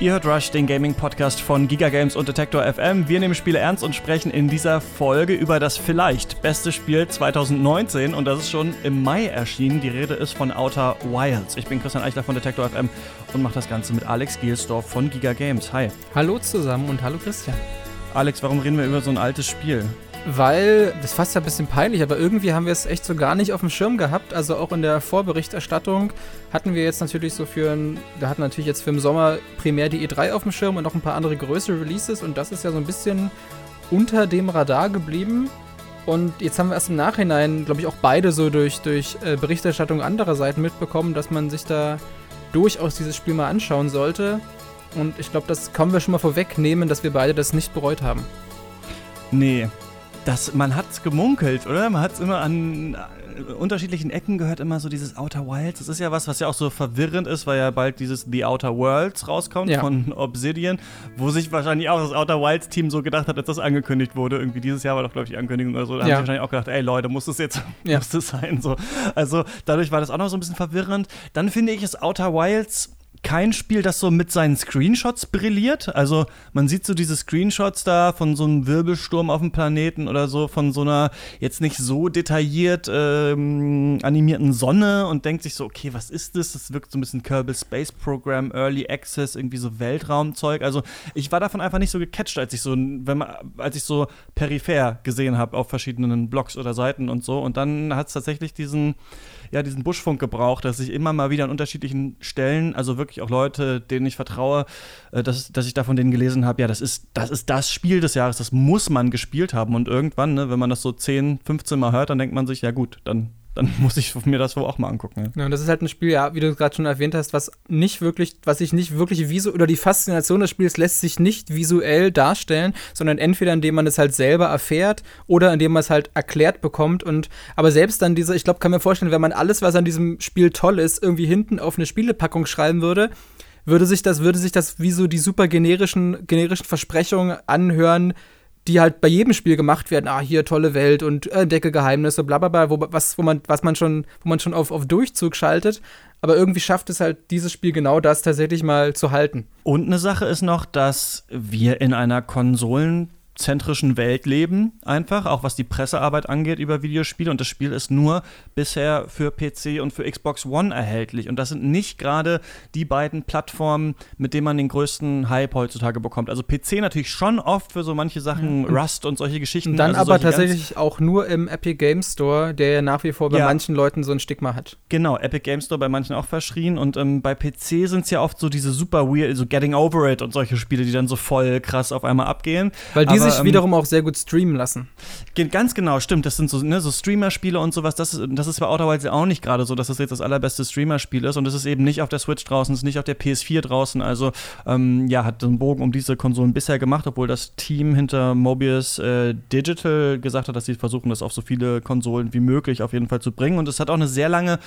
Ihr hört Rush, den Gaming-Podcast von Giga Games und Detector FM. Wir nehmen Spiele ernst und sprechen in dieser Folge über das vielleicht beste Spiel 2019 und das ist schon im Mai erschienen. Die Rede ist von Outer Wilds. Ich bin Christian Eichler von Detector FM und mache das Ganze mit Alex Gielsdorf von Giga Games. Hi. Hallo zusammen und hallo Christian. Alex, warum reden wir über so ein altes Spiel? Weil, das ist fast ja ein bisschen peinlich, aber irgendwie haben wir es echt so gar nicht auf dem Schirm gehabt. Also auch in der Vorberichterstattung hatten wir jetzt natürlich so für ein, wir hatten natürlich jetzt für den Sommer primär die E3 auf dem Schirm und noch ein paar andere größere Releases und das ist ja so ein bisschen unter dem Radar geblieben. Und jetzt haben wir erst im Nachhinein, glaube ich, auch beide so durch, durch äh, Berichterstattung anderer Seiten mitbekommen, dass man sich da durchaus dieses Spiel mal anschauen sollte. Und ich glaube, das können wir schon mal vorwegnehmen, dass wir beide das nicht bereut haben. Nee, das, man hat's gemunkelt, oder? Man hat es immer an äh, unterschiedlichen Ecken gehört, immer so dieses Outer Wilds. Das ist ja was, was ja auch so verwirrend ist, weil ja bald dieses The Outer Worlds rauskommt ja. von Obsidian, wo sich wahrscheinlich auch das Outer Wilds Team so gedacht hat, als das angekündigt wurde. Irgendwie dieses Jahr war doch, glaube ich, die Ankündigung oder so. Da ja. haben sie wahrscheinlich auch gedacht, ey Leute, muss das jetzt, ja. muss das sein? So. Also dadurch war das auch noch so ein bisschen verwirrend. Dann finde ich es Outer Wilds kein Spiel, das so mit seinen Screenshots brilliert. Also man sieht so diese Screenshots da von so einem Wirbelsturm auf dem Planeten oder so, von so einer jetzt nicht so detailliert ähm, animierten Sonne und denkt sich so, okay, was ist das? Das wirkt so ein bisschen Kerbal Space Program, Early Access, irgendwie so Weltraumzeug. Also ich war davon einfach nicht so gecatcht, als ich so, wenn man, als ich so peripher gesehen habe auf verschiedenen Blogs oder Seiten und so. Und dann hat es tatsächlich diesen ja, diesen Buschfunk gebraucht, dass ich immer mal wieder an unterschiedlichen Stellen, also wirklich auch Leute, denen ich vertraue, äh, dass, dass ich da von denen gelesen habe, ja, das ist, das ist das Spiel des Jahres, das muss man gespielt haben. Und irgendwann, ne, wenn man das so 10, 15 Mal hört, dann denkt man sich, ja gut, dann dann muss ich mir das wohl auch mal angucken. Ja, und das ist halt ein Spiel, ja, wie du gerade schon erwähnt hast, was nicht wirklich, was sich nicht wirklich visuell, oder die Faszination des Spiels lässt sich nicht visuell darstellen, sondern entweder indem man es halt selber erfährt oder indem man es halt erklärt bekommt. Und aber selbst dann diese, ich glaube, kann mir vorstellen, wenn man alles, was an diesem Spiel toll ist, irgendwie hinten auf eine Spielepackung schreiben würde, würde sich das, würde sich das wie so die super generischen, generischen Versprechungen anhören, die halt bei jedem Spiel gemacht werden. Ah, hier tolle Welt und äh, entdecke Geheimnisse, bla bla bla, wo, was, wo man, was man schon, wo man schon auf, auf Durchzug schaltet. Aber irgendwie schafft es halt dieses Spiel genau das tatsächlich mal zu halten. Und eine Sache ist noch, dass wir in einer Konsolen zentrischen Welt leben, einfach, auch was die Pressearbeit angeht über Videospiele. Und das Spiel ist nur bisher für PC und für Xbox One erhältlich. Und das sind nicht gerade die beiden Plattformen, mit denen man den größten Hype heutzutage bekommt. Also PC natürlich schon oft für so manche Sachen, mhm. Rust und solche Geschichten. dann also aber tatsächlich auch nur im Epic Game Store, der ja nach wie vor bei ja. manchen Leuten so ein Stigma hat. Genau, Epic Game Store bei manchen auch verschrien. Und ähm, bei PC sind es ja oft so diese super weird, so Getting Over It und solche Spiele, die dann so voll krass auf einmal abgehen. Weil die sich ähm, wiederum auch sehr gut streamen lassen. Ganz genau, stimmt. Das sind so, ne, so Streamer-Spiele und sowas. Das ist, das ist bei Outer Wilds auch nicht gerade so, dass das jetzt das allerbeste Streamer-Spiel ist. Und es ist eben nicht auf der Switch draußen, es ist nicht auf der PS4 draußen. Also, ähm, ja, hat einen Bogen um diese Konsolen bisher gemacht, obwohl das Team hinter Mobius äh, Digital gesagt hat, dass sie versuchen, das auf so viele Konsolen wie möglich auf jeden Fall zu bringen. Und es hat auch eine sehr lange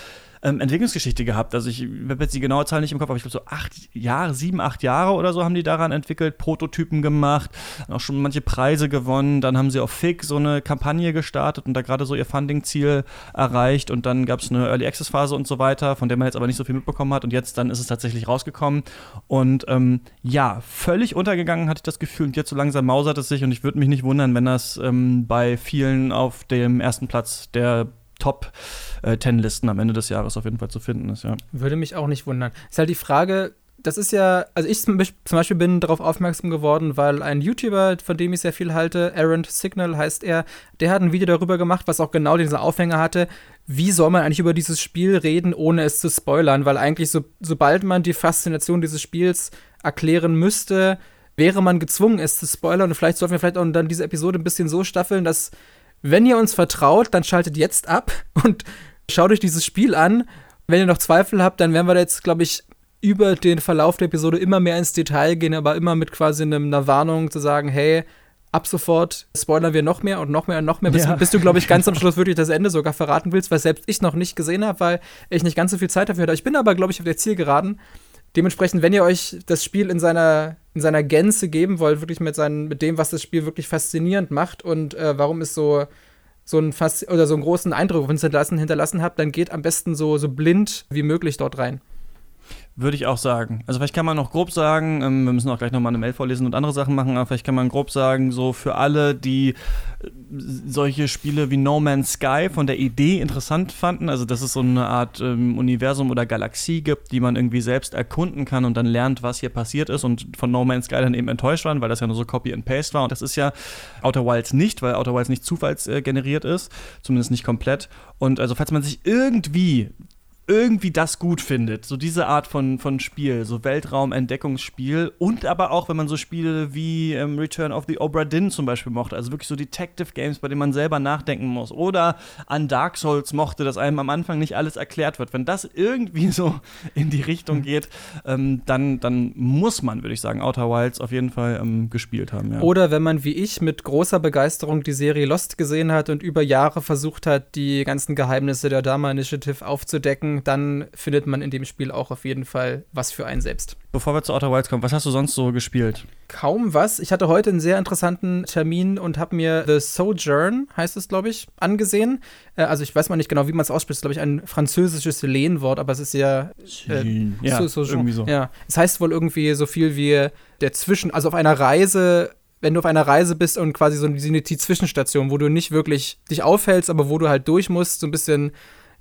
ähm, Entwicklungsgeschichte gehabt. Also ich habe jetzt die genaue Zahl nicht im Kopf, aber ich glaube so acht Jahre, sieben, acht Jahre oder so haben die daran entwickelt, Prototypen gemacht, auch schon manche Preise gewonnen. Dann haben sie auf FIG so eine Kampagne gestartet und da gerade so ihr Funding-Ziel erreicht. Und dann gab es eine Early Access Phase und so weiter, von der man jetzt aber nicht so viel mitbekommen hat. Und jetzt dann ist es tatsächlich rausgekommen. Und ähm, ja, völlig untergegangen hatte ich das Gefühl. Und jetzt so langsam mausert es sich. Und ich würde mich nicht wundern, wenn das ähm, bei vielen auf dem ersten Platz der Top äh, am Ende des Jahres auf jeden Fall zu finden ist, ja. Würde mich auch nicht wundern. Ist halt die Frage, das ist ja, also ich zum Beispiel bin darauf aufmerksam geworden, weil ein YouTuber, von dem ich sehr viel halte, Errant Signal heißt er, der hat ein Video darüber gemacht, was auch genau diesen Aufhänger hatte. Wie soll man eigentlich über dieses Spiel reden, ohne es zu spoilern? Weil eigentlich, so, sobald man die Faszination dieses Spiels erklären müsste, wäre man gezwungen, es zu spoilern. Und vielleicht sollten wir vielleicht auch dann diese Episode ein bisschen so staffeln, dass wenn ihr uns vertraut, dann schaltet jetzt ab und schaut euch dieses Spiel an. Wenn ihr noch Zweifel habt, dann werden wir jetzt, glaube ich, über den Verlauf der Episode immer mehr ins Detail gehen, aber immer mit quasi einer Warnung zu sagen, hey, ab sofort spoilern wir noch mehr und noch mehr und noch mehr, bis, ja. bis du, glaube ich, ganz am Schluss wirklich das Ende sogar verraten willst, was selbst ich noch nicht gesehen habe, weil ich nicht ganz so viel Zeit dafür hatte. Ich bin aber, glaube ich, auf der Zielgeraden. Dementsprechend, wenn ihr euch das Spiel in seiner, in seiner Gänze geben wollt, wirklich mit, seinen, mit dem, was das Spiel wirklich faszinierend macht und äh, warum es so, so einen Fas oder so einen großen Eindruck hinterlassen, hinterlassen habt, dann geht am besten so, so blind wie möglich dort rein. Würde ich auch sagen. Also vielleicht kann man noch grob sagen, ähm, wir müssen auch gleich nochmal eine Mail vorlesen und andere Sachen machen, aber vielleicht kann man grob sagen, so für alle, die äh, solche Spiele wie No Man's Sky von der Idee interessant fanden, also dass es so eine Art ähm, Universum oder Galaxie gibt, die man irgendwie selbst erkunden kann und dann lernt, was hier passiert ist und von No Man's Sky dann eben enttäuscht waren, weil das ja nur so Copy and Paste war und das ist ja Outer Wilds nicht, weil Outer Wilds nicht zufallsgeneriert ist, zumindest nicht komplett und also falls man sich irgendwie irgendwie das gut findet. So diese Art von, von Spiel, so Weltraum-Entdeckungsspiel und aber auch, wenn man so Spiele wie ähm, Return of the Obra Dinn zum Beispiel mochte, also wirklich so Detective Games, bei denen man selber nachdenken muss. Oder an Dark Souls mochte, dass einem am Anfang nicht alles erklärt wird. Wenn das irgendwie so in die Richtung hm. geht, ähm, dann, dann muss man, würde ich sagen, Outer Wilds auf jeden Fall ähm, gespielt haben. Ja. Oder wenn man wie ich mit großer Begeisterung die Serie Lost gesehen hat und über Jahre versucht hat, die ganzen Geheimnisse der Dama Initiative aufzudecken dann findet man in dem Spiel auch auf jeden Fall was für einen selbst. Bevor wir zu Outer Wilds kommen, was hast du sonst so gespielt? Kaum was. Ich hatte heute einen sehr interessanten Termin und habe mir The Sojourn, heißt es, glaube ich, angesehen. Äh, also ich weiß mal nicht genau, wie man es ausspricht. Glaube ich, ein französisches Lehnwort, aber es ist ja, äh, ja so, so, irgendwie so. Ja, es heißt wohl irgendwie so viel wie der Zwischen, also auf einer Reise wenn du auf einer Reise bist und quasi so eine Zwischenstation, wo du nicht wirklich dich aufhältst, aber wo du halt durch musst, so ein bisschen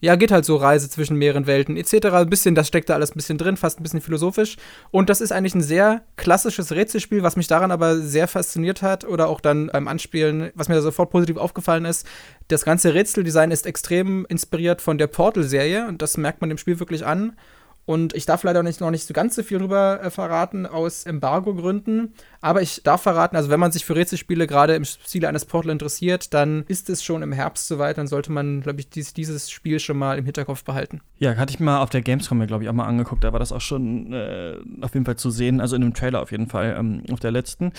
ja, geht halt so Reise zwischen mehreren Welten etc. Ein bisschen, das steckt da alles ein bisschen drin, fast ein bisschen philosophisch. Und das ist eigentlich ein sehr klassisches Rätselspiel, was mich daran aber sehr fasziniert hat oder auch dann beim Anspielen, was mir da sofort positiv aufgefallen ist. Das ganze Rätseldesign ist extrem inspiriert von der Portal-Serie und das merkt man dem Spiel wirklich an. Und ich darf leider nicht, noch nicht so ganz so viel drüber äh, verraten aus Embargo-Gründen. Aber ich darf verraten, also wenn man sich für Rätselspiele gerade im Stile eines Portal interessiert, dann ist es schon im Herbst soweit. Dann sollte man, glaube ich, dies, dieses Spiel schon mal im Hinterkopf behalten. Ja, hatte ich mal auf der Gamescom glaube ich, auch mal angeguckt. Da war das auch schon äh, auf jeden Fall zu sehen. Also in einem Trailer auf jeden Fall, ähm, auf der letzten.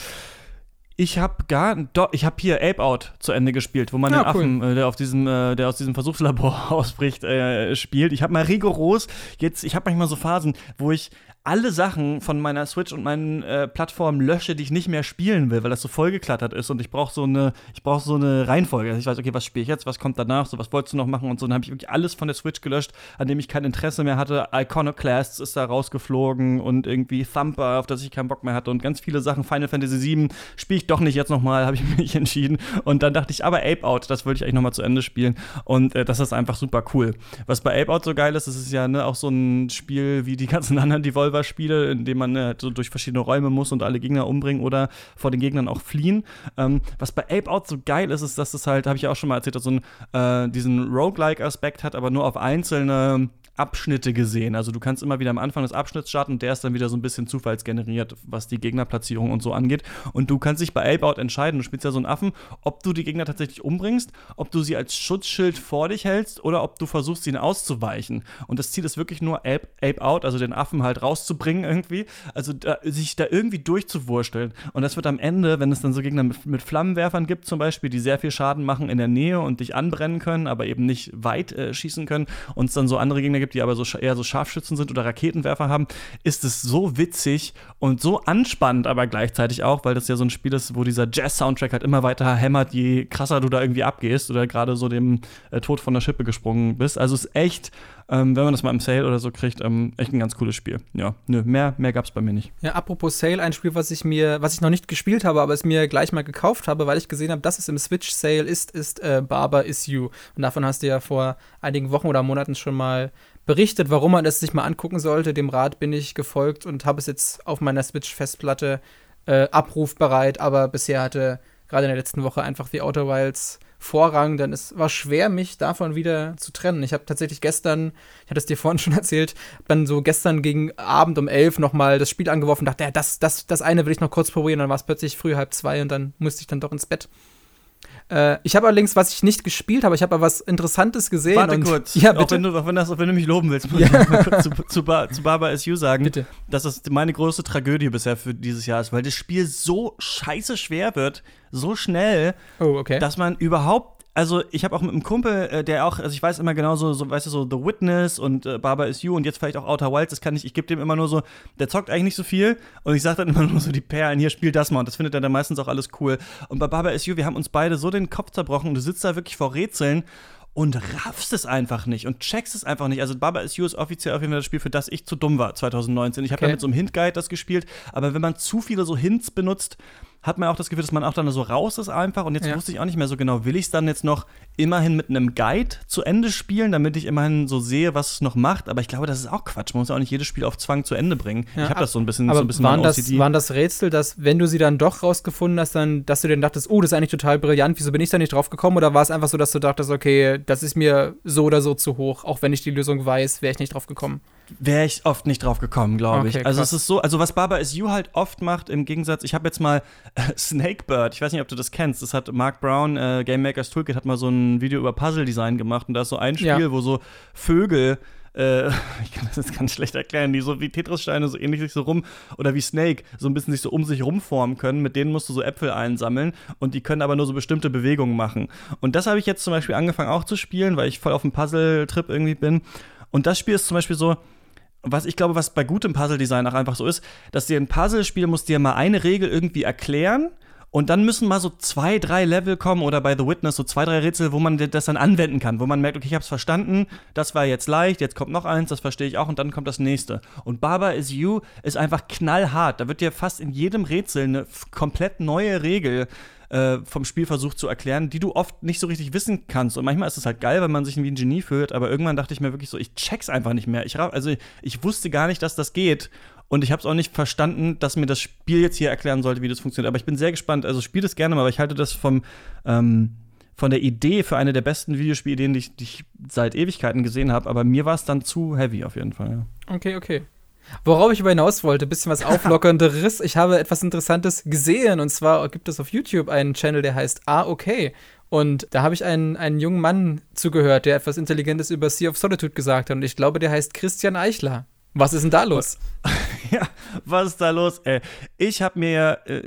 Ich habe gar, doch, ich habe hier Ape Out zu Ende gespielt, wo man ja, den Affen, äh, der auf diesem, äh, der aus diesem Versuchslabor ausbricht, äh, spielt. Ich habe mal rigoros jetzt, ich habe manchmal so Phasen, wo ich alle Sachen von meiner Switch und meinen äh, Plattformen lösche, die ich nicht mehr spielen will, weil das so vollgeklattert ist und ich brauche so eine, ich brauche so eine Reihenfolge. Also ich weiß, okay, was spiele ich jetzt, was kommt danach, so was wolltest du noch machen und so. Dann habe ich wirklich alles von der Switch gelöscht, an dem ich kein Interesse mehr hatte. Iconoclasts ist da rausgeflogen und irgendwie Thumper, auf das ich keinen Bock mehr hatte und ganz viele Sachen. Final Fantasy VII spiele ich doch nicht jetzt nochmal, habe ich mich entschieden. Und dann dachte ich, aber Ape Out, das wollte ich eigentlich nochmal zu Ende spielen und äh, das ist einfach super cool. Was bei Ape Out so geil ist, das ist ja ne, auch so ein Spiel wie die ganzen anderen Devolver Devolver-Spiele, in denen man äh, so durch verschiedene Räume muss und alle Gegner umbringen oder vor den Gegnern auch fliehen. Ähm, was bei Ape Out so geil ist, ist, dass es halt, habe ich ja auch schon mal erzählt, so einen, äh, diesen Roguelike-Aspekt hat, aber nur auf einzelne Abschnitte gesehen. Also du kannst immer wieder am Anfang des Abschnitts starten der ist dann wieder so ein bisschen zufallsgeneriert, was die Gegnerplatzierung und so angeht. Und du kannst dich bei Ape-Out entscheiden, du spielst ja so einen Affen, ob du die Gegner tatsächlich umbringst, ob du sie als Schutzschild vor dich hältst oder ob du versuchst, ihnen auszuweichen. Und das Ziel ist wirklich nur Ape-Out, also den Affen halt rauszubringen irgendwie. Also da, sich da irgendwie durchzuwursteln. Und das wird am Ende, wenn es dann so Gegner mit, mit, Flammenwerfern gibt zum Beispiel, die sehr viel Schaden machen in der Nähe und dich anbrennen können, aber eben nicht weit äh, schießen können, und es dann so andere Gegner gibt, die aber so eher so Scharfschützen sind oder Raketenwerfer haben, ist es so witzig und so anspannend, aber gleichzeitig auch, weil das ja so ein Spiel ist, wo dieser Jazz-Soundtrack halt immer weiter hämmert, je krasser du da irgendwie abgehst oder gerade so dem äh, Tod von der Schippe gesprungen bist. Also es ist echt ähm, wenn man das mal im Sale oder so kriegt, ähm, echt ein ganz cooles Spiel. Ja, nö, mehr, mehr gab es bei mir nicht. Ja, apropos Sale, ein Spiel, was ich mir, was ich noch nicht gespielt habe, aber es mir gleich mal gekauft habe, weil ich gesehen habe, dass es im Switch Sale ist, ist äh, Barber Is You. Und davon hast du ja vor einigen Wochen oder Monaten schon mal berichtet, warum man es sich mal angucken sollte. Dem Rat bin ich gefolgt und habe es jetzt auf meiner Switch-Festplatte äh, abrufbereit, aber bisher hatte gerade in der letzten Woche einfach The Outer Wilds Vorrang, denn es war schwer, mich davon wieder zu trennen. Ich habe tatsächlich gestern, ich hatte es dir vorhin schon erzählt, dann so gestern gegen Abend um elf nochmal das Spiel angeworfen, dachte, ja, das, das, das eine will ich noch kurz probieren, dann war es plötzlich früh halb zwei und dann musste ich dann doch ins Bett. Äh, ich habe allerdings, was ich nicht gespielt habe, ich habe aber was Interessantes gesehen. Warte und, kurz. Ja, bitte. Auch wenn, du, auch wenn, das, auch wenn du mich loben willst, muss ja. ich mal kurz zu, zu, zu Barber SU sagen, bitte. dass das meine größte Tragödie bisher für dieses Jahr ist, weil das Spiel so scheiße schwer wird, so schnell, oh, okay. dass man überhaupt also ich habe auch mit einem Kumpel, äh, der auch, also ich weiß immer genau so, so weißt du, so The Witness und äh, Barber is You und jetzt vielleicht auch Outer Wilds, das kann ich, ich gebe dem immer nur so, der zockt eigentlich nicht so viel und ich sage dann immer nur so die Perlen, hier spielt das mal und das findet er dann meistens auch alles cool. Und bei Barber is You, wir haben uns beide so den Kopf zerbrochen und du sitzt da wirklich vor Rätseln und raffst es einfach nicht und checkst es einfach nicht. Also Baba is You ist offiziell auf jeden Fall das Spiel, für das ich zu dumm war 2019. Ich habe Okay. ja mit so einem Hint-Guide das gespielt, aber wenn man zu viele so Hints benutzt, hat man auch das Gefühl, dass man auch dann so raus ist einfach. Und jetzt Ja. wusste ich auch nicht mehr so genau, will ich es dann jetzt noch immerhin mit einem Guide zu Ende spielen, damit ich immerhin so sehe, was es noch macht. Aber ich glaube, das ist auch Quatsch. Man muss ja auch nicht jedes Spiel auf Zwang zu Ende bringen. Ja, ich habe ab- das so ein bisschen, Aber so ein bisschen waren, das, waren das Rätsel, dass, wenn du sie dann doch rausgefunden hast, dann, dass du dir dachtest, oh, das ist eigentlich total brillant, wieso bin ich da nicht drauf gekommen? Oder war es einfach so, dass du dachtest, okay, das ist mir so oder so zu hoch, auch wenn ich die Lösung weiß, wäre ich nicht drauf gekommen? wäre ich oft nicht drauf gekommen, glaube Okay, ich. Also krass. es ist so, also was Baba is You halt oft macht, im Gegensatz, ich habe jetzt mal äh, Snakebird, ich weiß nicht, ob du das kennst, das hat Mark Brown, äh, Game Makers Toolkit, hat mal so ein Video über Puzzle-Design gemacht und da ist so ein Spiel, Ja. wo so Vögel äh, ich kann das jetzt ganz schlecht erklären, die so wie Tetris-Steine so ähnlich sich so rum oder wie Snake so ein bisschen sich so um sich rumformen können. Mit denen musst du so Äpfel einsammeln und die können aber nur so bestimmte Bewegungen machen. Und das habe ich jetzt zum Beispiel angefangen auch zu spielen, weil ich voll auf dem Puzzle-Trip irgendwie bin. Und das Spiel ist zum Beispiel so, was ich glaube, was bei gutem Puzzle-Design auch einfach so ist, dass dir ein Puzzlespiel muss dir mal eine Regel irgendwie erklären und dann müssen mal so zwei, drei Level kommen oder bei The Witness so zwei, drei Rätsel, wo man das dann anwenden kann, wo man merkt, okay, ich hab's verstanden, das war jetzt leicht, jetzt kommt noch eins, das verstehe ich auch und dann kommt das nächste. Und Baba is You ist einfach knallhart. Da wird dir fast in jedem Rätsel eine komplett neue Regel äh, vom Spiel versucht zu erklären, die du oft nicht so richtig wissen kannst. Und manchmal ist es halt geil, weil man sich wie ein Genie fühlt, aber irgendwann dachte ich mir wirklich so, ich check's einfach nicht mehr. Ich, also ich wusste gar nicht, dass das geht. Und ich habe es auch nicht verstanden, dass mir das Spiel jetzt hier erklären sollte, wie das funktioniert. Aber ich bin sehr gespannt. Also spielt es gerne mal, aber ich halte das vom, ähm, von der Idee für eine der besten Videospielideen, die ich, die ich seit Ewigkeiten gesehen habe. Aber mir war es dann zu heavy auf jeden Fall. Ja. Okay, okay. Worauf ich aber hinaus wollte, bisschen was auflockernderes. Ich habe etwas Interessantes gesehen und zwar gibt es auf YouTube einen Channel, der heißt Ah, okay. Und da habe ich einen, einen jungen Mann zugehört, der etwas Intelligentes über Sea of Solitude gesagt hat. Und ich glaube, der heißt Christian Eichler. Was ist denn da los? Ja, was ist da los? Ey, ich habe mir äh,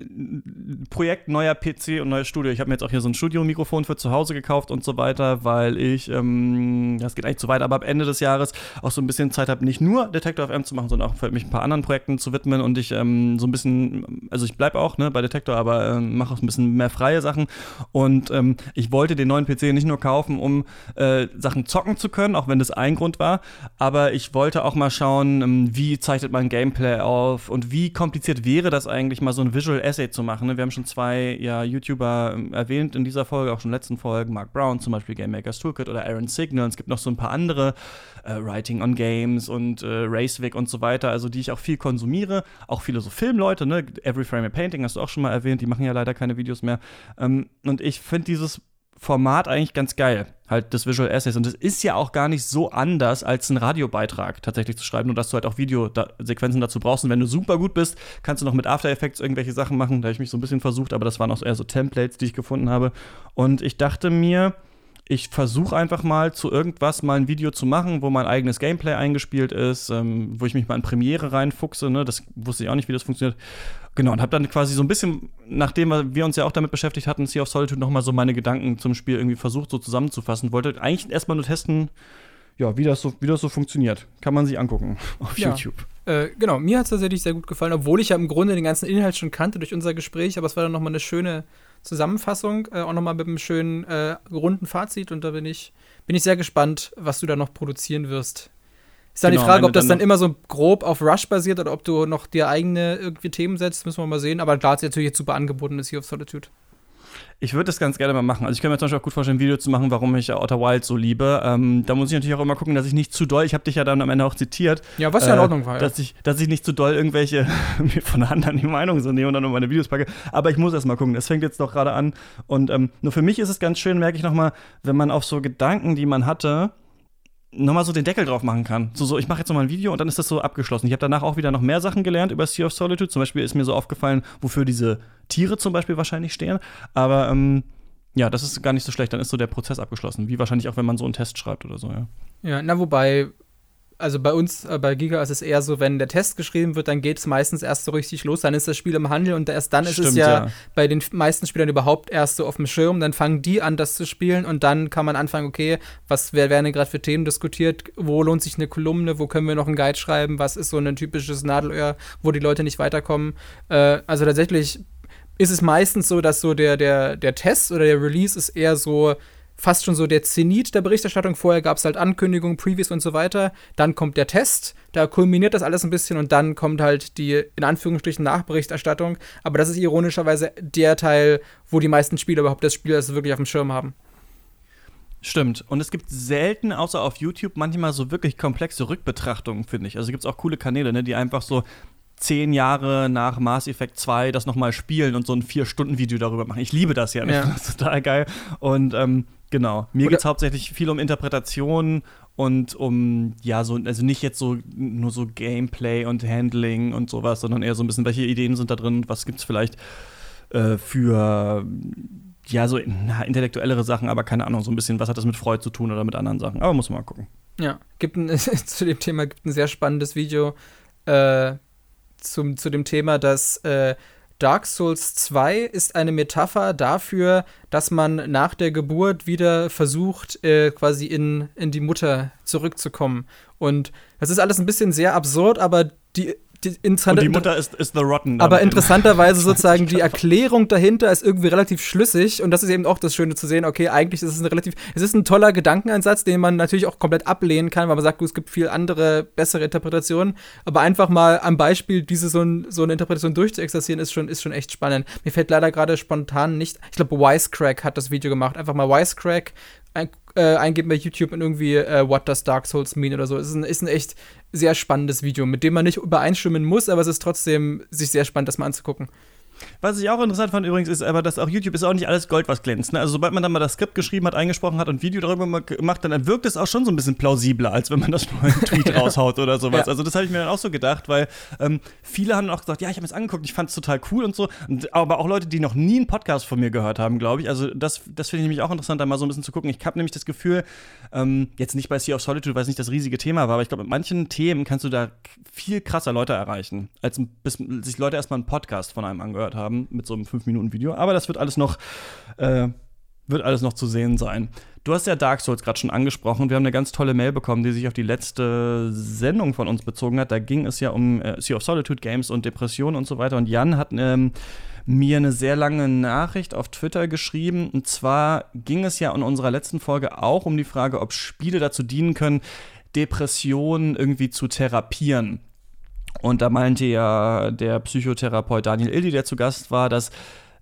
Projekt neuer PC und neues Studio. Ich habe mir jetzt auch hier so ein Studiomikrofon für zu Hause gekauft und so weiter, weil ich, ähm, das geht eigentlich zu weit, aber ab Ende des Jahres auch so ein bisschen Zeit habe, nicht nur Detektor FM zu machen, sondern auch mich ein paar anderen Projekten zu widmen und ich ähm, so ein bisschen, also ich bleibe auch ne, bei Detektor, aber ähm, mache auch ein bisschen mehr freie Sachen und ähm, ich wollte den neuen PC nicht nur kaufen, um äh, Sachen zocken zu können, auch wenn das ein Grund war, aber ich wollte auch mal schauen, ähm, wie zeichnet man Gameplay auf und wie kompliziert wäre das eigentlich mal so ein Visual Essay zu machen. Ne? Wir haben schon zwei ja, YouTuber ähm, erwähnt in dieser Folge, auch schon in den letzten Folgen, Mark Brown zum Beispiel, Game Makers Toolkit oder Aaron Signal. Es gibt noch so ein paar andere, äh, Writing on Games und äh, Racewick und so weiter, also die ich auch viel konsumiere. Auch viele so Filmleute, ne? Every Frame a Painting hast du auch schon mal erwähnt, die machen ja leider keine Videos mehr. Ähm, und ich finde dieses Format eigentlich ganz geil, halt des Visual Essays. Und es ist ja auch gar nicht so anders, als einen Radiobeitrag tatsächlich zu schreiben, nur dass du halt auch Videosequenzen dazu brauchst. Und wenn du super gut bist, kannst du noch mit After Effects irgendwelche Sachen machen. Da habe ich mich so ein bisschen versucht, aber das waren auch eher so Templates, die ich gefunden habe. Und ich dachte mir, ich versuche einfach mal zu irgendwas mal ein Video zu machen, wo mein eigenes Gameplay eingespielt ist, ähm, wo ich mich mal in Premiere reinfuchse. Ne? Das wusste ich auch nicht, wie das funktioniert. Genau, und habe dann quasi so ein bisschen, nachdem wir- uns ja auch damit beschäftigt hatten, Sea of Solitude, noch mal so meine Gedanken zum Spiel irgendwie versucht, so zusammenzufassen. Wollte eigentlich erstmal nur testen, ja, wie das, so, wie das so funktioniert. Kann man sich angucken auf Ja. YouTube. Äh, genau, mir hat es tatsächlich sehr gut gefallen, obwohl ich ja im Grunde den ganzen Inhalt schon kannte durch unser Gespräch, aber es war dann nochmal eine schöne Zusammenfassung, äh, auch nochmal mit einem schönen äh, runden Fazit und da bin ich, bin ich sehr gespannt, was du da noch produzieren wirst. Ist dann Genau, die Frage, ob das dann dann immer so grob auf Rush basiert oder ob du noch dir eigene irgendwie Themen setzt, müssen wir mal sehen. Aber klar, es ist natürlich jetzt super angeboten, ist Sea of Solitude. Ich würde das ganz gerne mal machen. Also ich kann mir zum Beispiel auch gut vorstellen, ein Video zu machen, warum ich Outer Wild so liebe. Ähm, da muss ich natürlich auch immer gucken, dass ich nicht zu doll, ich habe dich ja dann am Ende auch zitiert, Ja, was ja in Äh, Ordnung war. Dass, ich, dass ich nicht zu doll irgendwelche mir von anderen die Meinung so nehme und dann nur meine Videos packe. Aber ich muss erst mal gucken. Das fängt jetzt doch gerade an. Und ähm, nur für mich ist es ganz schön, merke ich noch mal, wenn man auf so Gedanken, die man hatte, noch mal so den Deckel drauf machen kann. So, so ich mache jetzt noch mal ein Video und dann ist das so abgeschlossen. Ich habe danach auch wieder noch mehr Sachen gelernt über Sea of Solitude. Zum Beispiel ist mir so aufgefallen, wofür diese Tiere zum Beispiel wahrscheinlich stehen. Aber ähm, ja, das ist gar nicht so schlecht. Dann ist so der Prozess abgeschlossen. Wie wahrscheinlich auch, wenn man so einen Test schreibt oder so, ja. Ja, na wobei, also bei uns, äh, bei Giga ist es eher so, wenn der Test geschrieben wird, dann geht es meistens erst so richtig los, dann ist das Spiel im Handel und erst dann ist es Stimmt, ja, ja. bei den meisten Spielern überhaupt erst so auf dem Schirm, dann fangen die an, das zu spielen und dann kann man anfangen, okay, was wer- werden denn gerade für Themen diskutiert, wo lohnt sich eine Kolumne, wo können wir noch einen Guide schreiben, was ist so ein typisches Nadelöhr, wo die Leute nicht weiterkommen. Äh, also tatsächlich ist es meistens so, dass so der, der, der Test oder der Release ist eher so fast schon so der Zenit der Berichterstattung. Vorher gab es halt Ankündigungen, Previews und so weiter. Dann kommt der Test, da kulminiert das alles ein bisschen und dann kommt halt die in Anführungsstrichen Nachberichterstattung. Aber das ist ironischerweise der Teil, wo die meisten Spieler überhaupt das Spiel also wirklich auf dem Schirm haben. Stimmt. Und es gibt selten, außer auf YouTube, manchmal so wirklich komplexe Rückbetrachtungen, finde ich. Also gibt es auch coole Kanäle, ne, die einfach so zehn Jahre nach Mass Effect 2 das nochmal spielen und so ein Vier-Stunden-Video darüber machen. Ich liebe das ja. ja. Ich finde das total geil. Und ähm, genau, mir geht es hauptsächlich viel um Interpretation und um, ja, so, also nicht jetzt so nur so Gameplay und Handling und sowas, sondern eher so ein bisschen, welche Ideen sind da drin, was gibt es vielleicht äh, für ja, so na, intellektuellere Sachen, aber keine Ahnung, so ein bisschen, was hat das mit Freud zu tun oder mit anderen Sachen. Aber muss man mal gucken. Ja, gibt ein, zu dem Thema gibt ein sehr spannendes Video äh, zum, zu dem Thema, dass äh, Dark Souls 2 ist eine Metapher dafür, dass man nach der Geburt wieder versucht, äh, quasi in, in die Mutter zurückzukommen. Und das ist alles ein bisschen sehr absurd, aber die die, Und die Mutter ist, ist The Rotten. Aber interessanterweise sozusagen die Erklärung dahinter ist irgendwie relativ schlüssig und das ist eben auch das Schöne zu sehen, okay, eigentlich ist es ein relativ, es ist ein toller Gedankeneinsatz, den man natürlich auch komplett ablehnen kann, weil man sagt, es gibt viel andere, bessere Interpretationen, aber einfach mal am Beispiel diese so, ein, so eine Interpretation durchzuexerzieren, ist schon, ist schon echt spannend. Mir fällt leider gerade spontan nicht, ich glaube, Wisecrack hat das Video gemacht, einfach mal Wisecrack ein, äh, eingeben bei YouTube und irgendwie äh, What Does Dark Souls Mean oder so. Es ist ein, ist ein echt sehr spannendes Video, mit dem man nicht übereinstimmen muss, aber es ist trotzdem sich sehr spannend, das mal anzugucken. Was ich auch interessant fand übrigens ist aber, dass auch YouTube ist auch nicht alles Gold, was glänzt. Ne? Also sobald man dann mal das Skript geschrieben hat, eingesprochen hat und ein Video darüber gemacht, dann, dann wirkt es auch schon so ein bisschen plausibler, als wenn man das nur einen Tweet raushaut oder sowas. Ja. Also das habe ich mir dann auch so gedacht, weil ähm, viele haben auch gesagt, ja, ich habe es angeguckt, ich fand es total cool und so. Und, aber auch Leute, die noch nie einen Podcast von mir gehört haben, glaube ich. Also das, das finde ich nämlich auch interessant, da mal so ein bisschen zu gucken. Ich habe nämlich das Gefühl, ähm, jetzt nicht bei Sea of Solitude, weil es nicht das riesige Thema war, aber ich glaube, mit manchen Themen kannst du da viel krasser Leute erreichen, als bis sich Leute erstmal einen Podcast von einem angehört haben mit so einem 5-Minuten-Video. Aber das wird alles noch, äh, wird alles noch zu sehen sein. Du hast ja Dark Souls gerade schon angesprochen. Wir haben eine ganz tolle Mail bekommen, die sich auf die letzte Sendung von uns bezogen hat. Da ging es ja um äh, Sea of Solitude Games und Depressionen und so weiter. Und Jan hat ähm, mir eine sehr lange Nachricht auf Twitter geschrieben. Und zwar ging es ja in unserer letzten Folge auch um die Frage, ob Spiele dazu dienen können, Depressionen irgendwie zu therapieren. Und da meinte ja der Psychotherapeut Daniel Ildi, der zu Gast war, dass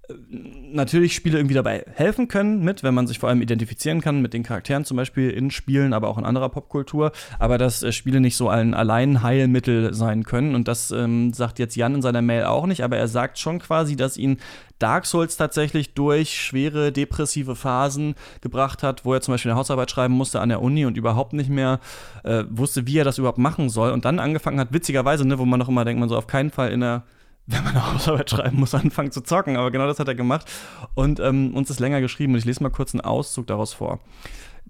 natürlich Spiele irgendwie dabei helfen können mit, wenn man sich vor allem identifizieren kann mit den Charakteren zum Beispiel in Spielen, aber auch in anderer Popkultur, aber dass äh, Spiele nicht so ein Alleinheilmittel sein können und das ähm, sagt jetzt Jan in seiner Mail auch nicht, aber er sagt schon quasi, dass ihn Dark Souls tatsächlich durch schwere depressive Phasen gebracht hat, wo er zum Beispiel eine Hausarbeit schreiben musste an der Uni und überhaupt nicht mehr äh, wusste, wie er das überhaupt machen soll und dann angefangen hat, witzigerweise, ne, wo man noch immer denkt, man so auf keinen Fall in der wenn man eine Hausarbeit schreiben muss, anfangen zu zocken. Aber genau das hat er gemacht und ähm, uns ist länger geschrieben. Und ich lese mal kurz einen Auszug daraus vor.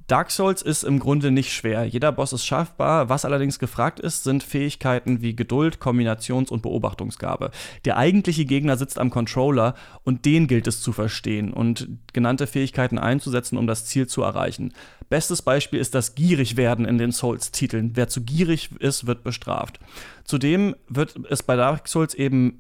Dark Souls ist im Grunde nicht schwer. Jeder Boss ist schaffbar. Was allerdings gefragt ist, sind Fähigkeiten wie Geduld, Kombinations- und Beobachtungsgabe. Der eigentliche Gegner sitzt am Controller und den gilt es zu verstehen und genannte Fähigkeiten einzusetzen, um das Ziel zu erreichen. Bestes Beispiel ist das Gierigwerden in den Souls-Titeln. Wer zu gierig ist, wird bestraft. Zudem wird es bei Dark Souls eben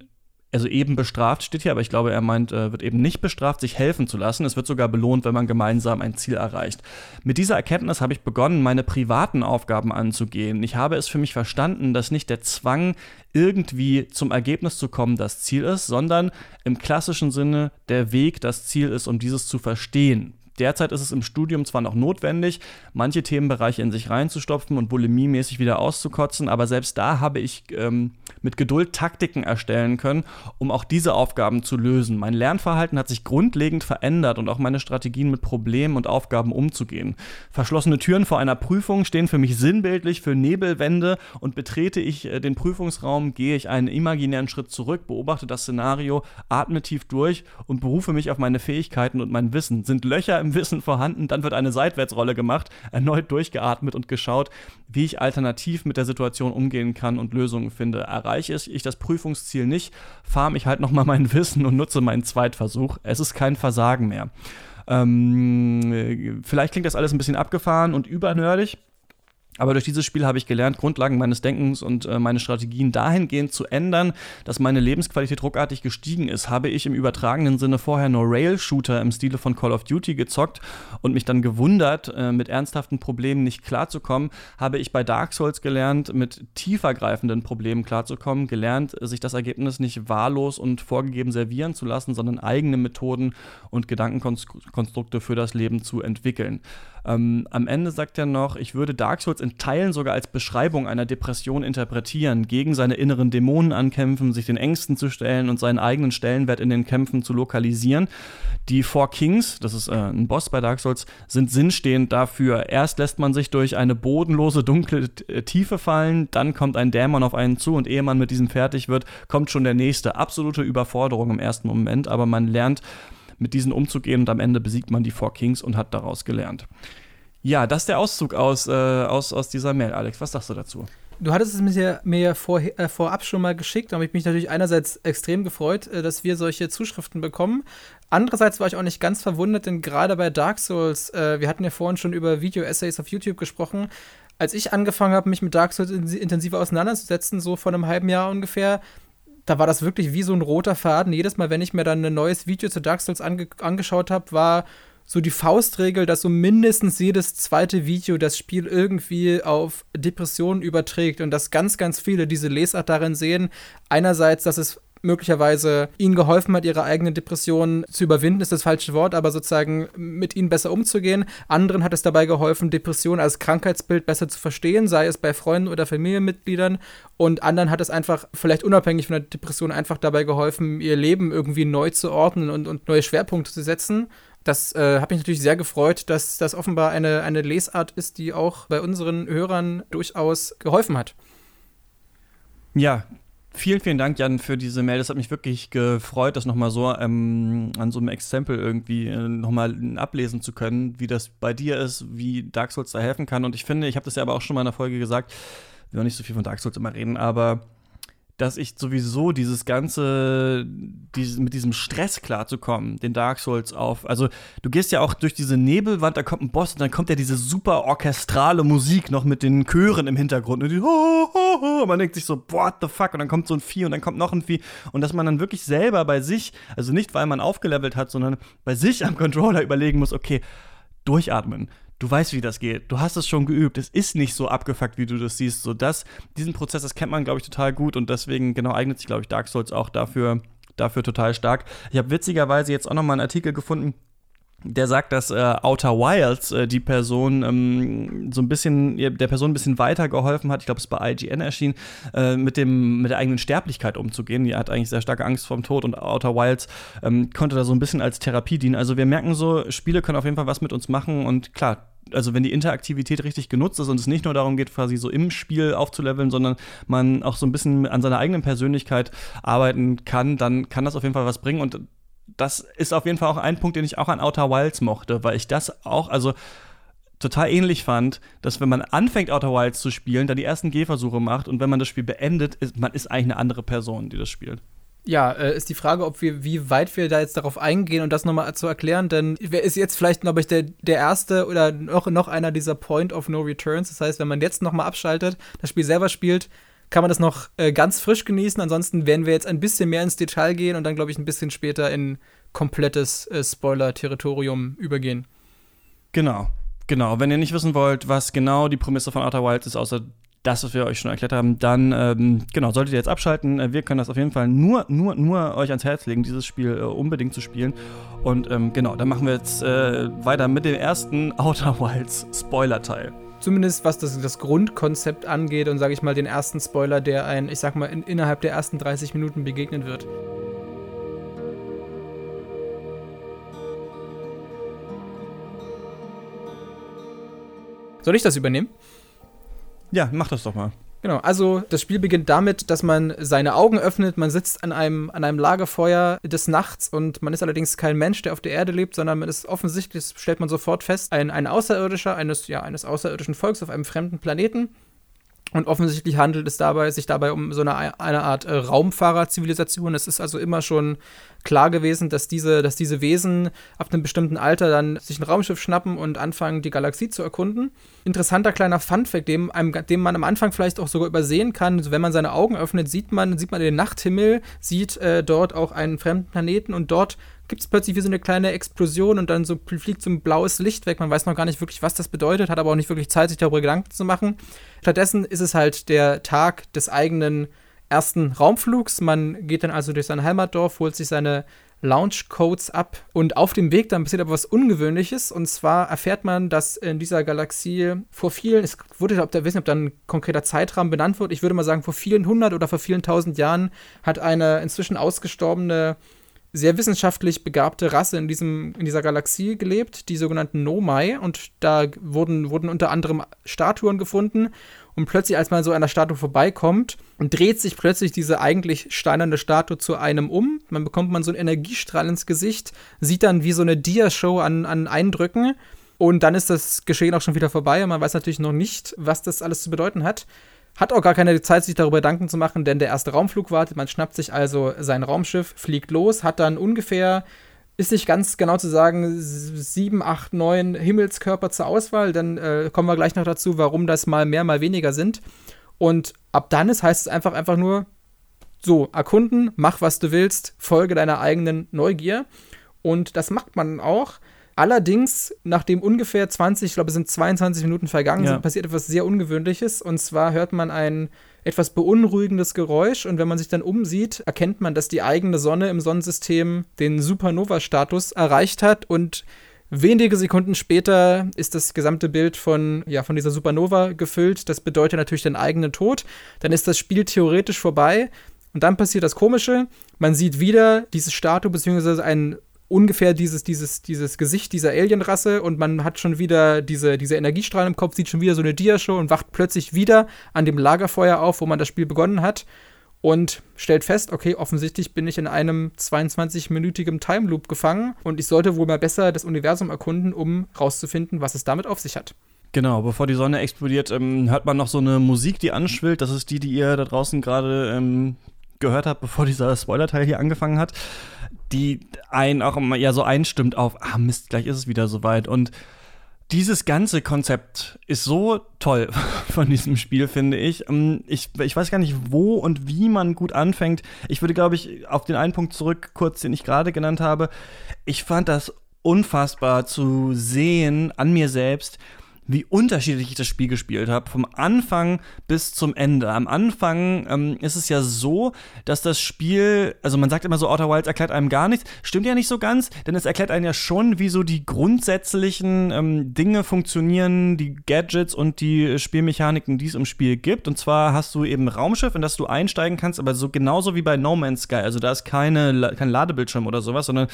also eben bestraft steht hier, aber ich glaube, er meint, äh, wird eben nicht bestraft, sich helfen zu lassen. Es wird sogar belohnt, wenn man gemeinsam ein Ziel erreicht. Mit dieser Erkenntnis habe ich begonnen, meine privaten Aufgaben anzugehen. Ich habe es für mich verstanden, dass nicht der Zwang, irgendwie zum Ergebnis zu kommen, das Ziel ist, sondern im klassischen Sinne der Weg das Ziel ist, um dieses zu verstehen. Derzeit ist es im Studium zwar noch notwendig, manche Themenbereiche in sich reinzustopfen und bulimiemäßig wieder auszukotzen, aber selbst da habe ich ähm, mit Geduld Taktiken erstellen können, um auch diese Aufgaben zu lösen. Mein Lernverhalten hat sich grundlegend verändert und auch meine Strategien mit Problemen und Aufgaben umzugehen. Verschlossene Türen vor einer Prüfung stehen für mich sinnbildlich für Nebelwände und betrete ich äh, den Prüfungsraum, gehe ich einen imaginären Schritt zurück, beobachte das Szenario, atme tief durch und berufe mich auf meine Fähigkeiten und mein Wissen. Sind Löcher im Wissen vorhanden, dann wird eine Seitwärtsrolle gemacht, erneut durchgeatmet und geschaut, wie ich alternativ mit der Situation umgehen kann und Lösungen finde. Erreiche ich das Prüfungsziel nicht, farm ich halt nochmal mein Wissen und nutze meinen Zweitversuch. Es ist kein Versagen mehr. Ähm, vielleicht klingt das alles ein bisschen abgefahren und übernördig. Aber durch dieses Spiel habe ich gelernt, Grundlagen meines Denkens und äh, meine Strategien dahingehend zu ändern, dass meine Lebensqualität ruckartig gestiegen ist. Habe ich im übertragenen Sinne vorher nur Rail-Shooter im Stile von Call of Duty gezockt und mich dann gewundert, äh, mit ernsthaften Problemen nicht klarzukommen, habe ich bei Dark Souls gelernt, mit tiefergreifenden Problemen klarzukommen, gelernt, sich das Ergebnis nicht wahllos und vorgegeben servieren zu lassen, sondern eigene Methoden und Gedankenkonstrukte für das Leben zu entwickeln. Ähm, am Ende sagt er noch, ich würde Dark Souls in Teilen sogar als Beschreibung einer Depression interpretieren, gegen seine inneren Dämonen ankämpfen, sich den Ängsten zu stellen und seinen eigenen Stellenwert in den Kämpfen zu lokalisieren. Die Four Kings, das ist äh, ein Boss bei Dark Souls, sind sinnstehend dafür. Erst lässt man sich durch eine bodenlose, dunkle äh, Tiefe fallen, dann kommt ein Dämon auf einen zu und ehe man mit diesem fertig wird, kommt schon der nächste. Absolute Überforderung im ersten Moment, aber man lernt mit diesen umzugehen und am Ende besiegt man die Four Kings und hat daraus gelernt. Ja, das ist der Auszug aus, äh, aus, aus dieser Mail. Alex, was sagst du dazu? Du hattest es mir, mir vor, äh, vorab schon mal geschickt, da habe ich mich natürlich einerseits extrem gefreut, äh, dass wir solche Zuschriften bekommen. Andererseits war ich auch nicht ganz verwundert, denn gerade bei Dark Souls, äh, wir hatten ja vorhin schon über Video-Essays auf YouTube gesprochen, als ich angefangen habe, mich mit Dark Souls intensiver auseinanderzusetzen, so vor einem halben Jahr ungefähr, da war das wirklich wie so ein roter Faden. Jedes Mal, wenn ich mir dann ein neues Video zu Dark Souls ange angeschaut habe, war so die Faustregel, dass so mindestens jedes zweite Video das Spiel irgendwie auf Depressionen überträgt und dass ganz, ganz viele diese Lesart darin sehen. Einerseits, dass es möglicherweise ihnen geholfen hat, ihre eigenen Depressionen zu überwinden, ist das falsche Wort, aber sozusagen mit ihnen besser umzugehen. Anderen hat es dabei geholfen, Depressionen als Krankheitsbild besser zu verstehen, sei es bei Freunden oder Familienmitgliedern. Und anderen hat es einfach, vielleicht unabhängig von der Depression, einfach dabei geholfen, ihr Leben irgendwie neu zu ordnen und, und neue Schwerpunkte zu setzen. Das äh, hat mich natürlich sehr gefreut, dass das offenbar eine, eine Lesart ist, die auch bei unseren Hörern durchaus geholfen hat. Ja, Vielen, vielen Dank, Jan, für diese Mail. Das hat mich wirklich gefreut, das nochmal so ähm, an so einem Exempel irgendwie äh, nochmal ablesen zu können, wie das bei dir ist, wie Dark Souls da helfen kann. Und ich finde, ich habe das ja aber auch schon mal in der Folge gesagt, wir wollen nicht so viel von Dark Souls immer reden, aber dass ich sowieso dieses ganze, dieses, mit diesem Stress klarzukommen, den Dark Souls auf. Also, du gehst ja auch durch diese Nebelwand, da kommt ein Boss und dann kommt ja diese super orchestrale Musik noch mit den Chören im Hintergrund. Und, die, ho, ho, ho, und man denkt sich so, what the fuck? Und dann kommt so ein Vieh und dann kommt noch ein Vieh. Und dass man dann wirklich selber bei sich, also nicht weil man aufgelevelt hat, sondern bei sich am Controller überlegen muss, okay, durchatmen, du weißt, wie das geht. Du hast es schon geübt. Es ist nicht so abgefuckt, wie du das siehst. So das, diesen Prozess, das kennt man, glaube ich, total gut und deswegen genau eignet sich, glaube ich, Dark Souls auch dafür, dafür total stark. Ich habe witzigerweise jetzt auch noch mal einen Artikel gefunden der sagt, dass äh, Outer Wilds äh, die Person ähm, so ein bisschen, der Person ein bisschen weitergeholfen hat, ich glaube, es ist bei IGN erschienen, äh, mit, dem, mit der eigenen Sterblichkeit umzugehen. Die hat eigentlich sehr starke Angst vorm Tod und Outer Wilds ähm, konnte da so ein bisschen als Therapie dienen. Also wir merken so, Spiele können auf jeden Fall was mit uns machen und klar, also wenn die Interaktivität richtig genutzt ist und es nicht nur darum geht, quasi so im Spiel aufzuleveln, sondern man auch so ein bisschen an seiner eigenen Persönlichkeit arbeiten kann, dann kann das auf jeden Fall was bringen und das ist auf jeden Fall auch ein Punkt, den ich auch an Outer Wilds mochte, weil ich das auch, also total ähnlich fand, dass wenn man anfängt, Outer Wilds zu spielen, dann die ersten Gehversuche macht und wenn man das Spiel beendet, ist man ist eigentlich eine andere Person, die das spielt. Ja, äh, ist die Frage, ob wir, wie weit wir da jetzt darauf eingehen und das nochmal zu erklären, denn wer ist jetzt vielleicht, glaube ich, der, der erste oder noch, noch einer dieser Point of No Returns. Das heißt, wenn man jetzt nochmal abschaltet, das Spiel selber spielt, kann man das noch äh, ganz frisch genießen. Ansonsten werden wir jetzt ein bisschen mehr ins Detail gehen und dann, glaube ich, ein bisschen später in komplettes äh, Spoiler-Territorium übergehen. Genau. Genau, wenn ihr nicht wissen wollt, was genau die Prämisse von Outer Wilds ist, außer das, was wir euch schon erklärt haben, dann ähm, genau, solltet ihr jetzt abschalten. Äh, wir können das auf jeden Fall nur, nur, nur euch ans Herz legen, dieses Spiel äh, unbedingt zu spielen. Und ähm, genau, dann machen wir jetzt äh, weiter mit dem ersten Outer Wilds Spoiler-Teil zumindest was das, das Grundkonzept angeht und sage ich mal den ersten Spoiler, der ein, ich sag mal, in, innerhalb der ersten 30 Minuten begegnen wird. Soll ich das übernehmen? Ja, mach das doch mal. Genau, also das Spiel beginnt damit, dass man seine Augen öffnet, man sitzt an einem, an einem Lagerfeuer des Nachts und man ist allerdings kein Mensch, der auf der Erde lebt, sondern man ist offensichtlich, das stellt man sofort fest, ein, ein Außerirdischer, eines, ja, eines außerirdischen Volks auf einem fremden Planeten. Und offensichtlich handelt es dabei, sich dabei um so eine, eine Art äh, Raumfahrerzivilisation. Es ist also immer schon klar gewesen, dass diese, dass diese Wesen ab einem bestimmten Alter dann sich ein Raumschiff schnappen und anfangen, die Galaxie zu erkunden. Interessanter kleiner Funfact, dem, dem man am Anfang vielleicht auch sogar übersehen kann. Also wenn man seine Augen öffnet, sieht man, sieht man den Nachthimmel, sieht äh, dort auch einen fremden Planeten und dort gibt es plötzlich wie so eine kleine Explosion und dann so fliegt so ein blaues Licht weg. Man weiß noch gar nicht wirklich, was das bedeutet, hat aber auch nicht wirklich Zeit, sich darüber Gedanken zu machen. Stattdessen ist es halt der Tag des eigenen ersten Raumflugs. Man geht dann also durch sein Heimatdorf, holt sich seine Launch-Codes ab und auf dem Weg dann passiert aber was Ungewöhnliches und zwar erfährt man, dass in dieser Galaxie vor vielen, es wurde, ob da wissen, ob da ein konkreter Zeitrahmen benannt wird, ich würde mal sagen, vor vielen hundert oder vor vielen tausend Jahren hat eine inzwischen ausgestorbene sehr wissenschaftlich begabte Rasse in, diesem, in dieser Galaxie gelebt, die sogenannten Nomai. Und da wurden, wurden unter anderem Statuen gefunden. Und plötzlich, als man so der Statue vorbeikommt, dreht sich plötzlich diese eigentlich steinerne Statue zu einem um. Man bekommt man so einen Energiestrahl ins Gesicht, sieht dann wie so eine Dia-Show an, an Eindrücken. Und dann ist das Geschehen auch schon wieder vorbei und man weiß natürlich noch nicht, was das alles zu bedeuten hat. Hat auch gar keine Zeit, sich darüber Gedanken zu machen, denn der erste Raumflug wartet. Man schnappt sich also sein Raumschiff, fliegt los, hat dann ungefähr, ist nicht ganz genau zu sagen, sieben, acht, neun Himmelskörper zur Auswahl. Dann äh, kommen wir gleich noch dazu, warum das mal mehr, mal weniger sind. Und ab dann ist, heißt es einfach, einfach nur so, erkunden, mach was du willst, folge deiner eigenen Neugier. Und das macht man auch. Allerdings, nachdem ungefähr 20, ich glaube, es sind 22 Minuten vergangen, ja. sind, passiert etwas sehr Ungewöhnliches. Und zwar hört man ein etwas beunruhigendes Geräusch. Und wenn man sich dann umsieht, erkennt man, dass die eigene Sonne im Sonnensystem den Supernova-Status erreicht hat. Und wenige Sekunden später ist das gesamte Bild von, ja, von dieser Supernova gefüllt. Das bedeutet natürlich den eigenen Tod. Dann ist das Spiel theoretisch vorbei. Und dann passiert das Komische. Man sieht wieder diese Statue beziehungsweise einen ungefähr dieses, dieses, dieses Gesicht dieser Alienrasse und man hat schon wieder diese, diese Energiestrahlen im Kopf, sieht schon wieder so eine Dia-Show und wacht plötzlich wieder an dem Lagerfeuer auf, wo man das Spiel begonnen hat und stellt fest, okay, offensichtlich bin ich in einem 22-minütigen Time Loop gefangen und ich sollte wohl mal besser das Universum erkunden, um rauszufinden, was es damit auf sich hat. Genau, bevor die Sonne explodiert, ähm, hört man noch so eine Musik, die anschwillt. Das ist die, die ihr da draußen gerade ähm, gehört habt, bevor dieser Spoiler-Teil hier angefangen hat die einen auch immer ja so einstimmt auf, ah Mist, gleich ist es wieder soweit. Und dieses ganze Konzept ist so toll von diesem Spiel, finde ich. Ähm, ich. Ich weiß gar nicht, wo und wie man gut anfängt. Ich würde, glaube ich, auf den einen Punkt zurück, kurz, den ich gerade genannt habe. Ich fand das unfassbar zu sehen an mir selbst, wie unterschiedlich ich das Spiel gespielt habe, vom Anfang bis zum Ende. Am Anfang ähm, ist es ja so, dass das Spiel, also man sagt immer so, Outer Wilds erklärt einem gar nichts. Stimmt ja nicht so ganz, denn es erklärt einem ja schon, wie so die grundsätzlichen ähm, Dinge funktionieren, die Gadgets und die Spielmechaniken, die es im Spiel gibt. Und zwar hast du eben Raumschiff, in das du einsteigen kannst, aber so genauso wie bei No Man's Sky. Also da ist keine, kein Ladebildschirm oder sowas, sondern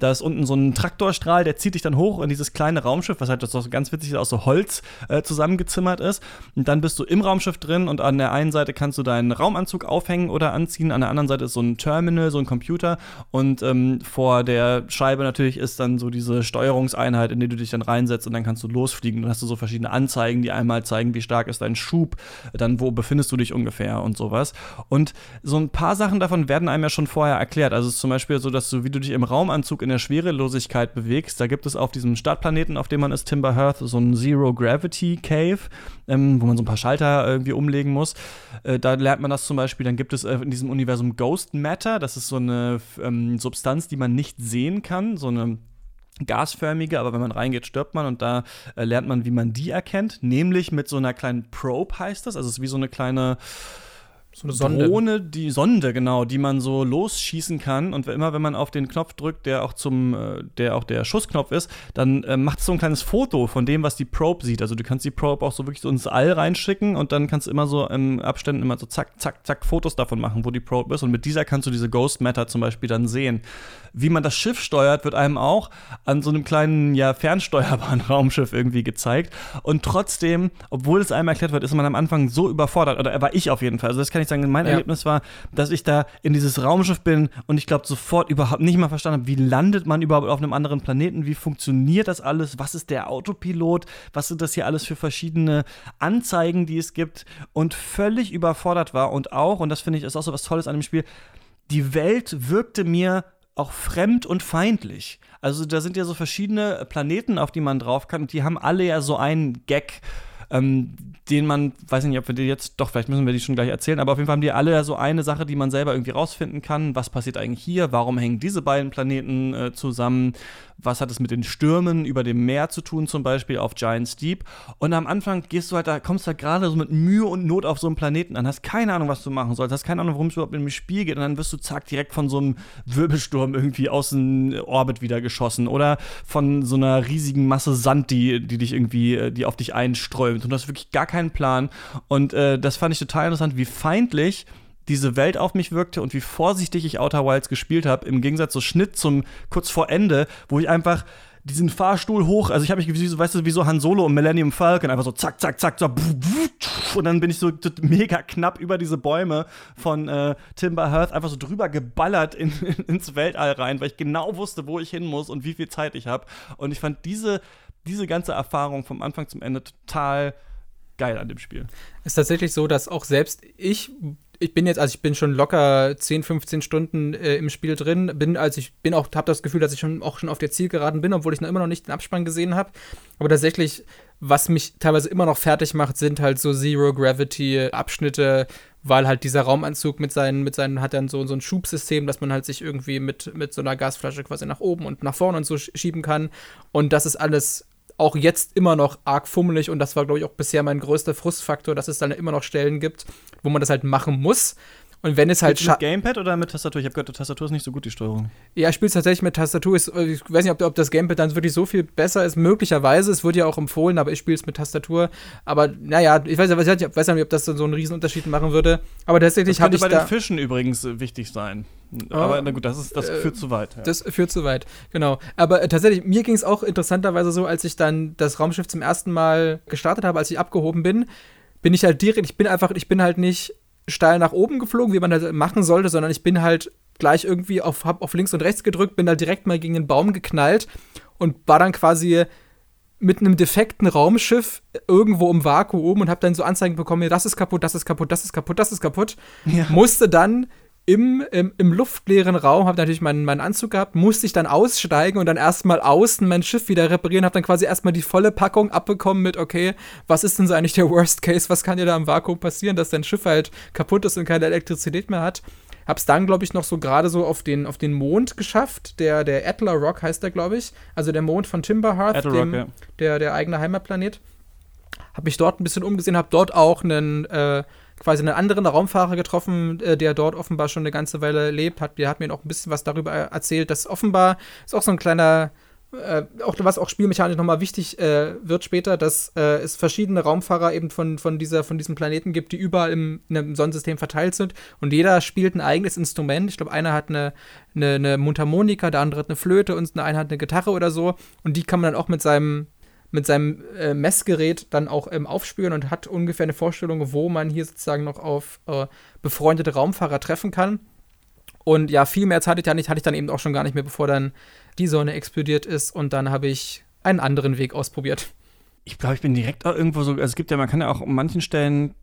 da ist unten so ein Traktorstrahl, der zieht dich dann hoch in dieses kleine Raumschiff, was halt das so ganz witzig ist, aus so Holz Holz äh, zusammengezimmert ist. Und dann bist du im Raumschiff drin und an der einen Seite kannst du deinen Raumanzug aufhängen oder anziehen, an der anderen Seite ist so ein Terminal, so ein Computer und ähm, vor der Scheibe natürlich ist dann so diese Steuerungseinheit, in die du dich dann reinsetzt und dann kannst du losfliegen. Dann hast du so verschiedene Anzeigen, die einmal zeigen, wie stark ist dein Schub, dann wo befindest du dich ungefähr und sowas. Und so ein paar Sachen davon werden einem ja schon vorher erklärt. Also es ist zum Beispiel so, dass du, wie du dich im Raumanzug in der Schwerelosigkeit bewegst, da gibt es auf diesem Startplaneten, auf dem man ist, Timber Hearth, so ein Zero Zero Gravity Cave, ähm, wo man so ein paar Schalter irgendwie umlegen muss. Äh, da lernt man das zum Beispiel. Dann gibt es äh, in diesem Universum Ghost Matter. Das ist so eine ähm, Substanz, die man nicht sehen kann. So eine gasförmige, aber wenn man reingeht, stirbt man und da äh, lernt man, wie man die erkennt, nämlich mit so einer kleinen Probe heißt das, also es ist wie so eine kleine so eine Sonde. Drohne, die Sonde, genau, die man so losschießen kann. Und immer wenn man auf den Knopf drückt, der auch zum, äh, der auch der Schussknopf ist, dann äh, macht es so ein kleines Foto von dem, was die Probe sieht. Also du kannst die Probe auch so wirklich so ins All reinschicken und dann kannst du immer so im Abständen immer so zack, zack, zack Fotos davon machen, wo die Probe ist. Und mit dieser kannst du diese Ghost Matter zum Beispiel dann sehen. Wie man das Schiff steuert, wird einem auch an so einem kleinen, ja, fernsteuerbaren Raumschiff irgendwie gezeigt. Und trotzdem, obwohl es einem erklärt wird, ist man am Anfang so überfordert, oder war ich auf jeden Fall. Also das kann ich ich sagen, mein Ja. Erlebnis war, dass ich da in dieses Raumschiff bin und ich glaube sofort überhaupt nicht mal verstanden habe, wie landet man überhaupt auf einem anderen Planeten, wie funktioniert das alles, was ist der Autopilot, was sind das hier alles für verschiedene Anzeigen, die es gibt und völlig überfordert war und auch, und das finde ich ist auch so was Tolles an dem Spiel, die Welt wirkte mir auch fremd und feindlich. Also da sind ja so verschiedene Planeten, auf die man drauf kann und die haben alle ja so einen Gag, ähm, den man, weiß ich nicht, ob wir die jetzt, doch, vielleicht müssen wir die schon gleich erzählen, aber auf jeden Fall haben die alle so eine Sache, die man selber irgendwie rausfinden kann. Was passiert eigentlich hier? Warum hängen diese beiden Planeten äh, zusammen? Was hat es mit den Stürmen über dem Meer zu tun, zum Beispiel auf Giant's Deep? Und am Anfang gehst du halt da, kommst du halt gerade so mit Mühe und Not auf so einen Planeten an, hast keine Ahnung, was du machen sollst, hast keine Ahnung, worum es überhaupt in dem Spiel geht, und dann wirst du zack direkt von so einem Wirbelsturm irgendwie aus dem Orbit wieder geschossen oder von so einer riesigen Masse Sand, die, die dich irgendwie, äh, die auf dich einströmt. Und du hast wirklich gar keinen Plan. Und äh, das fand ich total interessant, wie feindlich diese Welt auf mich wirkte und wie vorsichtig ich Outer Wilds gespielt habe, im Gegensatz so Schnitt zum kurz vor Ende, wo ich einfach diesen Fahrstuhl hoch, also ich habe mich wie so, weißt du, wie so Han Solo und Millennium Falcon, einfach so zack, zack, zack, so und dann bin ich so mega knapp über diese Bäume von äh, Timber Hearth einfach so drüber geballert in, in, ins Weltall rein, weil ich genau wusste, wo ich hin muss und wie viel Zeit ich habe. Und ich fand diese, diese ganze Erfahrung vom Anfang zum Ende total geil an dem Spiel. Ist tatsächlich so, dass auch selbst ich, ich bin jetzt, also ich bin schon locker 10, 15 Stunden äh, im Spiel drin, bin, also ich bin auch, habe das Gefühl, dass ich schon auch schon auf der Zielgeraden bin, obwohl ich noch immer noch nicht den Abspann gesehen habe. Aber tatsächlich, was mich teilweise immer noch fertig macht, sind halt so Zero Gravity Abschnitte, weil halt dieser Raumanzug mit seinen, mit seinen, hat dann so, so ein Schubsystem, dass man halt sich irgendwie mit, mit so einer Gasflasche quasi nach oben und nach vorne und so schieben kann. Und das ist alles auch jetzt immer noch arg fummelig und das war, glaube ich, auch bisher mein größter Frustfaktor, dass es dann immer noch Stellen gibt, wo man das halt machen muss. Und wenn es halt mit, mit Gamepad oder mit Tastatur? Ich habe gehört, die Tastatur ist nicht so gut, die Steuerung. Ja, ich spiele es tatsächlich mit Tastatur. Ich weiß nicht, ob, ob, das Gamepad dann wirklich so viel besser ist. Möglicherweise, es wird ja auch empfohlen, aber ich spiele es mit Tastatur. Aber naja, ich weiß, ich weiß nicht, ob das so einen Riesenunterschied machen würde. Aber tatsächlich habe ich. Das könnte bei den Fischen übrigens wichtig sein. Aber na gut, das, ist, das führt äh, zu weit. Ja. Das führt zu weit, genau. Aber äh, tatsächlich, mir ging es auch interessanterweise so, als ich dann das Raumschiff zum ersten Mal gestartet habe, als ich abgehoben bin, bin ich halt direkt, ich bin einfach, ich bin halt nicht steil nach oben geflogen, wie man das machen sollte, sondern ich bin halt gleich irgendwie auf, hab auf links und rechts gedrückt, bin da direkt mal gegen den Baum geknallt und war dann quasi mit einem defekten Raumschiff irgendwo im Vakuum und habe dann so Anzeigen bekommen, das ist kaputt, das ist kaputt, das ist kaputt, das ist kaputt. Ja. Musste dann im, im, im luftleeren Raum, habe natürlich meinen, meinen Anzug gehabt, musste ich dann aussteigen und dann erstmal außen mein Schiff wieder reparieren, habe dann quasi erstmal die volle Packung abbekommen mit, okay, was ist denn so eigentlich der Worst Case, was kann dir da im Vakuum passieren, dass dein Schiff halt kaputt ist und keine Elektrizität mehr hat. Hab's dann, glaube ich, noch so gerade so auf den, auf den Mond geschafft. Der, der Adler Rock heißt der, glaube ich. Also der Mond von Timberhearth, dem, Rock, ja. der, der eigene Heimatplanet. Hab mich dort ein bisschen umgesehen, hab dort auch einen, äh, quasi einen anderen Raumfahrer getroffen, äh, der dort offenbar schon eine ganze Weile lebt. Hat, der hat mir auch ein bisschen was darüber erzählt, dass offenbar ist auch so ein kleiner äh, auch was auch spielmechanisch nochmal wichtig äh, wird später, dass äh, es verschiedene Raumfahrer eben von, von, dieser, von diesem Planeten gibt, die überall im, im Sonnensystem verteilt sind und jeder spielt ein eigenes Instrument. Ich glaube, einer hat eine, eine, eine Mundharmonika, der andere hat eine Flöte und einer hat eine Gitarre oder so und die kann man dann auch mit seinem mit seinem äh, Messgerät dann auch ähm, aufspüren und hat ungefähr eine Vorstellung, wo man hier sozusagen noch auf äh, befreundete Raumfahrer treffen kann. Und ja, viel mehr Zeit hatte ich, nicht, hatte ich dann eben auch schon gar nicht mehr, bevor dann die Sonne explodiert ist. Und dann habe ich einen anderen Weg ausprobiert. Ich glaube, ich bin direkt auch irgendwo so. Also es gibt ja, man kann ja auch an manchen Stellen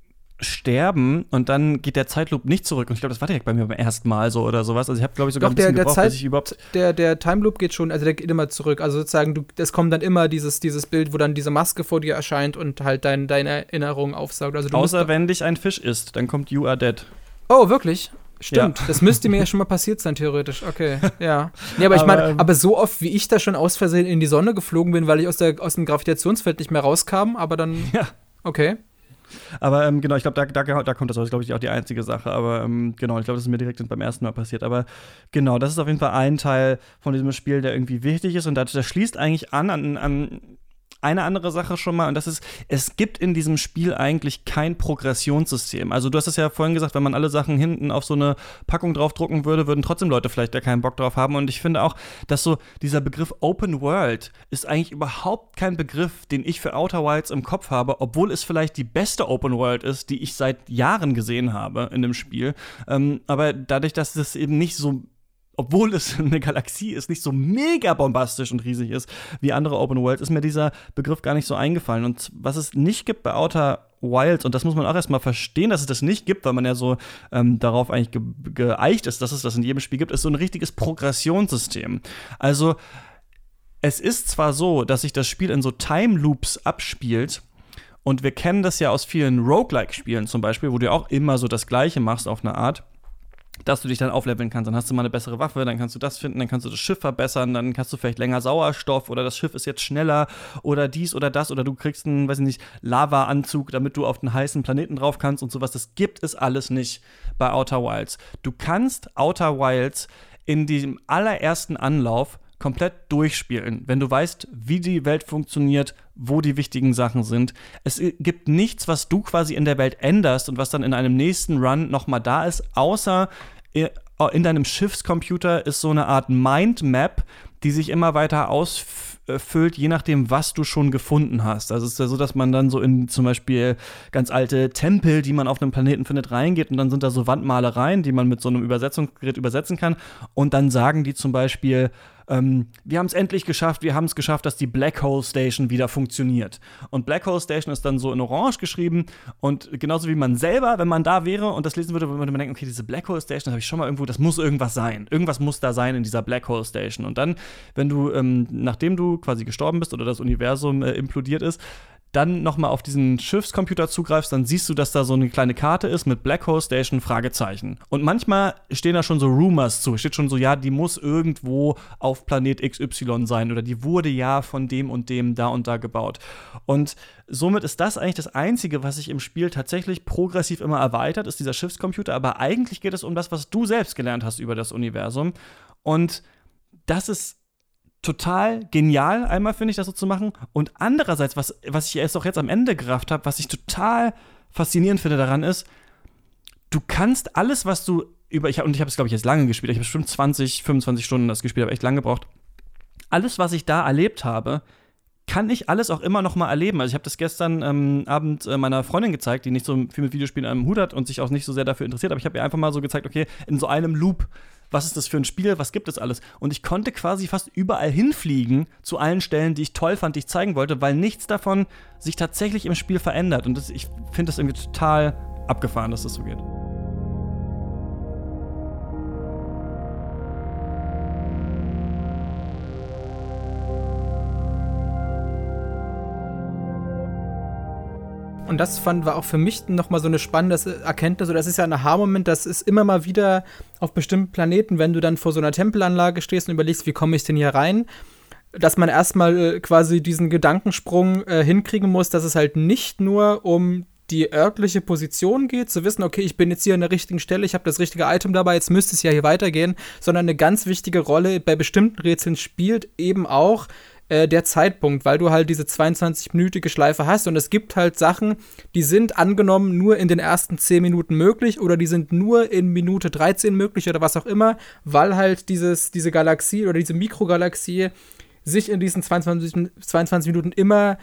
sterben und dann geht der Zeitloop nicht zurück. Und ich glaube, das war direkt bei mir beim ersten Mal so oder sowas. Also ich habe, glaube ich, sogar Doch, ein bisschen der, gebraucht, der, bis ich überhaupt der, der Timeloop geht schon, also der geht immer zurück. Also sozusagen, du, es kommt dann immer dieses, dieses Bild, wo dann diese Maske vor dir erscheint und halt dein, deine Erinnerung aufsaugt. Also du Außer wenn dich ein Fisch isst, dann kommt You are dead. Oh, wirklich? Stimmt, ja. das müsste mir ja schon mal passiert sein, theoretisch. Okay, ja. Nee, aber ich meine, ähm, aber so oft, wie ich da schon aus Versehen in die Sonne geflogen bin, weil ich aus, der, aus dem Gravitationsfeld nicht mehr rauskam, aber dann. Ja. Okay. Aber ähm, genau, ich glaube, da, da, da kommt das, glaube ich, auch die einzige Sache. Aber ähm, genau, ich glaube, das ist mir direkt beim ersten Mal passiert. Aber genau, das ist auf jeden Fall ein Teil von diesem Spiel, der irgendwie wichtig ist. Und da, das schließt eigentlich an, an, an eine andere Sache schon mal, und das ist, es gibt in diesem Spiel eigentlich kein Progressionssystem. Also du hast es ja vorhin gesagt, wenn man alle Sachen hinten auf so eine Packung draufdrucken würde, würden trotzdem Leute vielleicht da keinen Bock drauf haben. Und ich finde auch, dass so dieser Begriff Open World ist eigentlich überhaupt kein Begriff, den ich für Outer Wilds im Kopf habe, obwohl es vielleicht die beste Open World ist, die ich seit Jahren gesehen habe in dem Spiel. Ähm, aber dadurch, dass es eben nicht so obwohl es eine Galaxie ist, nicht so mega bombastisch und riesig ist wie andere Open Worlds, ist mir dieser Begriff gar nicht so eingefallen. Und was es nicht gibt bei Outer Wilds, und das muss man auch erstmal verstehen, dass es das nicht gibt, weil man ja so ähm, darauf eigentlich ge geeicht ist, dass es das in jedem Spiel gibt, ist so ein richtiges Progressionssystem. Also, es ist zwar so, dass sich das Spiel in so Time Loops abspielt, und wir kennen das ja aus vielen Roguelike-Spielen zum Beispiel, wo du auch immer so das Gleiche machst auf eine Art dass du dich dann aufleveln kannst. Dann hast du mal eine bessere Waffe, dann kannst du das finden, dann kannst du das Schiff verbessern, dann kannst du vielleicht länger Sauerstoff oder das Schiff ist jetzt schneller oder dies oder das oder du kriegst einen, weiß ich nicht, Lava-Anzug, damit du auf den heißen Planeten drauf kannst und sowas. Das gibt es alles nicht bei Outer Wilds. Du kannst Outer Wilds in diesem allerersten Anlauf komplett durchspielen, wenn du weißt, wie die Welt funktioniert, wo die wichtigen Sachen sind. Es gibt nichts, was du quasi in der Welt änderst und was dann in einem nächsten Run nochmal da ist, außer in deinem Schiffscomputer ist so eine Art Mindmap, die sich immer weiter ausfüllt, je nachdem, was du schon gefunden hast. Also es ist ja so, dass man dann so in zum Beispiel ganz alte Tempel, die man auf einem Planeten findet, reingeht und dann sind da so Wandmalereien, die man mit so einem Übersetzungsgerät übersetzen kann. Und dann sagen die zum Beispiel, ähm, wir haben es endlich geschafft, wir haben es geschafft, dass die Black Hole Station wieder funktioniert. Und Black Hole Station ist dann so in Orange geschrieben und genauso wie man selber, wenn man da wäre und das lesen würde, würde man denken, okay, diese Black Hole Station, das habe ich schon mal irgendwo, das muss irgendwas sein. Irgendwas muss da sein in dieser Black Hole Station. Und dann, wenn du, ähm, nachdem du quasi gestorben bist oder das Universum äh, implodiert ist, dann nochmal auf diesen Schiffscomputer zugreifst, dann siehst du, dass da so eine kleine Karte ist mit Black Hole Station Fragezeichen. Und manchmal stehen da schon so Rumors zu. Steht schon so, ja, die muss irgendwo auf Planet XY sein oder die wurde ja von dem und dem da und da gebaut. Und somit ist das eigentlich das Einzige, was sich im Spiel tatsächlich progressiv immer erweitert, ist dieser Schiffscomputer. Aber eigentlich geht es um das, was du selbst gelernt hast über das Universum. Und das ist total genial, einmal finde ich das so zu machen. Und andererseits, was, was ich erst auch jetzt am Ende gerafft habe, was ich total faszinierend finde daran ist, du kannst alles, was du über, ich, und ich habe es, glaube ich, jetzt lange gespielt, ich habe bestimmt 20, 25 Stunden das gespielt, habe echt lange gebraucht. Alles, was ich da erlebt habe, kann ich alles auch immer noch mal erleben. Also ich habe das gestern ähm, Abend äh, meiner Freundin gezeigt, die nicht so viel mit Videospielen am Hut hat und sich auch nicht so sehr dafür interessiert, aber ich habe ihr einfach mal so gezeigt, okay, in so einem Loop was ist das für ein Spiel, was gibt es alles. Und ich konnte quasi fast überall hinfliegen zu allen Stellen, die ich toll fand, die ich zeigen wollte, weil nichts davon sich tatsächlich im Spiel verändert. Und das, ich finde das irgendwie total abgefahren, dass das so geht. Und das fand war auch für mich nochmal so eine spannende Erkenntnis. So, das ist ja ein Aha-Moment, das ist immer mal wieder auf bestimmten Planeten, wenn du dann vor so einer Tempelanlage stehst und überlegst, wie komme ich denn hier rein, dass man erstmal äh, quasi diesen Gedankensprung äh, hinkriegen muss, dass es halt nicht nur um die örtliche Position geht, zu wissen, okay, ich bin jetzt hier an der richtigen Stelle, ich habe das richtige Item dabei, jetzt müsste es ja hier weitergehen, sondern eine ganz wichtige Rolle bei bestimmten Rätseln spielt eben auch äh, der Zeitpunkt, weil du halt diese 22-minütige Schleife hast und es gibt halt Sachen, die sind angenommen nur in den ersten 10 Minuten möglich oder die sind nur in Minute 13 möglich oder was auch immer, weil halt dieses, diese Galaxie oder diese Mikrogalaxie sich in diesen 22, 22 Minuten immer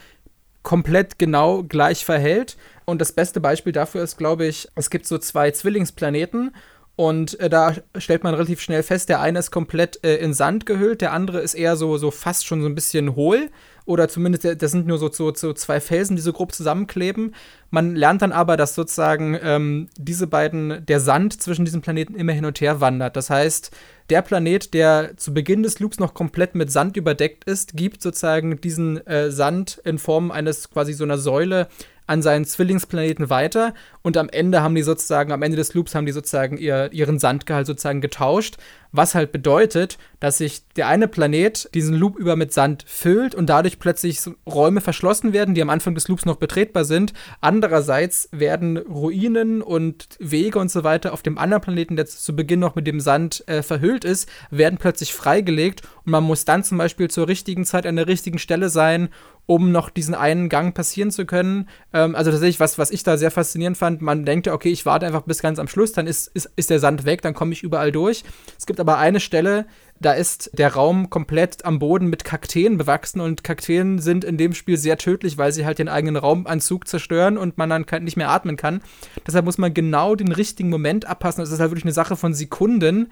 komplett genau gleich verhält. Und das beste Beispiel dafür ist, glaube ich, es gibt so zwei Zwillingsplaneten und äh, da stellt man relativ schnell fest, der eine ist komplett äh, in Sand gehüllt, der andere ist eher so, so fast schon so ein bisschen hohl. Oder zumindest, das sind nur so, so, so zwei Felsen, die so grob zusammenkleben. Man lernt dann aber, dass sozusagen ähm, diese beiden, der Sand zwischen diesen Planeten immer hin und her wandert. Das heißt, der Planet, der zu Beginn des Loops noch komplett mit Sand überdeckt ist, gibt sozusagen diesen äh, Sand in Form eines quasi so einer Säule an seinen Zwillingsplaneten weiter und am Ende haben die sozusagen, am Ende des Loops haben die sozusagen ihr, ihren Sandgehalt sozusagen getauscht, was halt bedeutet, dass sich der eine Planet diesen Loop über mit Sand füllt und dadurch plötzlich Räume verschlossen werden, die am Anfang des Loops noch betretbar sind. Andererseits werden Ruinen und Wege und so weiter auf dem anderen Planeten, der zu Beginn noch mit dem Sand äh, verhüllt ist, werden plötzlich freigelegt und man muss dann zum Beispiel zur richtigen Zeit an der richtigen Stelle sein, um noch diesen einen Gang passieren zu können. Ähm, also tatsächlich, was, was ich da sehr faszinierend fand, man denkt, okay, ich warte einfach bis ganz am Schluss, dann ist, ist, ist der Sand weg, dann komme ich überall durch. Es gibt aber eine Stelle, da ist der Raum komplett am Boden mit Kakteen bewachsen und Kakteen sind in dem Spiel sehr tödlich, weil sie halt den eigenen Raumanzug zerstören und man dann nicht mehr atmen kann. Deshalb muss man genau den richtigen Moment abpassen. Das ist halt wirklich eine Sache von Sekunden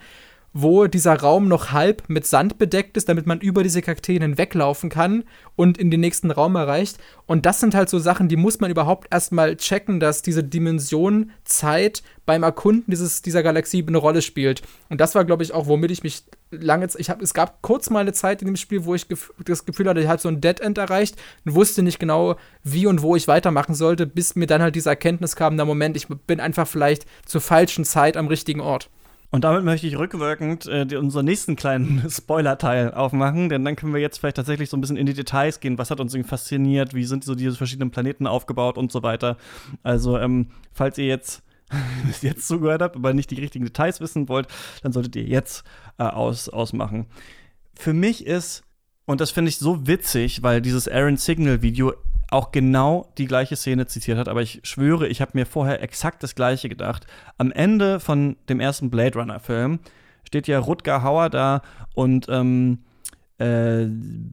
wo dieser Raum noch halb mit Sand bedeckt ist, damit man über diese Kakteen hinweglaufen kann und in den nächsten Raum erreicht. Und das sind halt so Sachen, die muss man überhaupt erstmal checken, dass diese Dimension Zeit beim Erkunden dieses, dieser Galaxie eine Rolle spielt. Und das war, glaube ich, auch, womit ich mich lange ich habe es gab kurz mal eine Zeit in dem Spiel, wo ich gef das Gefühl hatte, ich habe so ein Dead End erreicht und wusste nicht genau, wie und wo ich weitermachen sollte, bis mir dann halt diese Erkenntnis kam, na Moment, ich bin einfach vielleicht zur falschen Zeit am richtigen Ort. Und damit möchte ich rückwirkend äh, die, unseren nächsten kleinen Spoiler-Teil aufmachen, denn dann können wir jetzt vielleicht tatsächlich so ein bisschen in die Details gehen. Was hat uns irgendwie fasziniert? Wie sind so diese verschiedenen Planeten aufgebaut und so weiter? Also, ähm, falls ihr jetzt jetzt zugehört habt, aber nicht die richtigen Details wissen wollt, dann solltet ihr jetzt äh, aus, ausmachen. Für mich ist, und das finde ich so witzig, weil dieses Aaron Signal Video auch genau die gleiche Szene zitiert hat, aber ich schwöre, ich habe mir vorher exakt das gleiche gedacht. Am Ende von dem ersten Blade Runner-Film steht ja Rutger Hauer da und ähm, äh,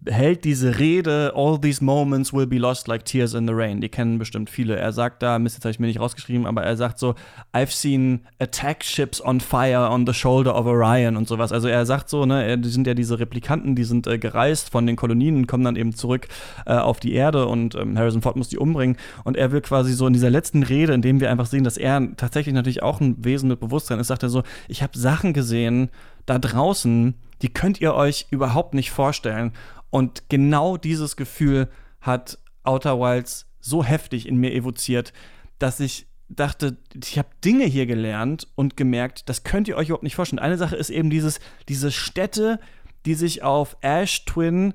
hält diese Rede, All these moments will be lost like tears in the rain. Die kennen bestimmt viele. Er sagt da, Mist, jetzt habe ich mir nicht rausgeschrieben, aber er sagt so, I've seen attack ships on fire on the shoulder of Orion und sowas. Also er sagt so, ne, die sind ja diese Replikanten, die sind äh, gereist von den Kolonien und kommen dann eben zurück äh, auf die Erde und ähm, Harrison Ford muss die umbringen. Und er will quasi so in dieser letzten Rede, in dem wir einfach sehen, dass er tatsächlich natürlich auch ein Wesen mit Bewusstsein ist, sagt er so, ich habe Sachen gesehen da draußen, die könnt ihr euch überhaupt nicht vorstellen. Und genau dieses Gefühl hat Outer Wilds so heftig in mir evoziert, dass ich dachte, ich habe Dinge hier gelernt und gemerkt, das könnt ihr euch überhaupt nicht vorstellen. Eine Sache ist eben dieses, diese Städte, die sich auf Ash Twin,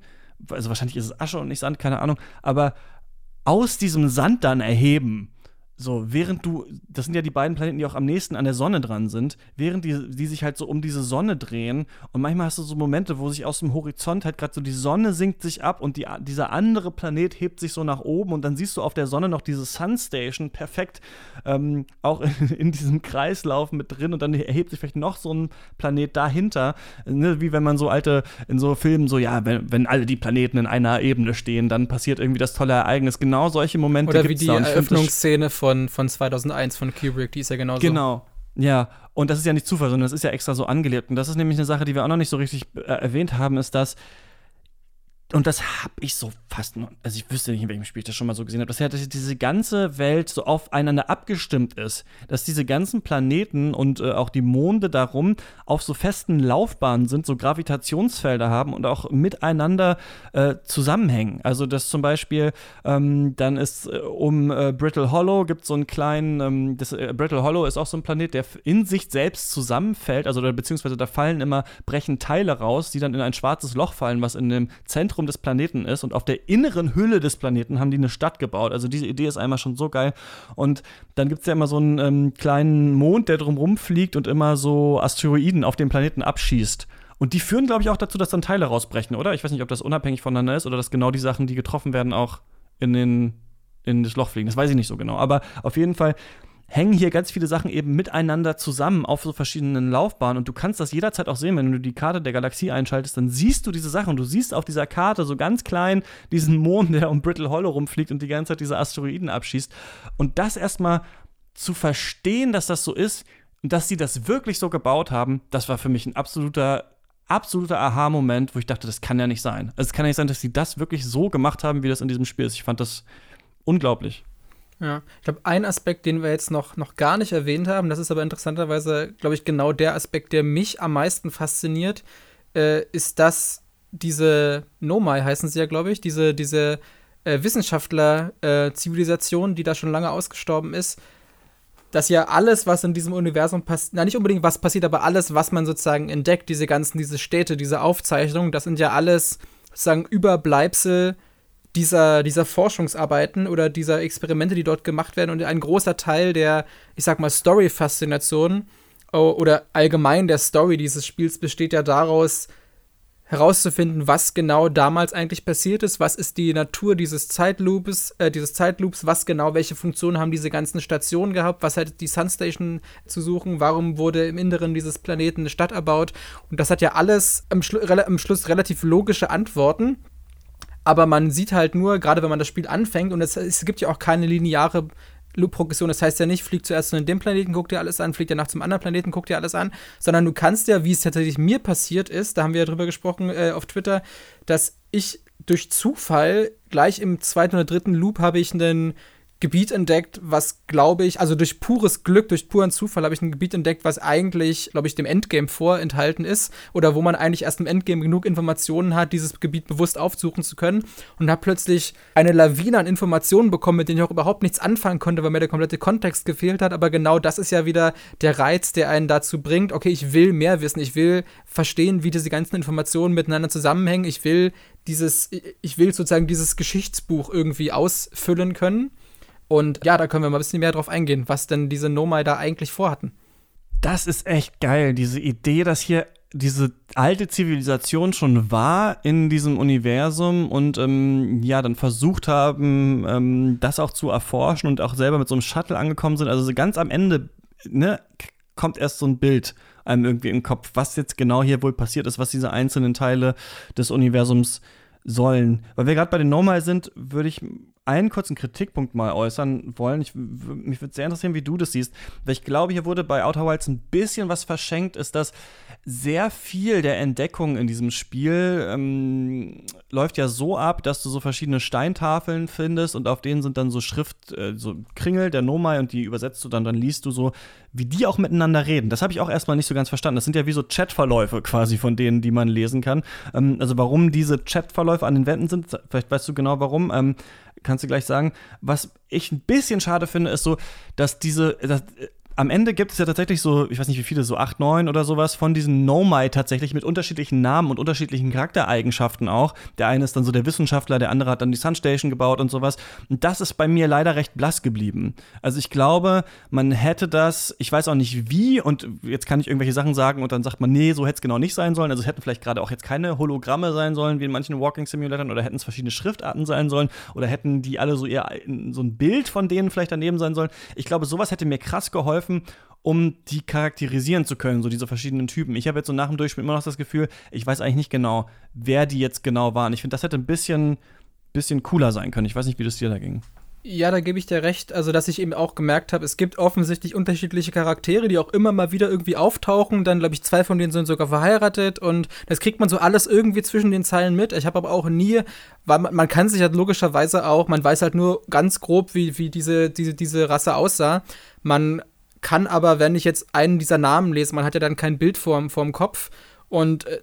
also wahrscheinlich ist es Asche und nicht Sand, keine Ahnung, aber aus diesem Sand dann erheben so, während du, das sind ja die beiden Planeten, die auch am nächsten an der Sonne dran sind, während die, die sich halt so um diese Sonne drehen und manchmal hast du so Momente, wo sich aus dem Horizont halt gerade so die Sonne sinkt sich ab und die, dieser andere Planet hebt sich so nach oben und dann siehst du auf der Sonne noch diese Sunstation perfekt ähm, auch in, in, diesem Kreislauf mit drin und dann erhebt sich vielleicht noch so ein Planet dahinter, ne, wie wenn man so alte, in so Filmen so, ja, wenn, wenn alle die Planeten in einer Ebene stehen, dann passiert irgendwie das tolle Ereignis. Genau solche Momente Oder wie die Eröffnungsszene von von, von 2001 von Kubrick, die ist ja genauso. Genau. Ja, und das ist ja nicht Zufall, sondern das ist ja extra so angelegt. Und das ist nämlich eine Sache, die wir auch noch nicht so richtig äh, erwähnt haben, ist, dass und das habe ich so fast noch, also ich wüsste nicht, in welchem Spiel ich das schon mal so gesehen habe, dass ja diese ganze Welt so aufeinander abgestimmt ist, dass diese ganzen Planeten und äh, auch die Monde darum auf so festen Laufbahnen sind, so Gravitationsfelder haben und auch miteinander äh, zusammenhängen. Also dass zum Beispiel ähm, dann ist äh, um äh, Brittle Hollow gibt es so einen kleinen, ähm, das, äh, Brittle Hollow ist auch so ein Planet, der in sich selbst zusammenfällt, also beziehungsweise da fallen immer, brechen Teile raus, die dann in ein schwarzes Loch fallen, was in dem Zentrum Zentrum des Planeten ist und auf der inneren Hülle des Planeten haben die eine Stadt gebaut. Also diese Idee ist einmal schon so geil. Und dann gibt es ja immer so einen ähm, kleinen Mond, der drumrum fliegt und immer so Asteroiden auf dem Planeten abschießt. Und die führen, glaube ich, auch dazu, dass dann Teile rausbrechen, oder? Ich weiß nicht, ob das unabhängig voneinander ist oder dass genau die Sachen, die getroffen werden, auch in, den, in das Loch fliegen. Das weiß ich nicht so genau. Aber auf jeden Fall hängen hier ganz viele Sachen eben miteinander zusammen auf so verschiedenen Laufbahnen. Und du kannst das jederzeit auch sehen, wenn du die Karte der Galaxie einschaltest, dann siehst du diese Sachen. Du siehst auf dieser Karte so ganz klein diesen Mond, der um Brittle Hollow rumfliegt und die ganze Zeit diese Asteroiden abschießt. Und das erstmal zu verstehen, dass das so ist und dass sie das wirklich so gebaut haben, das war für mich ein absoluter absoluter Aha-Moment, wo ich dachte, das kann ja nicht sein. Also es kann ja nicht sein, dass sie das wirklich so gemacht haben, wie das in diesem Spiel ist. Ich fand das unglaublich. Ja, ich glaube, ein Aspekt, den wir jetzt noch, noch gar nicht erwähnt haben, das ist aber interessanterweise, glaube ich, genau der Aspekt, der mich am meisten fasziniert, äh, ist, dass diese Nomai heißen sie ja, glaube ich, diese, diese äh, Wissenschaftler-Zivilisation, äh, die da schon lange ausgestorben ist, dass ja alles, was in diesem Universum passiert, na nicht unbedingt was passiert, aber alles, was man sozusagen entdeckt, diese ganzen, diese Städte, diese Aufzeichnungen, das sind ja alles sozusagen Überbleibsel dieser, dieser Forschungsarbeiten oder dieser Experimente, die dort gemacht werden. Und ein großer Teil der, ich sag mal, Story-Faszination oder allgemein der Story dieses Spiels besteht ja daraus, herauszufinden, was genau damals eigentlich passiert ist, was ist die Natur dieses Zeitloops, äh, dieses Zeitloops, was genau, welche Funktionen haben diese ganzen Stationen gehabt, was hat die Sunstation zu suchen, warum wurde im Inneren dieses Planeten eine Stadt erbaut und das hat ja alles am, Schlu am Schluss relativ logische Antworten, aber man sieht halt nur, gerade wenn man das Spiel anfängt und es, es gibt ja auch keine lineare Loop-Progression. Das heißt ja nicht, flieg zuerst zu dem Planeten, guck dir alles an, flieg danach zum anderen Planeten, guck dir alles an, sondern du kannst ja, wie es tatsächlich mir passiert ist, da haben wir ja drüber gesprochen äh, auf Twitter, dass ich durch Zufall gleich im zweiten oder dritten Loop habe ich einen Gebiet entdeckt, was glaube ich, also durch pures Glück, durch puren Zufall habe ich ein Gebiet entdeckt, was eigentlich, glaube ich, dem Endgame vorenthalten ist oder wo man eigentlich erst im Endgame genug Informationen hat, dieses Gebiet bewusst aufsuchen zu können und habe plötzlich eine Lawine an Informationen bekommen, mit denen ich auch überhaupt nichts anfangen konnte, weil mir der komplette Kontext gefehlt hat, aber genau das ist ja wieder der Reiz, der einen dazu bringt, okay, ich will mehr wissen, ich will verstehen, wie diese ganzen Informationen miteinander zusammenhängen, ich will dieses, ich will sozusagen dieses Geschichtsbuch irgendwie ausfüllen können. Und ja, da können wir mal ein bisschen mehr drauf eingehen, was denn diese Nomai da eigentlich vorhatten. Das ist echt geil, diese Idee, dass hier diese alte Zivilisation schon war in diesem Universum und ähm, ja, dann versucht haben, ähm, das auch zu erforschen und auch selber mit so einem Shuttle angekommen sind. Also ganz am Ende ne, kommt erst so ein Bild einem irgendwie im Kopf, was jetzt genau hier wohl passiert ist, was diese einzelnen Teile des Universums sollen. Weil wir gerade bei den Nomai sind, würde ich einen kurzen Kritikpunkt mal äußern wollen. Ich, mich würde sehr interessieren, wie du das siehst. Weil ich glaube, hier wurde bei Outer Wilds ein bisschen was verschenkt, ist, dass sehr viel der Entdeckung in diesem Spiel ähm, läuft ja so ab, dass du so verschiedene Steintafeln findest und auf denen sind dann so Schrift, äh, so Kringel der Nomai und die übersetzt du dann, dann liest du so, wie die auch miteinander reden. Das habe ich auch erstmal nicht so ganz verstanden. Das sind ja wie so Chatverläufe quasi von denen, die man lesen kann. Ähm, also warum diese Chatverläufe an den Wänden sind, vielleicht weißt du genau warum. Ähm, kannst du gleich sagen. Was ich ein bisschen schade finde, ist so, dass diese, dass, am Ende gibt es ja tatsächlich so, ich weiß nicht wie viele, so acht, neun oder sowas von diesen Nomai tatsächlich mit unterschiedlichen Namen und unterschiedlichen Charaktereigenschaften auch. Der eine ist dann so der Wissenschaftler, der andere hat dann die Sunstation gebaut und sowas. Und das ist bei mir leider recht blass geblieben. Also ich glaube, man hätte das, ich weiß auch nicht wie, und jetzt kann ich irgendwelche Sachen sagen und dann sagt man, nee, so hätte es genau nicht sein sollen. Also es hätten vielleicht gerade auch jetzt keine Hologramme sein sollen, wie in manchen Walking Simulatoren, oder hätten es verschiedene Schriftarten sein sollen, oder hätten die alle so eher so ein Bild von denen vielleicht daneben sein sollen. Ich glaube, sowas hätte mir krass geholfen geholfen, um die charakterisieren zu können, so diese verschiedenen Typen. Ich habe jetzt so nach dem Durchspiel immer noch das Gefühl, ich weiß eigentlich nicht genau, wer die jetzt genau waren. Ich finde, das hätte ein bisschen, bisschen cooler sein können. Ich weiß nicht, wie das dir da ging. Ja, da gebe ich dir recht. Also, dass ich eben auch gemerkt habe, es gibt offensichtlich unterschiedliche Charaktere, die auch immer mal wieder irgendwie auftauchen. Dann, glaube ich, zwei von denen sind sogar verheiratet und das kriegt man so alles irgendwie zwischen den Zeilen mit. Ich habe aber auch nie, weil man, man, kann sich halt logischerweise auch, man weiß halt nur ganz grob, wie, wie diese, diese, diese Rasse aussah. Man kann aber, wenn ich jetzt einen dieser Namen lese, man hat ja dann kein Bild vorm, vorm Kopf und äh,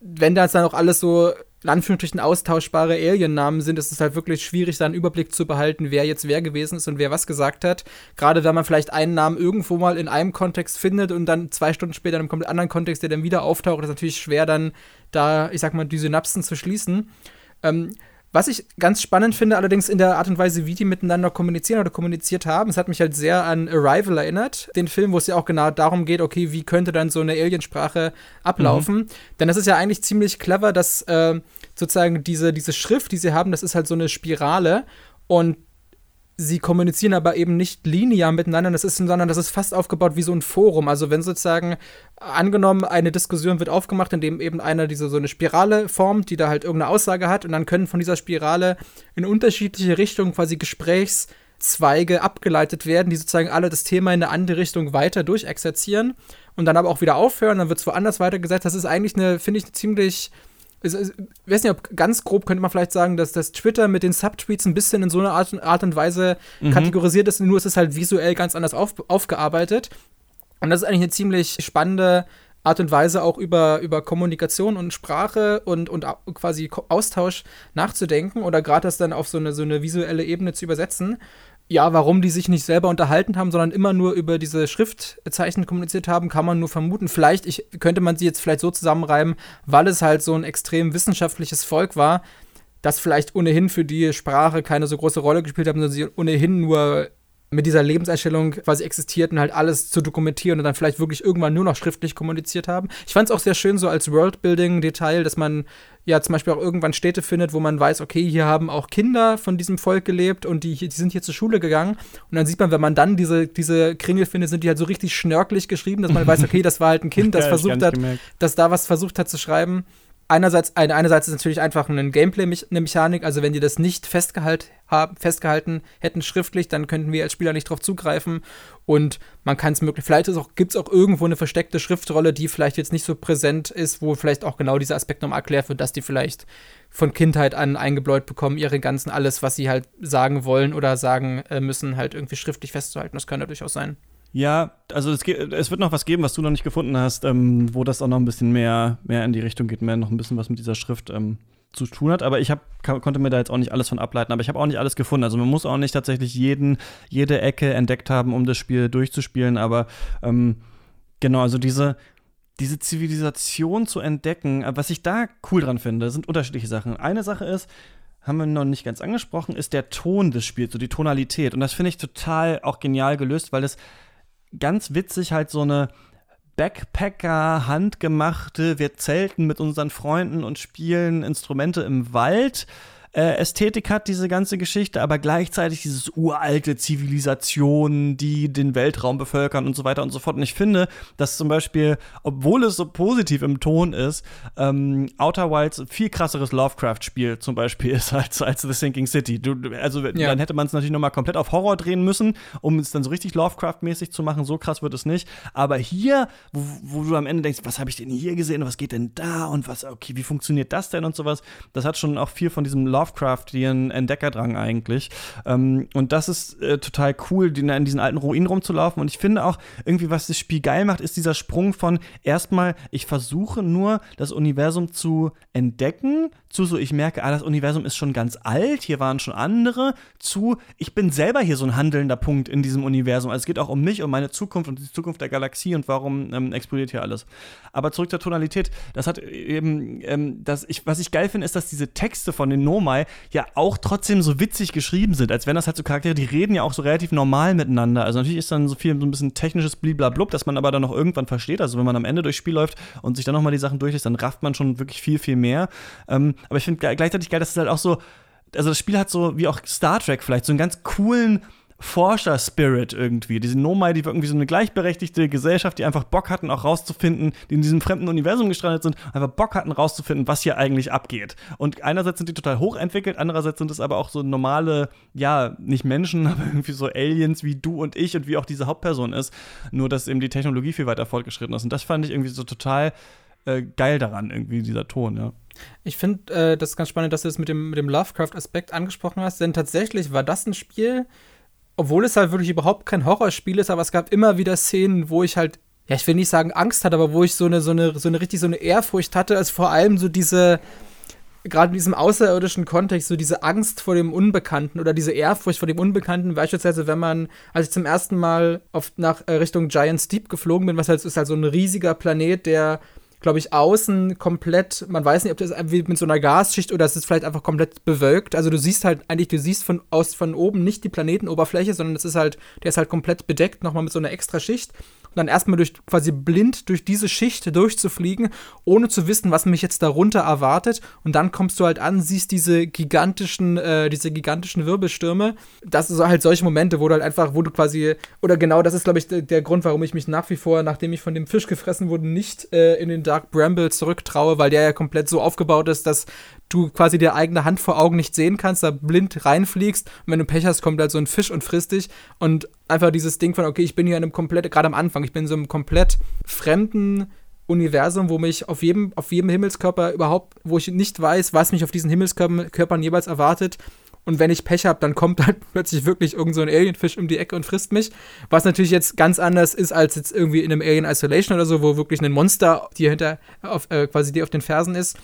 wenn das dann auch alles so Anführungsstrichen austauschbare Alien-Namen sind, ist es halt wirklich schwierig, da einen Überblick zu behalten, wer jetzt wer gewesen ist und wer was gesagt hat. Gerade wenn man vielleicht einen Namen irgendwo mal in einem Kontext findet und dann zwei Stunden später in einem komplett anderen Kontext, der dann wieder auftaucht, ist natürlich schwer, dann da, ich sag mal, die Synapsen zu schließen. Ähm, was ich ganz spannend finde, allerdings in der Art und Weise, wie die miteinander kommunizieren oder kommuniziert haben, es hat mich halt sehr an Arrival erinnert, den Film, wo es ja auch genau darum geht, okay, wie könnte dann so eine Aliensprache ablaufen? Mhm. Denn das ist ja eigentlich ziemlich clever, dass äh, sozusagen diese, diese Schrift, die sie haben, das ist halt so eine Spirale und sie kommunizieren aber eben nicht linear miteinander, das ist, sondern das ist fast aufgebaut wie so ein Forum. Also wenn sozusagen angenommen eine Diskussion wird aufgemacht, in dem eben einer diese so eine Spirale formt, die da halt irgendeine Aussage hat und dann können von dieser Spirale in unterschiedliche Richtungen quasi Gesprächszweige abgeleitet werden, die sozusagen alle das Thema in eine andere Richtung weiter durchexerzieren und dann aber auch wieder aufhören, dann wird es woanders weitergesetzt. Das ist eigentlich eine, finde ich, eine ziemlich ich weiß nicht, ob ganz grob könnte man vielleicht sagen, dass das Twitter mit den Subtweets ein bisschen in so einer Art, Art und Weise mhm. kategorisiert ist, nur ist es halt visuell ganz anders auf, aufgearbeitet. Und das ist eigentlich eine ziemlich spannende Art und Weise, auch über, über Kommunikation und Sprache und, und quasi Austausch nachzudenken oder gerade das dann auf so eine, so eine visuelle Ebene zu übersetzen. Ja, warum die sich nicht selber unterhalten haben, sondern immer nur über diese Schriftzeichen kommuniziert haben, kann man nur vermuten. Vielleicht ich, könnte man sie jetzt vielleicht so zusammenreiben, weil es halt so ein extrem wissenschaftliches Volk war, das vielleicht ohnehin für die Sprache keine so große Rolle gespielt haben, sondern sie ohnehin nur mit dieser Lebenseinstellung quasi existierten, halt alles zu dokumentieren und dann vielleicht wirklich irgendwann nur noch schriftlich kommuniziert haben. Ich fand es auch sehr schön so als Worldbuilding-Detail, dass man ja zum Beispiel auch irgendwann Städte findet, wo man weiß, okay, hier haben auch Kinder von diesem Volk gelebt und die, die sind hier zur Schule gegangen. Und dann sieht man, wenn man dann diese, diese Kringel findet, sind die halt so richtig schnörklich geschrieben, dass man weiß, okay, das war halt ein Kind, das ja, versucht hat, gemerkt. das da was versucht hat zu schreiben einerseits, eine, einerseits ist natürlich einfach ein Gameplay eine Mechanik, also wenn die das nicht festgehalt, haben, festgehalten hätten schriftlich, dann könnten wir als Spieler nicht drauf zugreifen und man kann es möglich, vielleicht gibt es auch irgendwo eine versteckte Schriftrolle, die vielleicht jetzt nicht so präsent ist, wo vielleicht auch genau dieser Aspekt nochmal erklärt wird, dass die vielleicht von Kindheit an eingebläut bekommen, ihre ganzen, alles, was sie halt sagen wollen oder sagen äh, müssen, halt irgendwie schriftlich festzuhalten. Das kann ja durchaus sein. Ja, also es, es, wird noch was geben, was du noch nicht gefunden hast, ähm, wo das auch noch ein bisschen mehr, mehr in die Richtung geht, mehr noch ein bisschen was mit dieser Schrift ähm, zu tun hat. Aber ich hab, konnte mir da jetzt auch nicht alles von ableiten. Aber ich habe auch nicht alles gefunden. Also man muss auch nicht tatsächlich jeden, jede Ecke entdeckt haben, um das Spiel durchzuspielen. Aber ähm, genau, also diese, diese Zivilisation zu entdecken, äh, was ich da cool dran finde, sind unterschiedliche Sachen. Eine Sache ist, haben wir noch nicht ganz angesprochen, ist der Ton des Spiels, so die Tonalität. Und das finde ich total auch genial gelöst, weil es ganz witzig halt so eine Backpacker, handgemachte, wir zelten mit unseren Freunden und spielen Instrumente im Wald äh, Ästhetik hat, diese ganze Geschichte, aber gleichzeitig dieses uralte Zivilisation, die den Weltraum bevölkern und so weiter und so fort. Und ich finde, dass zum Beispiel, obwohl es so positiv im Ton ist, ähm, Outer Wilds viel krasseres Lovecraft-Spiel zum Beispiel ist als, als The Sinking City. Du, also ja. dann hätte man es natürlich nochmal komplett auf Horror drehen müssen, um es dann so richtig Lovecraft-mäßig zu machen. So krass wird es nicht. Aber hier, wo, wo du am Ende denkst, was habe ich denn hier gesehen und was geht denn da und was, okay, wie funktioniert das denn und sowas, das hat schon auch viel von diesem Lovecraft Lovecraftian Entdeckerdrang eigentlich. Ähm, und das ist äh, total cool, die, in diesen alten Ruinen rumzulaufen. Und ich finde auch, irgendwie, was das Spiel geil macht, ist dieser Sprung von erstmal, ich versuche nur, das Universum zu entdecken, zu so, ich merke, ah, das Universum ist schon ganz alt, hier waren schon andere, zu, ich bin selber hier so ein handelnder Punkt in diesem Universum. Also es geht auch um mich, um meine Zukunft und die Zukunft der Galaxie und warum ähm, explodiert hier alles. Aber zurück zur Tonalität, das hat eben, ähm, das ich, was ich geil finde, ist, dass diese Texte von den Nomai ja auch trotzdem so witzig geschrieben sind, als wenn das halt so Charaktere, die reden ja auch so relativ normal miteinander. Also natürlich ist dann so viel so ein bisschen technisches Bliblablub, dass man aber dann noch irgendwann versteht. Also wenn man am Ende durchs Spiel läuft und sich dann nochmal die Sachen durchliest, dann rafft man schon wirklich viel, viel mehr. Ähm, aber ich finde gleichzeitig geil, dass es halt auch so, also das Spiel hat so, wie auch Star Trek vielleicht, so einen ganz coolen Forscher-Spirit irgendwie. Diese Nomai, die irgendwie so eine gleichberechtigte Gesellschaft, die einfach Bock hatten, auch rauszufinden, die in diesem fremden Universum gestrandet sind, einfach Bock hatten, rauszufinden, was hier eigentlich abgeht. Und einerseits sind die total hochentwickelt, andererseits sind es aber auch so normale, ja, nicht Menschen, aber irgendwie so Aliens wie du und ich und wie auch diese Hauptperson ist. Nur, dass eben die Technologie viel weiter fortgeschritten ist. Und das fand ich irgendwie so total äh, geil daran, irgendwie dieser Ton, ja. Ich finde äh, das ganz spannend, dass du das mit dem, mit dem Lovecraft-Aspekt angesprochen hast, denn tatsächlich war das ein Spiel, obwohl es halt wirklich überhaupt kein Horrorspiel ist, aber es gab immer wieder Szenen, wo ich halt, ja, ich will nicht sagen Angst hatte, aber wo ich so eine, so eine, so eine richtig so eine Ehrfurcht hatte, als vor allem so diese, gerade in diesem außerirdischen Kontext, so diese Angst vor dem Unbekannten oder diese Ehrfurcht vor dem Unbekannten, beispielsweise, wenn man, als ich zum ersten Mal auf, nach äh, Richtung Giant Deep geflogen bin, was halt ist halt so ein riesiger Planet, der glaube ich, außen komplett, man weiß nicht, ob das wie mit so einer Gasschicht oder es ist vielleicht einfach komplett bewölkt. Also du siehst halt eigentlich, du siehst von aus von oben nicht die Planetenoberfläche, sondern es ist halt, der ist halt komplett bedeckt, nochmal mit so einer extra Schicht und dann erstmal durch quasi blind durch diese Schicht durchzufliegen, ohne zu wissen, was mich jetzt darunter erwartet. Und dann kommst du halt an, siehst diese gigantischen, äh, diese gigantischen Wirbelstürme. Das sind halt solche Momente, wo du halt einfach, wo du quasi, oder genau das ist, glaube ich, der Grund, warum ich mich nach wie vor, nachdem ich von dem Fisch gefressen wurde, nicht äh, in den Dark Bramble zurücktraue, weil der ja komplett so aufgebaut ist, dass du quasi dir eigene Hand vor Augen nicht sehen kannst, da blind reinfliegst und wenn du Pech hast, kommt halt so ein Fisch und frisst dich und einfach dieses Ding von, okay, ich bin hier in einem komplett, gerade am Anfang, ich bin in so einem komplett fremden Universum, wo mich auf jedem, auf jedem Himmelskörper überhaupt, wo ich nicht weiß, was mich auf diesen Himmelskörpern jeweils erwartet und wenn ich Pech habe, dann kommt halt plötzlich wirklich irgend so ein Alienfisch um die Ecke und frisst mich. Was natürlich jetzt ganz anders ist als jetzt irgendwie in einem Alien Isolation oder so, wo wirklich ein Monster dir hinter auf, äh, quasi dir auf den Fersen ist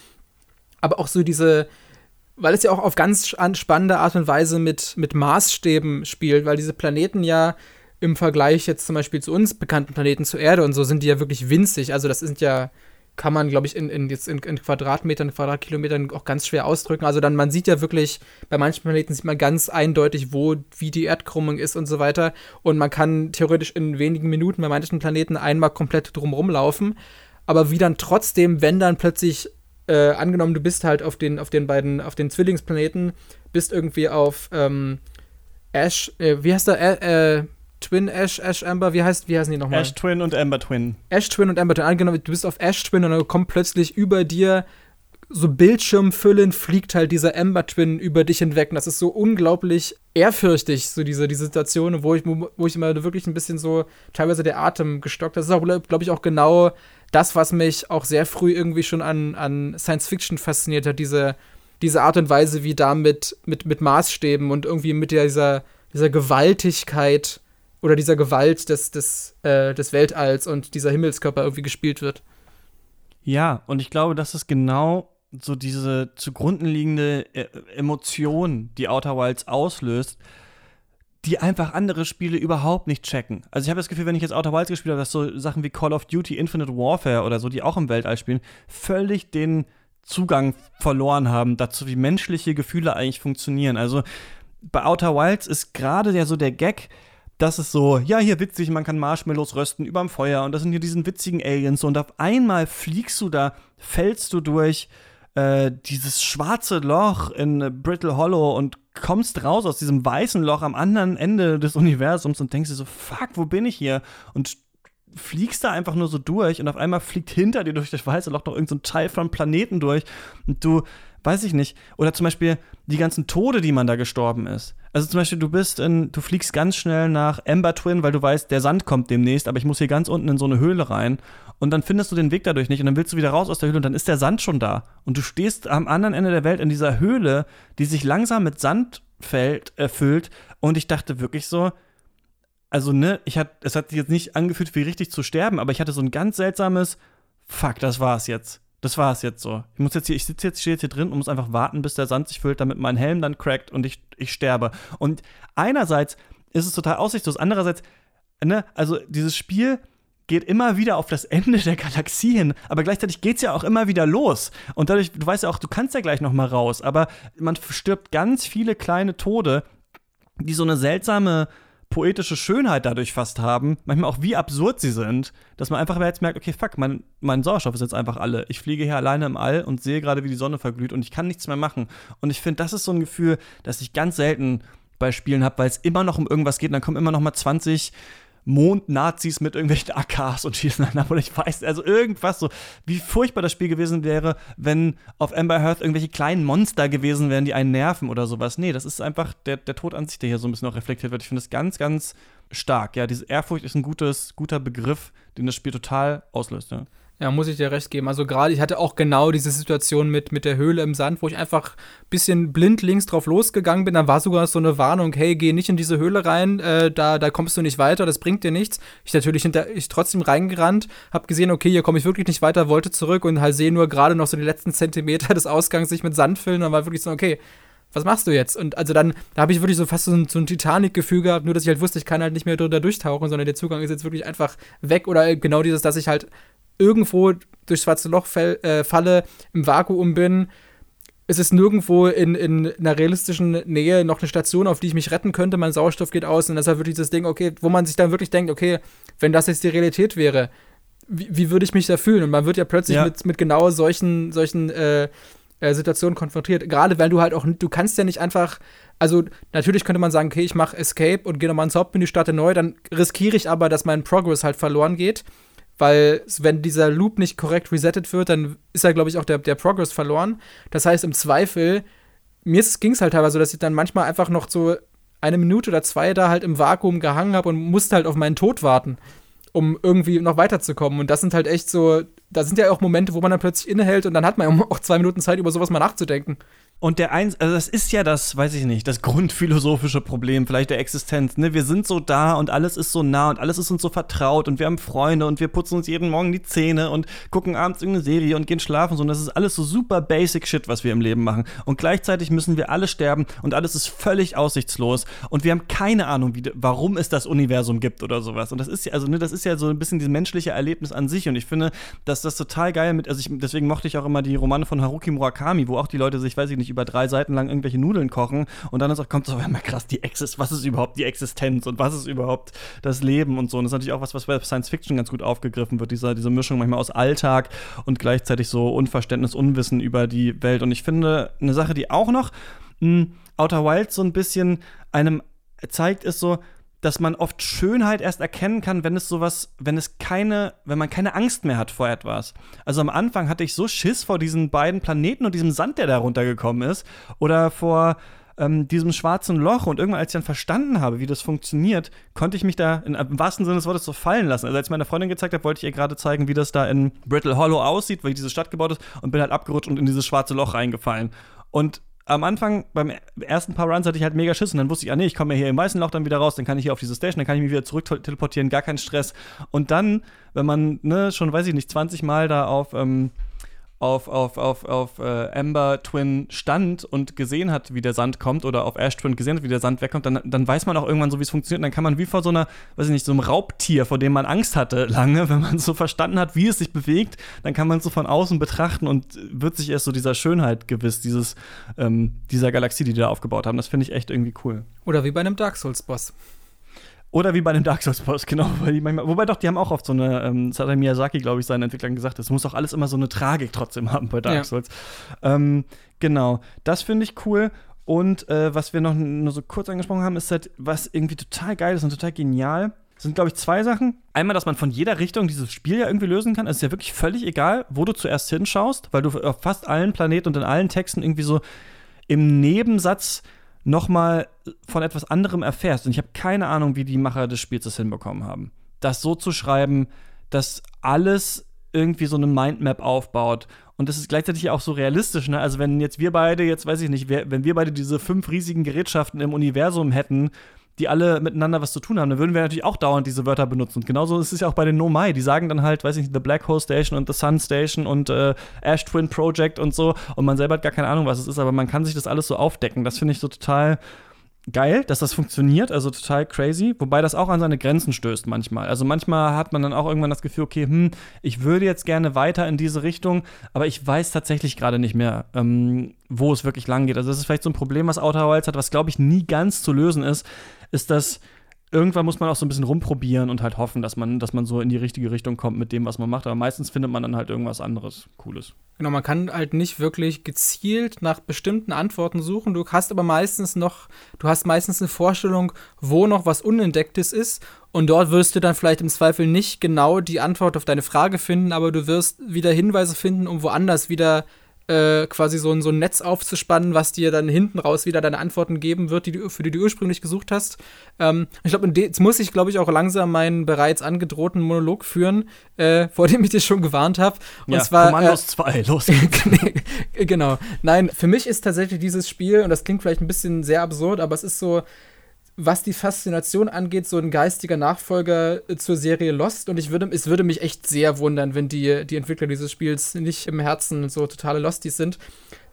aber auch so diese, weil es ja auch auf ganz spannende Art und Weise mit, mit Maßstäben spielt, weil diese Planeten ja im Vergleich jetzt zum Beispiel zu uns bekannten Planeten zur Erde und so sind die ja wirklich winzig. Also das sind ja, kann man, glaube ich, in, in, jetzt in, in Quadratmetern, Quadratkilometern auch ganz schwer ausdrücken. Also dann, man sieht ja wirklich, bei manchen Planeten sieht man ganz eindeutig, wo, wie die Erdkrümmung ist und so weiter. Und man kann theoretisch in wenigen Minuten bei manchen Planeten einmal komplett drumrum laufen. Aber wie dann trotzdem, wenn dann plötzlich äh, angenommen, du bist halt auf den, auf den beiden, auf den Zwillingsplaneten, bist irgendwie auf ähm, Ash, äh, wie heißt der? Äh, Twin Ash, Ash Amber, wie heißt, wie heißen die nochmal? Ash Twin und Amber Twin. Ash Twin und Amber Twin. Angenommen, du bist auf Ash Twin und dann kommt plötzlich über dir so Bildschirmfüllend fliegt halt dieser Amber Twin über dich hinweg. Und das ist so unglaublich ehrfürchtig, so diese, diese Situation, wo ich, wo ich immer wirklich ein bisschen so teilweise der Atem gestockt. Das ist auch, glaube ich, auch genau das, was mich auch sehr früh irgendwie schon an, an Science Fiction fasziniert hat, diese, diese Art und Weise, wie da mit, mit, mit Maßstäben und irgendwie mit dieser, dieser Gewaltigkeit oder dieser Gewalt des, des, äh, des Weltalls und dieser Himmelskörper irgendwie gespielt wird. Ja, und ich glaube, das ist genau so diese zugrunde liegende äh, Emotion, die Outer Wilds auslöst, die einfach andere Spiele überhaupt nicht checken. Also ich habe das Gefühl, wenn ich jetzt Outer Wilds gespielt habe, dass so Sachen wie Call of Duty Infinite Warfare oder so, die auch im Weltall spielen, völlig den Zugang verloren haben dazu, wie menschliche Gefühle eigentlich funktionieren. Also bei Outer Wilds ist gerade der so der Gag, dass es so, ja, hier witzig, man kann Marshmallows rösten überm Feuer und das sind hier diesen witzigen Aliens und auf einmal fliegst du da, fällst du durch äh, dieses schwarze Loch in Brittle Hollow und kommst raus aus diesem weißen Loch am anderen Ende des Universums und denkst dir so, fuck, wo bin ich hier? Und fliegst da einfach nur so durch und auf einmal fliegt hinter dir durch das weiße Loch noch irgendein so Teil von Planeten durch und du, weiß ich nicht, oder zum Beispiel die ganzen Tode, die man da gestorben ist. Also zum Beispiel, du bist in, du fliegst ganz schnell nach Ember Twin, weil du weißt, der Sand kommt demnächst, aber ich muss hier ganz unten in so eine Höhle rein und dann findest du den Weg dadurch nicht und dann willst du wieder raus aus der Höhle und dann ist der Sand schon da. Und du stehst am anderen Ende der Welt in dieser Höhle, die sich langsam mit Sand fällt, erfüllt. Und ich dachte wirklich so, also, ne, ich hatte, es hat sich jetzt nicht angefühlt, wie richtig zu sterben, aber ich hatte so ein ganz seltsames, fuck, das war's jetzt. Das war's jetzt so. Ich muss jetzt hier, ich sitze jetzt, stehe jetzt hier drin und muss einfach warten, bis der Sand sich füllt, damit mein Helm dann crackt und ich, ich sterbe. Und einerseits ist es total aussichtslos, andererseits, ne, also dieses Spiel geht immer wieder auf das Ende der Galaxie hin, aber gleichzeitig geht es ja auch immer wieder los. Und dadurch, du weißt ja auch, du kannst ja gleich noch mal raus, aber man stirbt ganz viele kleine Tode, die so eine seltsame poetische Schönheit dadurch fast haben, manchmal auch wie absurd sie sind, dass man einfach jetzt merkt, okay, fuck, mein, mein Sauerstoff ist jetzt einfach alle. Ich fliege hier alleine im All und sehe gerade, wie die Sonne verglüht und ich kann nichts mehr machen. Und ich finde, das ist so ein Gefühl, das ich ganz selten bei Spielen habe, weil es immer noch um irgendwas geht und dann kommen immer noch mal 20 Mond-Nazis mit irgendwelchen AKs und schießen ab. Oder ich weiß, also irgendwas so, wie furchtbar das Spiel gewesen wäre, wenn auf Amber Hearth irgendwelche kleinen Monster gewesen wären, die einen nerven oder sowas. Nee, das ist einfach der, der Tod an sich, der hier so ein bisschen auch reflektiert wird. Ich finde das ganz, ganz stark. Ja, diese Ehrfurcht ist ein gutes, guter Begriff, den das Spiel total auslöst. Ja. Ja, muss ich dir recht geben. Also gerade, ich hatte auch genau diese Situation mit, mit der Höhle im Sand, wo ich einfach ein bisschen blind links drauf losgegangen bin. Da war sogar so eine Warnung, hey, geh nicht in diese Höhle rein, äh, da, da kommst du nicht weiter, das bringt dir nichts. Ich natürlich hinter, ich trotzdem reingerannt, hab gesehen, okay, hier komme ich wirklich nicht weiter, wollte zurück und halt sehe nur gerade noch so die letzten Zentimeter des Ausgangs sich mit Sand füllen. Dann war wirklich so, okay, was machst du jetzt? Und also dann, da habe ich wirklich so fast so ein, so ein Titanic-Gefühl gehabt, nur dass ich halt wusste, ich kann halt nicht mehr drunter durchtauchen, sondern der Zugang ist jetzt wirklich einfach weg. Oder genau dieses, dass ich halt irgendwo durchs schwarze Loch fall, äh, falle, im Vakuum bin. Es ist nirgendwo in, in einer realistischen Nähe noch eine Station, auf die ich mich retten könnte. Mein Sauerstoff geht aus und deshalb wirklich dieses Ding, okay, wo man sich dann wirklich denkt, okay, wenn das jetzt die Realität wäre, wie, wie würde ich mich da fühlen? Und man wird ja plötzlich ja. Mit, mit genau solchen, solchen äh, äh, Situationen konfrontiert. Gerade weil du halt auch, du kannst ja nicht einfach, also natürlich könnte man sagen, okay, ich mache Escape und gehe nochmal ins Hauptmenü, starte neu, dann riskiere ich aber, dass mein Progress halt verloren geht weil wenn dieser Loop nicht korrekt resettet wird, dann ist ja, glaube ich, auch der, der Progress verloren. Das heißt, im Zweifel, mir ging es halt teilweise so, dass ich dann manchmal einfach noch so eine Minute oder zwei da halt im Vakuum gehangen habe und musste halt auf meinen Tod warten, um irgendwie noch weiterzukommen. Und das sind halt echt so, da sind ja auch Momente, wo man dann plötzlich innehält und dann hat man auch zwei Minuten Zeit, über sowas mal nachzudenken. Und der eins, also das ist ja das, weiß ich nicht, das grundphilosophische Problem vielleicht der Existenz. Ne? Wir sind so da und alles ist so nah und alles ist uns so vertraut und wir haben Freunde und wir putzen uns jeden Morgen die Zähne und gucken abends irgendeine Serie und gehen schlafen. So. Und das ist alles so super basic Shit, was wir im Leben machen. Und gleichzeitig müssen wir alle sterben und alles ist völlig aussichtslos und wir haben keine Ahnung, wie, warum es das Universum gibt oder sowas. Und das ist ja, also ne, das ist ja so ein bisschen dieses menschliche Erlebnis an sich. Und ich finde, dass das total geil mit, also ich, deswegen mochte ich auch immer die Romane von Haruki Murakami, wo auch die Leute sich, weiß ich nicht, über drei Seiten lang irgendwelche Nudeln kochen und dann ist, kommt so immer krass die Exist, was ist überhaupt die Existenz und was ist überhaupt das Leben und so. Und das ist natürlich auch was, was bei Science Fiction ganz gut aufgegriffen wird, dieser, diese Mischung manchmal aus Alltag und gleichzeitig so Unverständnis, Unwissen über die Welt. Und ich finde, eine Sache, die auch noch mh, hm, Outer Wilds so ein bisschen einem zeigt, ist so, dass man oft Schönheit erst erkennen kann, wenn es sowas, wenn es keine, wenn man keine Angst mehr hat vor etwas. Also am Anfang hatte ich so Schiss vor diesen beiden Planeten und diesem Sand, der da runtergekommen ist, oder vor ähm, diesem schwarzen Loch. Und irgendwann, als ich dann verstanden habe, wie das funktioniert, konnte ich mich da in, im wahrsten Sinne des Wortes so fallen lassen. Also als ich meiner Freundin gezeigt habe, wollte ich ihr gerade zeigen, wie das da in Brittle Hollow aussieht, wie diese Stadt gebaut ist, und bin halt abgerutscht und in dieses schwarze Loch reingefallen. Und am Anfang, beim ersten paar Runs hatte ich halt mega Schiss und dann wusste ich, ah nee, ich komme ja hier im weißen Loch dann wieder raus, dann kann ich hier auf diese Station, dann kann ich mich wieder zurück teleportieren, gar kein Stress. Und dann, wenn man, ne, schon weiß ich nicht, 20 Mal da auf, ähm, auf, auf, auf, auf äh, Amber Twin stand und gesehen hat, wie der Sand kommt, oder auf Ash Twin gesehen hat, wie der Sand wegkommt, dann, dann weiß man auch irgendwann so, wie es funktioniert. Und dann kann man wie vor so einer, weiß ich nicht, so einem Raubtier, vor dem man Angst hatte lange, wenn man so verstanden hat, wie es sich bewegt, dann kann man es so von außen betrachten und wird sich erst so dieser Schönheit gewiss, dieses, ähm, dieser Galaxie, die die da aufgebaut haben. Das finde ich echt irgendwie cool. Oder wie bei einem Dark Souls-Boss. Oder wie bei einem Dark Souls Boss, genau. Manchmal, wobei doch, die haben auch oft so eine, ähm, das hat der Miyazaki, glaube ich, seinen Entwicklern gesagt, es muss doch alles immer so eine Tragik trotzdem haben bei Dark ja. Souls. Ähm, genau, das finde ich cool. Und äh, was wir noch nur so kurz angesprochen haben, ist halt, was irgendwie total geil ist und total genial. Sind, glaube ich, zwei Sachen. Einmal, dass man von jeder Richtung dieses Spiel ja irgendwie lösen kann. Es ist ja wirklich völlig egal, wo du zuerst hinschaust, weil du auf fast allen Planeten und in allen Texten irgendwie so im Nebensatz nochmal von etwas anderem erfährst. Und ich habe keine Ahnung, wie die Macher des Spiels das hinbekommen haben. Das so zu schreiben, dass alles irgendwie so eine Mindmap aufbaut. Und das ist gleichzeitig auch so realistisch. Ne? Also, wenn jetzt wir beide, jetzt weiß ich nicht, wenn wir beide diese fünf riesigen Gerätschaften im Universum hätten, die alle miteinander was zu tun haben, dann würden wir natürlich auch dauernd diese Wörter benutzen. Und genauso ist es ja auch bei den Nomai. Die sagen dann halt, weiß ich nicht, The Black Hole Station und The Sun Station und äh, Ash Twin Project und so. Und man selber hat gar keine Ahnung, was es ist, aber man kann sich das alles so aufdecken. Das finde ich so total geil, dass das funktioniert, also total crazy, wobei das auch an seine Grenzen stößt manchmal. Also manchmal hat man dann auch irgendwann das Gefühl, okay, hm, ich würde jetzt gerne weiter in diese Richtung, aber ich weiß tatsächlich gerade nicht mehr, ähm, wo es wirklich lang geht. Also das ist vielleicht so ein Problem, was Outer Wilds hat, was glaube ich nie ganz zu lösen ist, ist, dass irgendwann muss man auch so ein bisschen rumprobieren und halt hoffen, dass man, dass man so in die richtige Richtung kommt mit dem, was man macht. Aber meistens findet man dann halt irgendwas anderes Cooles. Genau, man kann halt nicht wirklich gezielt nach bestimmten Antworten suchen. Du hast aber meistens noch, du hast meistens eine Vorstellung, wo noch was Unentdecktes ist. Und dort wirst du dann vielleicht im Zweifel nicht genau die Antwort auf deine Frage finden, aber du wirst wieder Hinweise finden, um woanders wieder äh, quasi so ein, so ein Netz aufzuspannen, was dir dann hinten raus wieder deine Antworten geben wird, die du, für die du ursprünglich gesucht hast. Ähm, ich glaube, jetzt muss ich, glaube ich, auch langsam meinen bereits angedrohten Monolog führen, äh, vor dem ich dir schon gewarnt habe. Und ja, zwar. Kommandos 2, äh, los. genau. Nein, für mich ist tatsächlich dieses Spiel, und das klingt vielleicht ein bisschen sehr absurd, aber es ist so was die Faszination angeht, so ein geistiger Nachfolger äh, zur Serie Lost. Und ich würde, es würde mich echt sehr wundern, wenn die, die Entwickler dieses Spiels nicht im Herzen so totale Losties sind.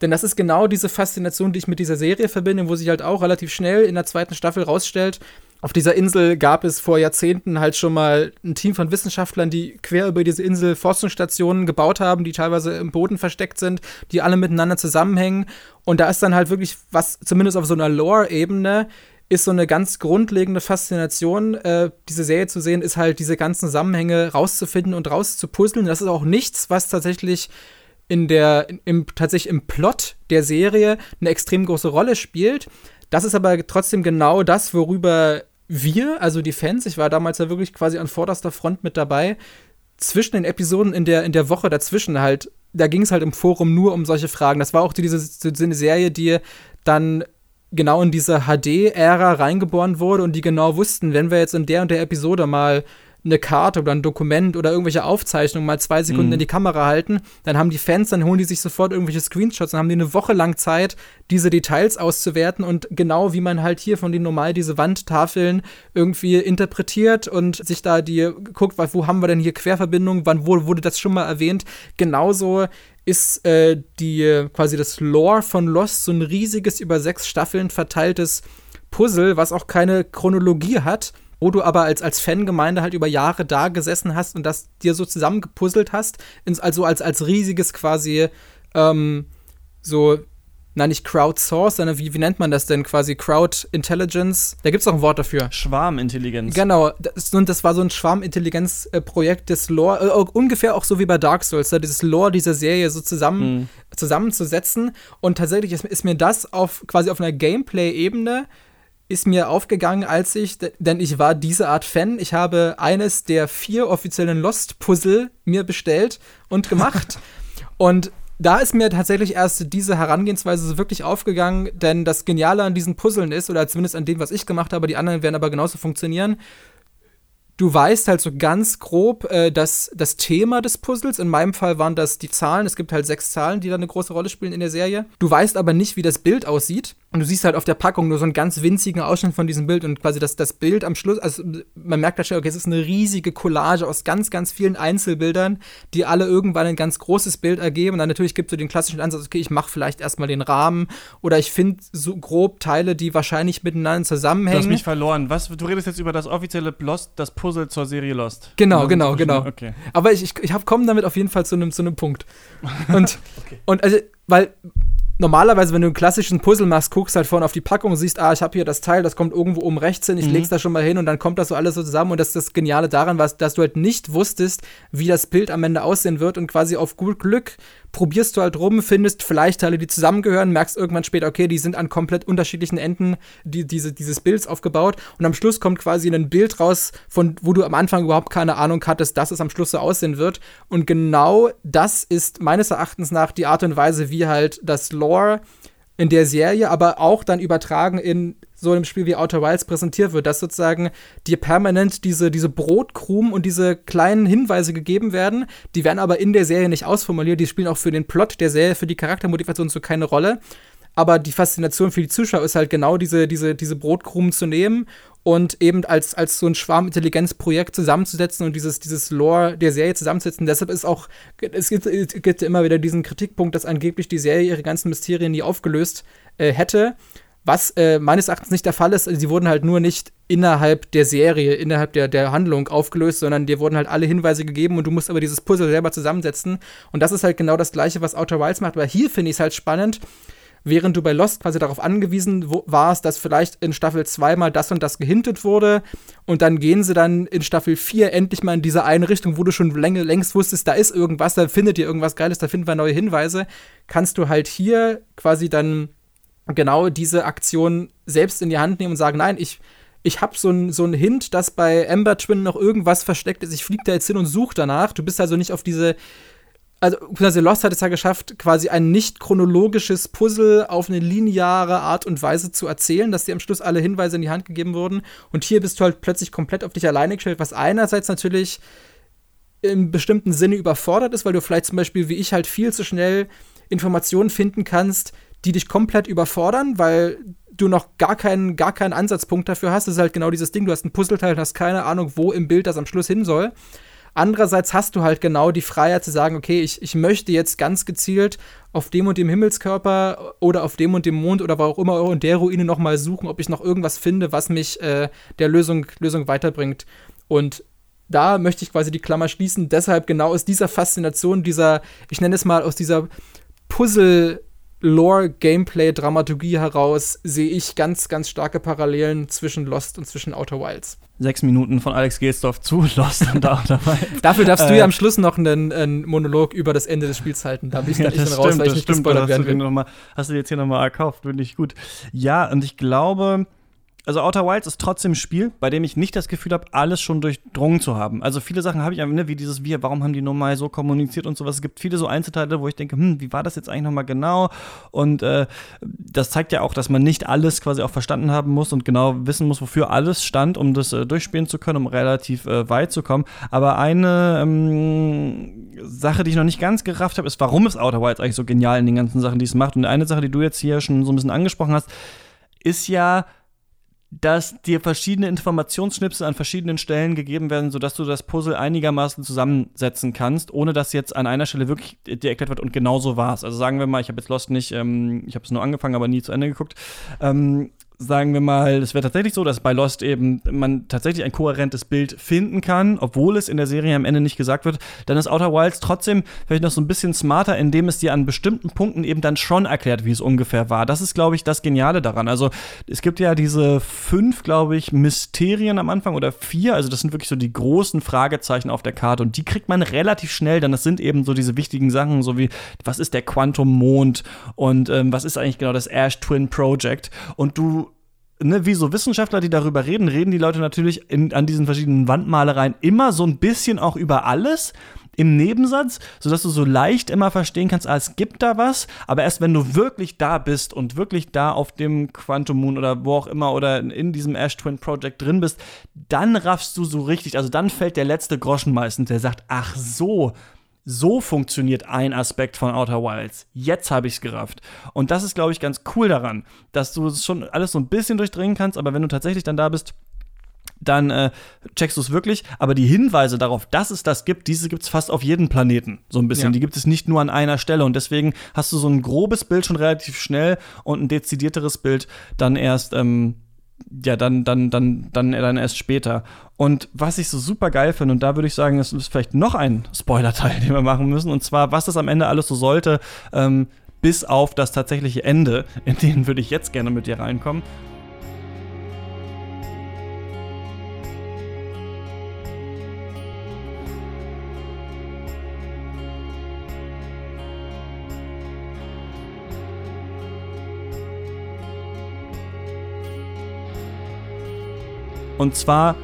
Denn das ist genau diese Faszination, die ich mit dieser Serie verbinde, wo sich halt auch relativ schnell in der zweiten Staffel rausstellt, auf dieser Insel gab es vor Jahrzehnten halt schon mal ein Team von Wissenschaftlern, die quer über diese Insel Forschungsstationen gebaut haben, die teilweise im Boden versteckt sind, die alle miteinander zusammenhängen. Und da ist dann halt wirklich was, zumindest auf so einer Lore-Ebene, ist so eine ganz grundlegende Faszination, äh, diese Serie zu sehen, ist halt diese ganzen Zusammenhänge rauszufinden und rauszupuzzeln. Das ist auch nichts, was tatsächlich in der, im, tatsächlich im Plot der Serie eine extrem große Rolle spielt. Das ist aber trotzdem genau das, worüber wir, also die Fans, ich war damals ja wirklich quasi an vorderster Front mit dabei, zwischen den Episoden in der, in der Woche dazwischen halt, da ging es halt im Forum nur um solche Fragen. Das war auch diese, diese Serie, die dann genau in diese HD-Ära reingeboren wurde und die genau wussten, wenn wir jetzt in der und der Episode mal eine Karte oder ein Dokument oder irgendwelche Aufzeichnungen mal zwei Sekunden mhm. in die Kamera halten, dann haben die Fans, dann holen die sich sofort irgendwelche Screenshots, dann haben die eine Woche lang Zeit, diese Details auszuwerten und genau wie man halt hier von den normal diese Wandtafeln irgendwie interpretiert und sich da die guckt, wo haben wir denn hier Querverbindungen, wann wo wurde das schon mal erwähnt, genauso ist äh, die quasi das Lore von Lost so ein riesiges über sechs Staffeln verteiltes Puzzle, was auch keine Chronologie hat, wo du aber als, als Fangemeinde halt über Jahre da gesessen hast und das dir so zusammengepuzzelt hast, ins, also als, als riesiges quasi ähm, so Nein, nicht Crowdsource, sondern wie, wie nennt man das denn quasi? Crowd Intelligence? Da gibt es auch ein Wort dafür. Schwarmintelligenz. Genau, das, und das war so ein Schwarmintelligenz-Projekt des Lore, äh, ungefähr auch so wie bei Dark Souls, ne? dieses Lore dieser Serie so zusammen, mhm. zusammenzusetzen. Und tatsächlich ist, ist mir das auf quasi auf einer Gameplay-Ebene ist mir aufgegangen, als ich, denn ich war diese Art Fan. Ich habe eines der vier offiziellen Lost-Puzzle mir bestellt und gemacht. und da ist mir tatsächlich erst diese Herangehensweise so wirklich aufgegangen, denn das Geniale an diesen Puzzeln ist, oder zumindest an dem, was ich gemacht habe, die anderen werden aber genauso funktionieren, du weißt halt so ganz grob äh, das, das Thema des Puzzles. In meinem Fall waren das die Zahlen. Es gibt halt sechs Zahlen, die da eine große Rolle spielen in der Serie. Du weißt aber nicht, wie das Bild aussieht. Und du siehst halt auf der Packung nur so einen ganz winzigen Ausschnitt von diesem Bild und quasi das, das Bild am Schluss, also man merkt da schon, okay, es ist eine riesige Collage aus ganz, ganz vielen Einzelbildern, die alle irgendwann ein ganz großes Bild ergeben. Und dann natürlich gibt es so den klassischen Ansatz, okay, ich mache vielleicht erstmal den Rahmen oder ich finde so grob Teile, die wahrscheinlich miteinander zusammenhängen. Du hast mich verloren. Was, du redest jetzt über das offizielle Lost, das Puzzle zur Serie Lost. Genau, genau, genau. Okay. Aber ich, ich, ich komme damit auf jeden Fall zu einem zu Punkt. Und, okay. und also, weil normalerweise, wenn du einen klassischen Puzzle machst, guckst halt vorne auf die Packung und siehst, ah, ich habe hier das Teil, das kommt irgendwo oben rechts hin, ich mhm. leg's da schon mal hin und dann kommt das so alles so zusammen und das ist das Geniale daran, was, dass du halt nicht wusstest, wie das Bild am Ende aussehen wird und quasi auf gut Glück probierst du halt rum, findest vielleicht Teile, die zusammengehören, merkst irgendwann später, okay, die sind an komplett unterschiedlichen Enden die, diese, dieses Bilds aufgebaut und am Schluss kommt quasi ein Bild raus, von wo du am Anfang überhaupt keine Ahnung hattest, dass es am Schluss so aussehen wird. Und genau das ist meines Erachtens nach die Art und Weise, wie halt das Lore in der Serie, aber auch dann übertragen in so einem Spiel wie Outer Wilds präsentiert wird, dass sozusagen dir permanent diese, diese Brotkrumen und diese kleinen Hinweise gegeben werden. Die werden aber in der Serie nicht ausformuliert. Die spielen auch für den Plot der Serie, für die Charaktermotivation so keine Rolle. Aber die Faszination für die Zuschauer ist halt genau diese, diese, diese Brotkrumen zu nehmen und eben als, als so ein Schwarmintelligenzprojekt zusammenzusetzen und dieses, dieses Lore der Serie zusammenzusetzen. Deshalb ist auch, es gibt, es gibt immer wieder diesen Kritikpunkt, dass angeblich die Serie ihre ganzen Mysterien nie aufgelöst äh, hätte. Was äh, meines Erachtens nicht der Fall ist, sie wurden halt nur nicht innerhalb der Serie, innerhalb der, der Handlung aufgelöst, sondern dir wurden halt alle Hinweise gegeben und du musst aber dieses Puzzle selber zusammensetzen. Und das ist halt genau das Gleiche, was Outer Wilds macht. Aber hier finde ich es halt spannend, während du bei Lost quasi darauf angewiesen warst, dass vielleicht in Staffel 2 mal das und das gehintet wurde und dann gehen sie dann in Staffel 4 endlich mal in diese eine Richtung, wo du schon läng längst wusstest, da ist irgendwas, da findet ihr irgendwas Geiles, da finden wir neue Hinweise, kannst du halt hier quasi dann genau diese Aktion selbst in die Hand nehmen und sagen, nein, ich, ich habe so einen so Hint, dass bei Ember Twin noch irgendwas versteckt ist. Ich fliege da jetzt hin und suche danach. Du bist also nicht auf diese. Also, quasi Lost hat es ja geschafft, quasi ein nicht chronologisches Puzzle auf eine lineare Art und Weise zu erzählen, dass dir am Schluss alle Hinweise in die Hand gegeben wurden. Und hier bist du halt plötzlich komplett auf dich alleine gestellt, was einerseits natürlich im bestimmten Sinne überfordert ist, weil du vielleicht zum Beispiel, wie ich, halt viel zu schnell Informationen finden kannst, die dich komplett überfordern, weil du noch gar keinen, gar keinen Ansatzpunkt dafür hast. Das ist halt genau dieses Ding. Du hast ein Puzzleteil und hast keine Ahnung, wo im Bild das am Schluss hin soll. Andererseits hast du halt genau die Freiheit zu sagen, okay, ich, ich möchte jetzt ganz gezielt auf dem und dem Himmelskörper oder auf dem und dem Mond oder wo auch immer in der Ruine nochmal suchen, ob ich noch irgendwas finde, was mich äh, der Lösung, Lösung weiterbringt. Und da möchte ich quasi die Klammer schließen. Deshalb genau aus dieser Faszination, dieser, ich nenne es mal aus dieser Puzzle- Lore, Gameplay, Dramaturgie heraus sehe ich ganz, ganz starke Parallelen zwischen Lost und zwischen Outer Wilds. Sechs Minuten von Alex Gelsdorf zu Lost und Outer Wilds. Dafür darfst äh, du ja am Schluss noch einen, einen, Monolog über das Ende des Spiels halten. Da bin ich ja, dann raus, stimmt, weil ich nicht stimmt, gespoilert werden will. Noch mal, hast du jetzt hier nochmal erkauft, finde ich gut. Ja, und ich glaube, also Outer Wilds ist trotzdem ein Spiel, bei dem ich nicht das Gefühl habe, alles schon durchdrungen zu haben. Also viele Sachen habe ich einfach, ne, wie dieses Wir, warum haben die normal so kommuniziert und sowas. Es gibt viele so Einzelteile, wo ich denke, hm, wie war das jetzt eigentlich nochmal genau? Und äh, das zeigt ja auch, dass man nicht alles quasi auch verstanden haben muss und genau wissen muss, wofür alles stand, um das äh, durchspielen zu können, um relativ äh, weit zu kommen. Aber eine ähm, Sache, die ich noch nicht ganz gerafft habe, ist, warum ist Outer Wilds eigentlich so genial in den ganzen Sachen, die es macht. Und eine Sache, die du jetzt hier schon so ein bisschen angesprochen hast, ist ja, dass dir verschiedene Informationsschnipsel an verschiedenen Stellen gegeben werden, sodass du das Puzzle einigermaßen zusammensetzen kannst, ohne dass jetzt an einer Stelle wirklich dir erklärt wird und genau so war es. Also sagen wir mal, ich habe jetzt Lost nicht, ähm, ich habe es nur angefangen, aber nie zu Ende geguckt. Ähm, sagen wir mal, es wäre tatsächlich so, dass bei Lost eben man tatsächlich ein kohärentes Bild finden kann, obwohl es in der Serie am Ende nicht gesagt wird, dann ist Outer Wilds trotzdem vielleicht noch so ein bisschen smarter, indem es dir an bestimmten Punkten eben dann schon erklärt, wie es ungefähr war. Das ist, glaube ich, das Geniale daran. Also es gibt ja diese fünf, glaube ich, Mysterien am Anfang oder vier, also das sind wirklich so die großen Fragezeichen auf der Karte und die kriegt man relativ schnell, denn das sind eben so diese wichtigen Sachen, so wie was ist der Quantum Mond und ähm, was ist eigentlich genau das Ash Twin Project und du ne, wie so Wissenschaftler, die darüber reden, reden die Leute natürlich in, an diesen verschiedenen Wandmalereien immer so ein bisschen auch über alles im Nebensatz, sodass du so leicht immer verstehen kannst, ah, es gibt da was, aber erst wenn du wirklich da bist und wirklich da auf dem Quantum Moon oder wo auch immer oder in diesem Ash Twin Project drin bist, dann raffst du so richtig, also dann fällt der letzte Groschen meistens, der sagt, ach so, so funktioniert ein Aspekt von Outer Wilds. Jetzt habe ich es gerafft. Und das ist, glaube ich, ganz cool daran, dass du es schon alles so ein bisschen durchdringen kannst, aber wenn du tatsächlich dann da bist, dann äh, checkst du es wirklich. Aber die Hinweise darauf, dass es das gibt, diese gibt es fast auf jedem Planeten. So ein bisschen. Ja. Die gibt es nicht nur an einer Stelle. Und deswegen hast du so ein grobes Bild schon relativ schnell und ein dezidierteres Bild dann erst ähm, ja, dann, dann, dann, dann, dann erst später. Und was ich so super geil finde, und da würde ich sagen, es ist vielleicht noch ein Spoiler-Teil, den wir machen müssen, und zwar, was das am Ende alles so sollte, ähm, bis auf das tatsächliche Ende, in den würde ich jetzt gerne mit dir reinkommen. Und zwar,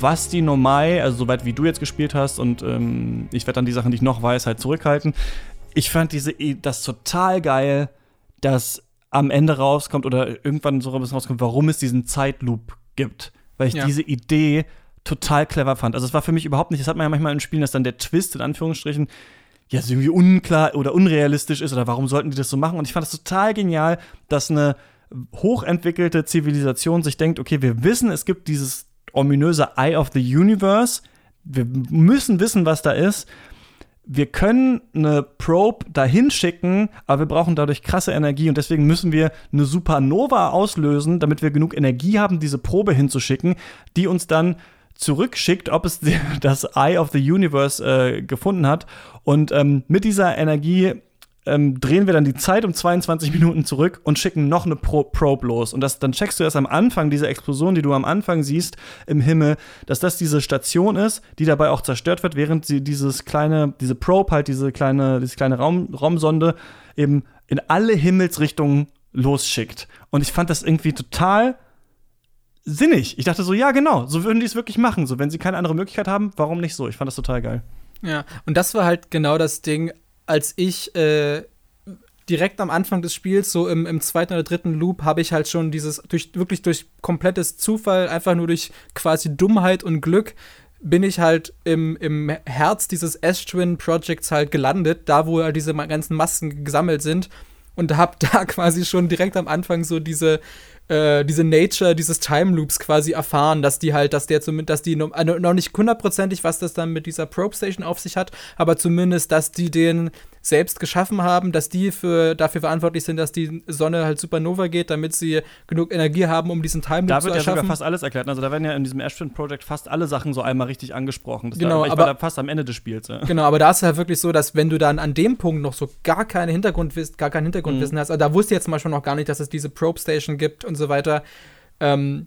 was die Nomai, also soweit wie du jetzt gespielt hast, und ähm, ich werde dann die Sachen, die ich noch weiß, halt zurückhalten. Ich fand diese, das total geil, dass am Ende rauskommt oder irgendwann so rauskommt, warum es diesen Zeitloop gibt. Weil ich ja. diese Idee total clever fand. Also es war für mich überhaupt nicht, das hat man ja manchmal in Spielen, dass dann der Twist in Anführungsstrichen ja irgendwie unklar oder unrealistisch ist oder warum sollten die das so machen? Und ich fand das total genial, dass eine hochentwickelte Zivilisation sich denkt, okay, wir wissen, es gibt dieses ominöse Eye of the Universe. Wir müssen wissen, was da ist. Wir können eine Probe dahin schicken, aber wir brauchen dadurch krasse Energie und deswegen müssen wir eine Supernova auslösen, damit wir genug Energie haben, diese Probe hinzuschicken, die uns dann zurückschickt, ob es das Eye of the Universe äh, gefunden hat. Und ähm, mit dieser Energie ähm, drehen wir dann die Zeit um 22 Minuten zurück und schicken noch eine Pro Probe los. Und das, dann checkst du erst am Anfang, diese Explosion, die du am Anfang siehst im Himmel, dass das diese Station ist, die dabei auch zerstört wird, während sie dieses kleine, diese Probe halt, diese kleine, diese kleine Raum, Raumsonde eben in alle Himmelsrichtungen losschickt. Und ich fand das irgendwie total sinnig. Ich dachte so, ja, genau, so würden die es wirklich machen. So, wenn sie keine andere Möglichkeit haben, warum nicht so? Ich fand das total geil. Ja, und das war halt genau das Ding, als ich äh, direkt am Anfang des Spiels, so im, im zweiten oder dritten Loop, habe ich halt schon dieses, durch, wirklich durch komplettes Zufall, einfach nur durch quasi Dummheit und Glück, bin ich halt im, im Herz dieses S-Twin Projects halt gelandet, da wo halt diese ganzen Masken gesammelt sind. Und habe da quasi schon direkt am Anfang so diese äh, diese Nature dieses Time Loops quasi erfahren, dass die halt, dass der zumindest, dass die also noch nicht hundertprozentig, was das dann mit dieser Probe Station auf sich hat, aber zumindest, dass die den selbst geschaffen haben, dass die für, dafür verantwortlich sind, dass die Sonne halt Supernova geht, damit sie genug Energie haben, um diesen Time Loop zu erschaffen. Da wird ja sogar fast alles erklärt. Also da werden ja in diesem Ashton Project fast alle Sachen so einmal richtig angesprochen. Das genau, war, aber war fast am Ende des Spiels. Ja. Genau, aber da ist es halt wirklich so, dass wenn du dann an dem Punkt noch so gar keine Hintergrundwissen, gar kein Hintergrundwissen mhm. hast, also da wusste ich jetzt zum Beispiel noch gar nicht, dass es diese Probe Station gibt und so weiter. Ähm,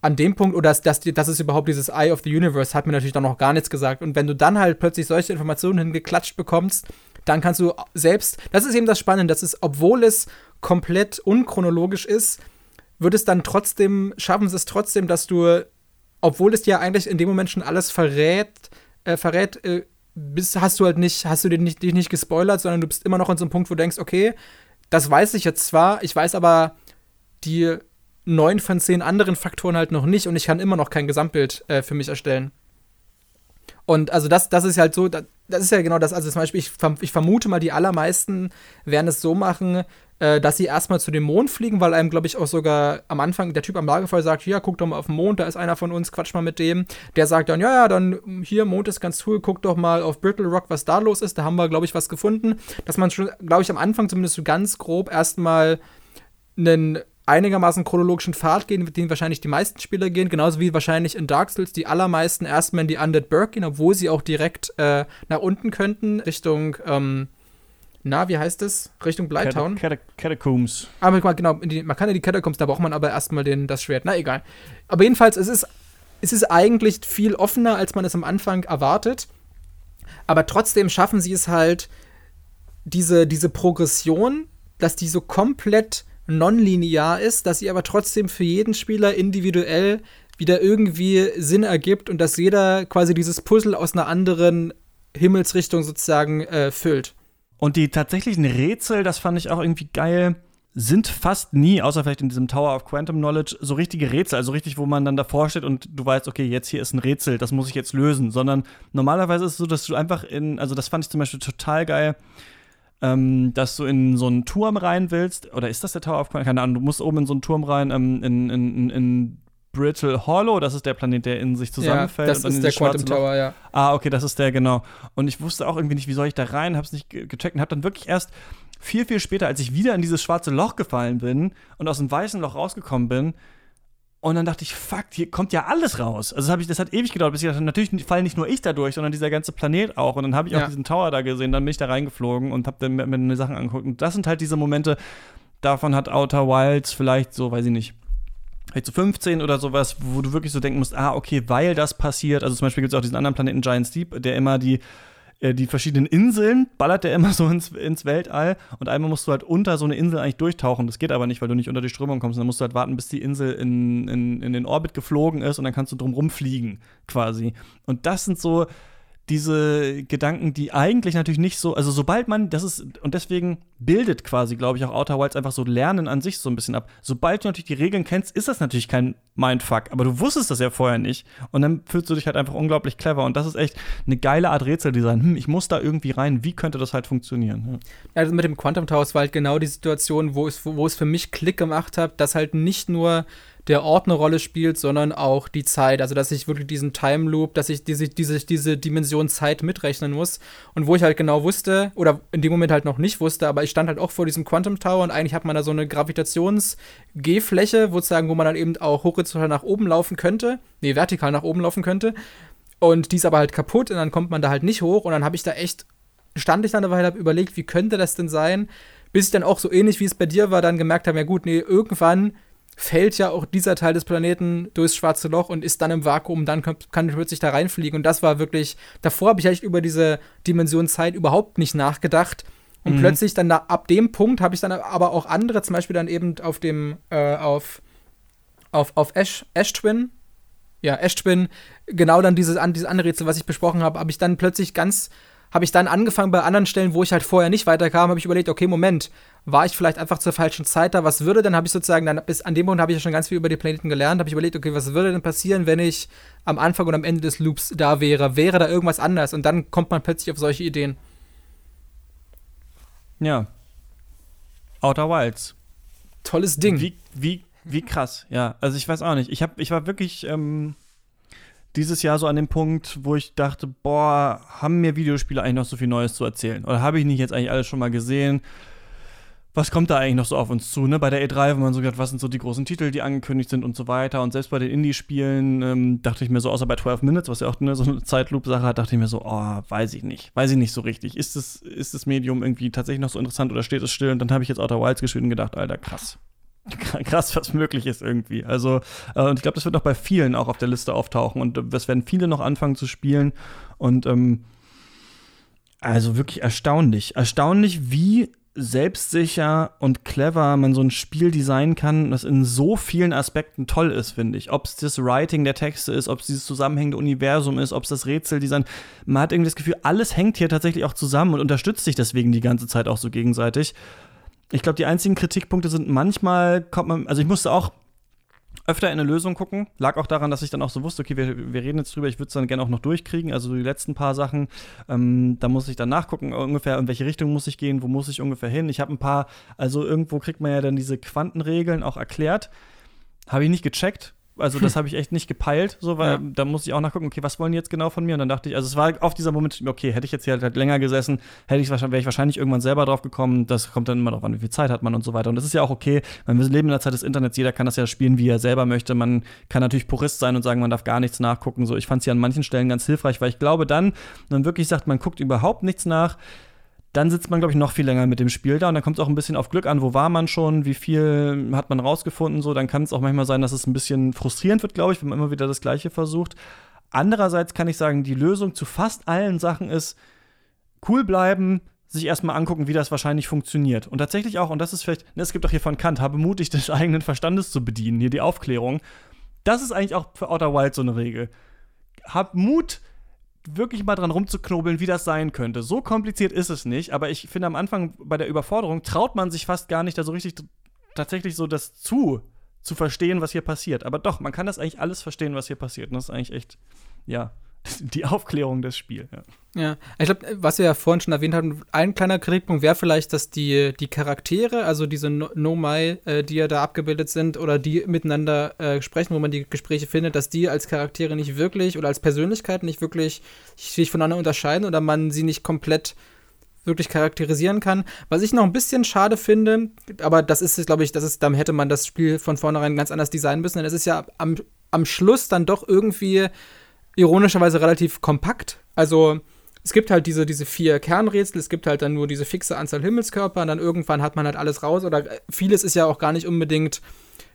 an dem Punkt, oder dass, dass, dass es überhaupt dieses Eye of the Universe hat mir natürlich dann noch gar nichts gesagt. Und wenn du dann halt plötzlich solche Informationen hingeklatscht bekommst, dann kannst du selbst, das ist eben das Spannende, das ist, obwohl es komplett unchronologisch ist, wird es dann trotzdem, schaffen sie es trotzdem, dass du, obwohl es dir eigentlich in dem Moment schon alles verrät, äh, verrät, äh, bist, hast du halt nicht, hast du dich nicht, dich nicht gespoilert, sondern du bist immer noch an so einem Punkt, wo du denkst, okay, das weiß ich jetzt zwar, ich weiß aber die neun von zehn anderen Faktoren halt noch nicht und ich kann immer noch kein Gesamtbild äh, für mich erstellen. Und also das, das ist halt so, das, das ist ja genau das, also zum Beispiel, ich, ich vermute mal, die allermeisten werden es so machen, äh, dass sie erstmal zu dem Mond fliegen, weil einem, glaube ich, auch sogar am Anfang der Typ am Lagerfeuer sagt, ja, guck doch mal auf den Mond, da ist einer von uns, quatsch mal mit dem. Der sagt dann, ja, ja, dann hier, Mond ist ganz cool, guck doch mal auf Brittle Rock, was da los ist. Da haben wir, glaube ich, was gefunden. Dass man schon, glaube ich, am Anfang zumindest so ganz grob erstmal einen einigermaßen chronologischen Pfad gehen, mit dem wahrscheinlich die meisten Spieler gehen, genauso wie wahrscheinlich in Dark Souls die allermeisten erstmal in die Undead Burg gehen, obwohl sie auch direkt äh, nach unten könnten, Richtung ähm, na, wie heißt es? Richtung Blytown? Cat Catacombs. Aber genau, die, man kann ja die Catacombs, da braucht man aber erstmal den, das Schwert. Na, egal. Aber jedenfalls, es ist, es ist eigentlich viel offener, als man es am Anfang erwartet. Aber trotzdem schaffen sie es halt, diese, diese Progression, dass die so komplett nonlinear ist, dass sie aber trotzdem für jeden Spieler individuell wieder irgendwie Sinn ergibt und dass jeder quasi dieses Puzzle aus einer anderen Himmelsrichtung sozusagen äh, füllt. Und die tatsächlichen Rätsel, das fand ich auch irgendwie geil, sind fast nie, außer vielleicht in diesem Tower of Quantum Knowledge, so richtige Rätsel. Also richtig, wo man dann davor steht und du weißt, okay, jetzt hier ist ein Rätsel, das muss ich jetzt lösen. Sondern normalerweise ist es so, dass du einfach in, also das fand ich zum Beispiel total geil, ähm, dass du in so einen Turm rein willst. Oder ist das der Tower of Quantum? Keine Ahnung, du musst oben in so einen Turm rein, ähm, in, in, in Brittle Hollow, das ist der Planet, der in sich zusammenfällt. Ja, das ist der Quantum Tower, ja. Ah, okay, das ist der, genau. Und ich wusste auch irgendwie nicht, wie soll ich da rein, hab's nicht gecheckt und hab dann wirklich erst viel, viel später, als ich wieder in dieses schwarze Loch gefallen bin und aus dem weißen Loch rausgekommen bin, und dann dachte ich, fuck, hier kommt ja alles raus. Also das, ich, das hat ewig gedauert, bis ich dachte, natürlich falle nicht nur ich da durch, sondern dieser ganze Planet auch. Und dann habe ich auch diesen Tower da gesehen, dann bin ich da reingeflogen und habe dann mir, mir Sachen angeguckt. Und das sind halt diese Momente, davon hat Outer Wilds vielleicht so, weiß ich nicht, vielleicht so 15 oder sowas, wo du wirklich so denken musst, ah, okay, weil das passiert, also zum Beispiel gibt es auch diesen anderen Planeten Giant Deep, der immer die, äh, die verschiedenen Inseln ballert der immer so ins, ins Weltall und einmal musst du halt unter so eine Insel eigentlich durchtauchen. Das geht aber nicht, weil du nicht unter die Strömung kommst. dann musst du halt warten, bis die Insel in, in, in den Orbit geflogen ist und dann kannst du drum rumfliegen, quasi. Und das sind so diese Gedanken, die eigentlich natürlich nicht so, also sobald man, das ist, und deswegen bildet quasi, glaube ich, auch Outer Wilds einfach so Lernen an sich so ein bisschen ab. Sobald du natürlich die Regeln kennst, ist das natürlich kein Mindfuck, aber du wusstest das ja vorher nicht. Und dann fühlst du dich halt einfach unglaublich clever. Und das ist echt eine geile Art Rätseldesign. Hm, ich muss da irgendwie rein, wie könnte das halt funktionieren? Ja. Also mit dem Quantum Tower war halt genau die Situation, wo es, wo es für mich Klick gemacht hat, dass halt nicht nur der Ort eine Rolle spielt, sondern auch die Zeit. Also, dass ich wirklich diesen Time Loop, dass ich diese, diese, diese Dimension Zeit mitrechnen muss. Und wo ich halt genau wusste, oder in dem Moment halt noch nicht wusste, aber ich stand halt auch vor diesem Quantum Tower und eigentlich hat man da so eine Gravitations-G-Fläche, wo man dann eben auch horizontal nach oben laufen könnte. Nee, vertikal nach oben laufen könnte. Und die ist aber halt kaputt und dann kommt man da halt nicht hoch. Und dann habe ich da echt, stand ich dann dabei, habe überlegt, wie könnte das denn sein? Bis ich dann auch so ähnlich wie es bei dir war, dann gemerkt habe, ja gut, nee, irgendwann fällt ja auch dieser Teil des Planeten durchs schwarze Loch und ist dann im Vakuum, dann kann, kann plötzlich da reinfliegen. Und das war wirklich, davor habe ich eigentlich über diese Dimension Zeit überhaupt nicht nachgedacht. Und mhm. plötzlich dann da, ab dem Punkt habe ich dann aber auch andere, zum Beispiel dann eben auf dem, äh, auf, auf, auf Ash, Twin, ja, Ash Twin, genau dann dieses, dieses andere Rätsel, was ich besprochen habe, habe ich dann plötzlich ganz habe ich dann angefangen bei anderen Stellen, wo ich halt vorher nicht weiterkam, habe ich überlegt, okay, Moment, war ich vielleicht einfach zur falschen Zeit da? Was würde denn, habe ich sozusagen, dann bis an dem Punkt habe ich ja schon ganz viel über die Planeten gelernt, habe ich überlegt, okay, was würde denn passieren, wenn ich am Anfang und am Ende des Loops da wäre? Wäre da irgendwas anders? Und dann kommt man plötzlich auf solche Ideen. Ja. Outer Wilds. Tolles Ding. Wie, wie, wie krass, ja. Also ich weiß auch nicht. Ich, hab, ich war wirklich, ähm, dieses Jahr so an dem Punkt, wo ich dachte, boah, haben mir Videospiele eigentlich noch so viel Neues zu erzählen? Oder habe ich nicht jetzt eigentlich alles schon mal gesehen? Was kommt da eigentlich noch so auf uns zu? Ne? Bei der E3, wo man so gedacht, was sind so die großen Titel, die angekündigt sind und so weiter. Und selbst bei den Indie-Spielen ähm, dachte ich mir so, außer bei 12 Minutes, was ja auch ne, so eine Zeitloop-Sache hat, dachte ich mir so, oh, weiß ich nicht. Weiß ich nicht so richtig. Ist das, ist das Medium irgendwie tatsächlich noch so interessant oder steht es still? Und dann habe ich jetzt Outer Wilds gespielt und gedacht, Alter, krass krass, was möglich ist irgendwie. Also, äh, und ich glaube, das wird auch bei vielen auch auf der Liste auftauchen und das werden viele noch anfangen zu spielen. Und ähm, also wirklich erstaunlich. Erstaunlich, wie selbstsicher und clever man so ein Spiel designen kann, das in so vielen Aspekten toll ist, finde ich. Ob es das Writing der Texte ist, ob es dieses zusammenhängende Universum ist, ob es das Rätseldesign. Man hat irgendwie das Gefühl, alles hängt hier tatsächlich auch zusammen und unterstützt sich deswegen die ganze Zeit auch so gegenseitig. Ich glaube, die einzigen Kritikpunkte sind manchmal kommt man, also ich musste auch öfter in eine Lösung gucken. Lag auch daran, dass ich dann auch so wusste, okay, wir, wir reden jetzt drüber, ich würde es dann gerne auch noch durchkriegen. Also die letzten paar Sachen, ähm, da muss ich dann nachgucken, ungefähr in welche Richtung muss ich gehen, wo muss ich ungefähr hin. Ich habe ein paar, also irgendwo kriegt man ja dann diese Quantenregeln auch erklärt. Habe ich nicht gecheckt, also das habe ich echt nicht gepeilt, so, weil ja. da muss ich auch nachgucken, okay, was wollen die jetzt genau von mir? Und dann dachte ich, also es war auf dieser Moment, okay, hätte ich jetzt hier halt länger gesessen, hätte ich wäre ich wahrscheinlich irgendwann selber drauf gekommen. Das kommt dann immer darauf an, wie viel Zeit hat man und so weiter. Und das ist ja auch okay, weil wir leben in der Zeit des Internets, jeder kann das ja spielen, wie er selber möchte. Man kann natürlich Purist sein und sagen, man darf gar nichts nachgucken. So, ich fand es ja an manchen Stellen ganz hilfreich, weil ich glaube, dann, wenn man wirklich sagt, man guckt überhaupt nichts nach, dann sitzt man, glaube ich, noch viel länger mit dem Spiel da und dann kommt es auch ein bisschen auf Glück an, wo war man schon, wie viel hat man rausgefunden, so, dann kann es auch manchmal sein, dass es ein bisschen frustrierend wird, glaube ich, wenn man immer wieder das Gleiche versucht. Andererseits kann ich sagen, die Lösung zu fast allen Sachen ist, cool bleiben, sich erstmal angucken, wie das wahrscheinlich funktioniert. Und tatsächlich auch, und das ist vielleicht, ne, es gibt auch hier von Kant, habe mutig des eigenen Verstandes zu bedienen, hier die Aufklärung. Das ist eigentlich auch für Outer Wild so eine Regel. Hab Mut, wirklich mal dran rumzuknobeln, wie das sein könnte. So kompliziert ist es nicht, aber ich finde am Anfang bei der Überforderung traut man sich fast gar nicht da so richtig tatsächlich so das zu zu verstehen, was hier passiert. Aber doch, man kann das eigentlich alles verstehen, was hier passiert. Und das ist eigentlich echt, ja, die Aufklärung des Spiels. Ja. ja, ich glaube, was wir ja vorhin schon erwähnt haben, ein kleiner Kritikpunkt wäre vielleicht, dass die, die Charaktere, also diese Nomai, äh, die ja da abgebildet sind oder die miteinander äh, sprechen, wo man die Gespräche findet, dass die als Charaktere nicht wirklich oder als Persönlichkeiten nicht wirklich sich voneinander unterscheiden oder man sie nicht komplett wirklich charakterisieren kann. Was ich noch ein bisschen schade finde, aber das ist, glaube ich, das ist, dann hätte man das Spiel von vornherein ganz anders designen müssen, denn es ist ja am, am Schluss dann doch irgendwie ironischerweise relativ kompakt. Also es gibt halt diese, diese vier Kernrätsel, es gibt halt dann nur diese fixe Anzahl Himmelskörper und dann irgendwann hat man halt alles raus. Oder vieles ist ja auch gar nicht unbedingt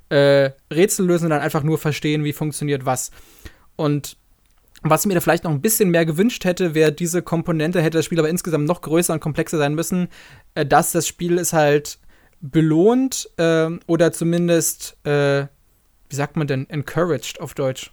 äh, Rätsel lösen, sondern einfach nur verstehen, wie funktioniert was. Und was ich mir da vielleicht noch ein bisschen mehr gewünscht hätte, wäre diese Komponente, hätte das Spiel aber insgesamt noch größer und komplexer sein müssen, äh, dass das Spiel ist halt belohnt äh, oder zumindest, äh, wie sagt man denn, encouraged auf Deutsch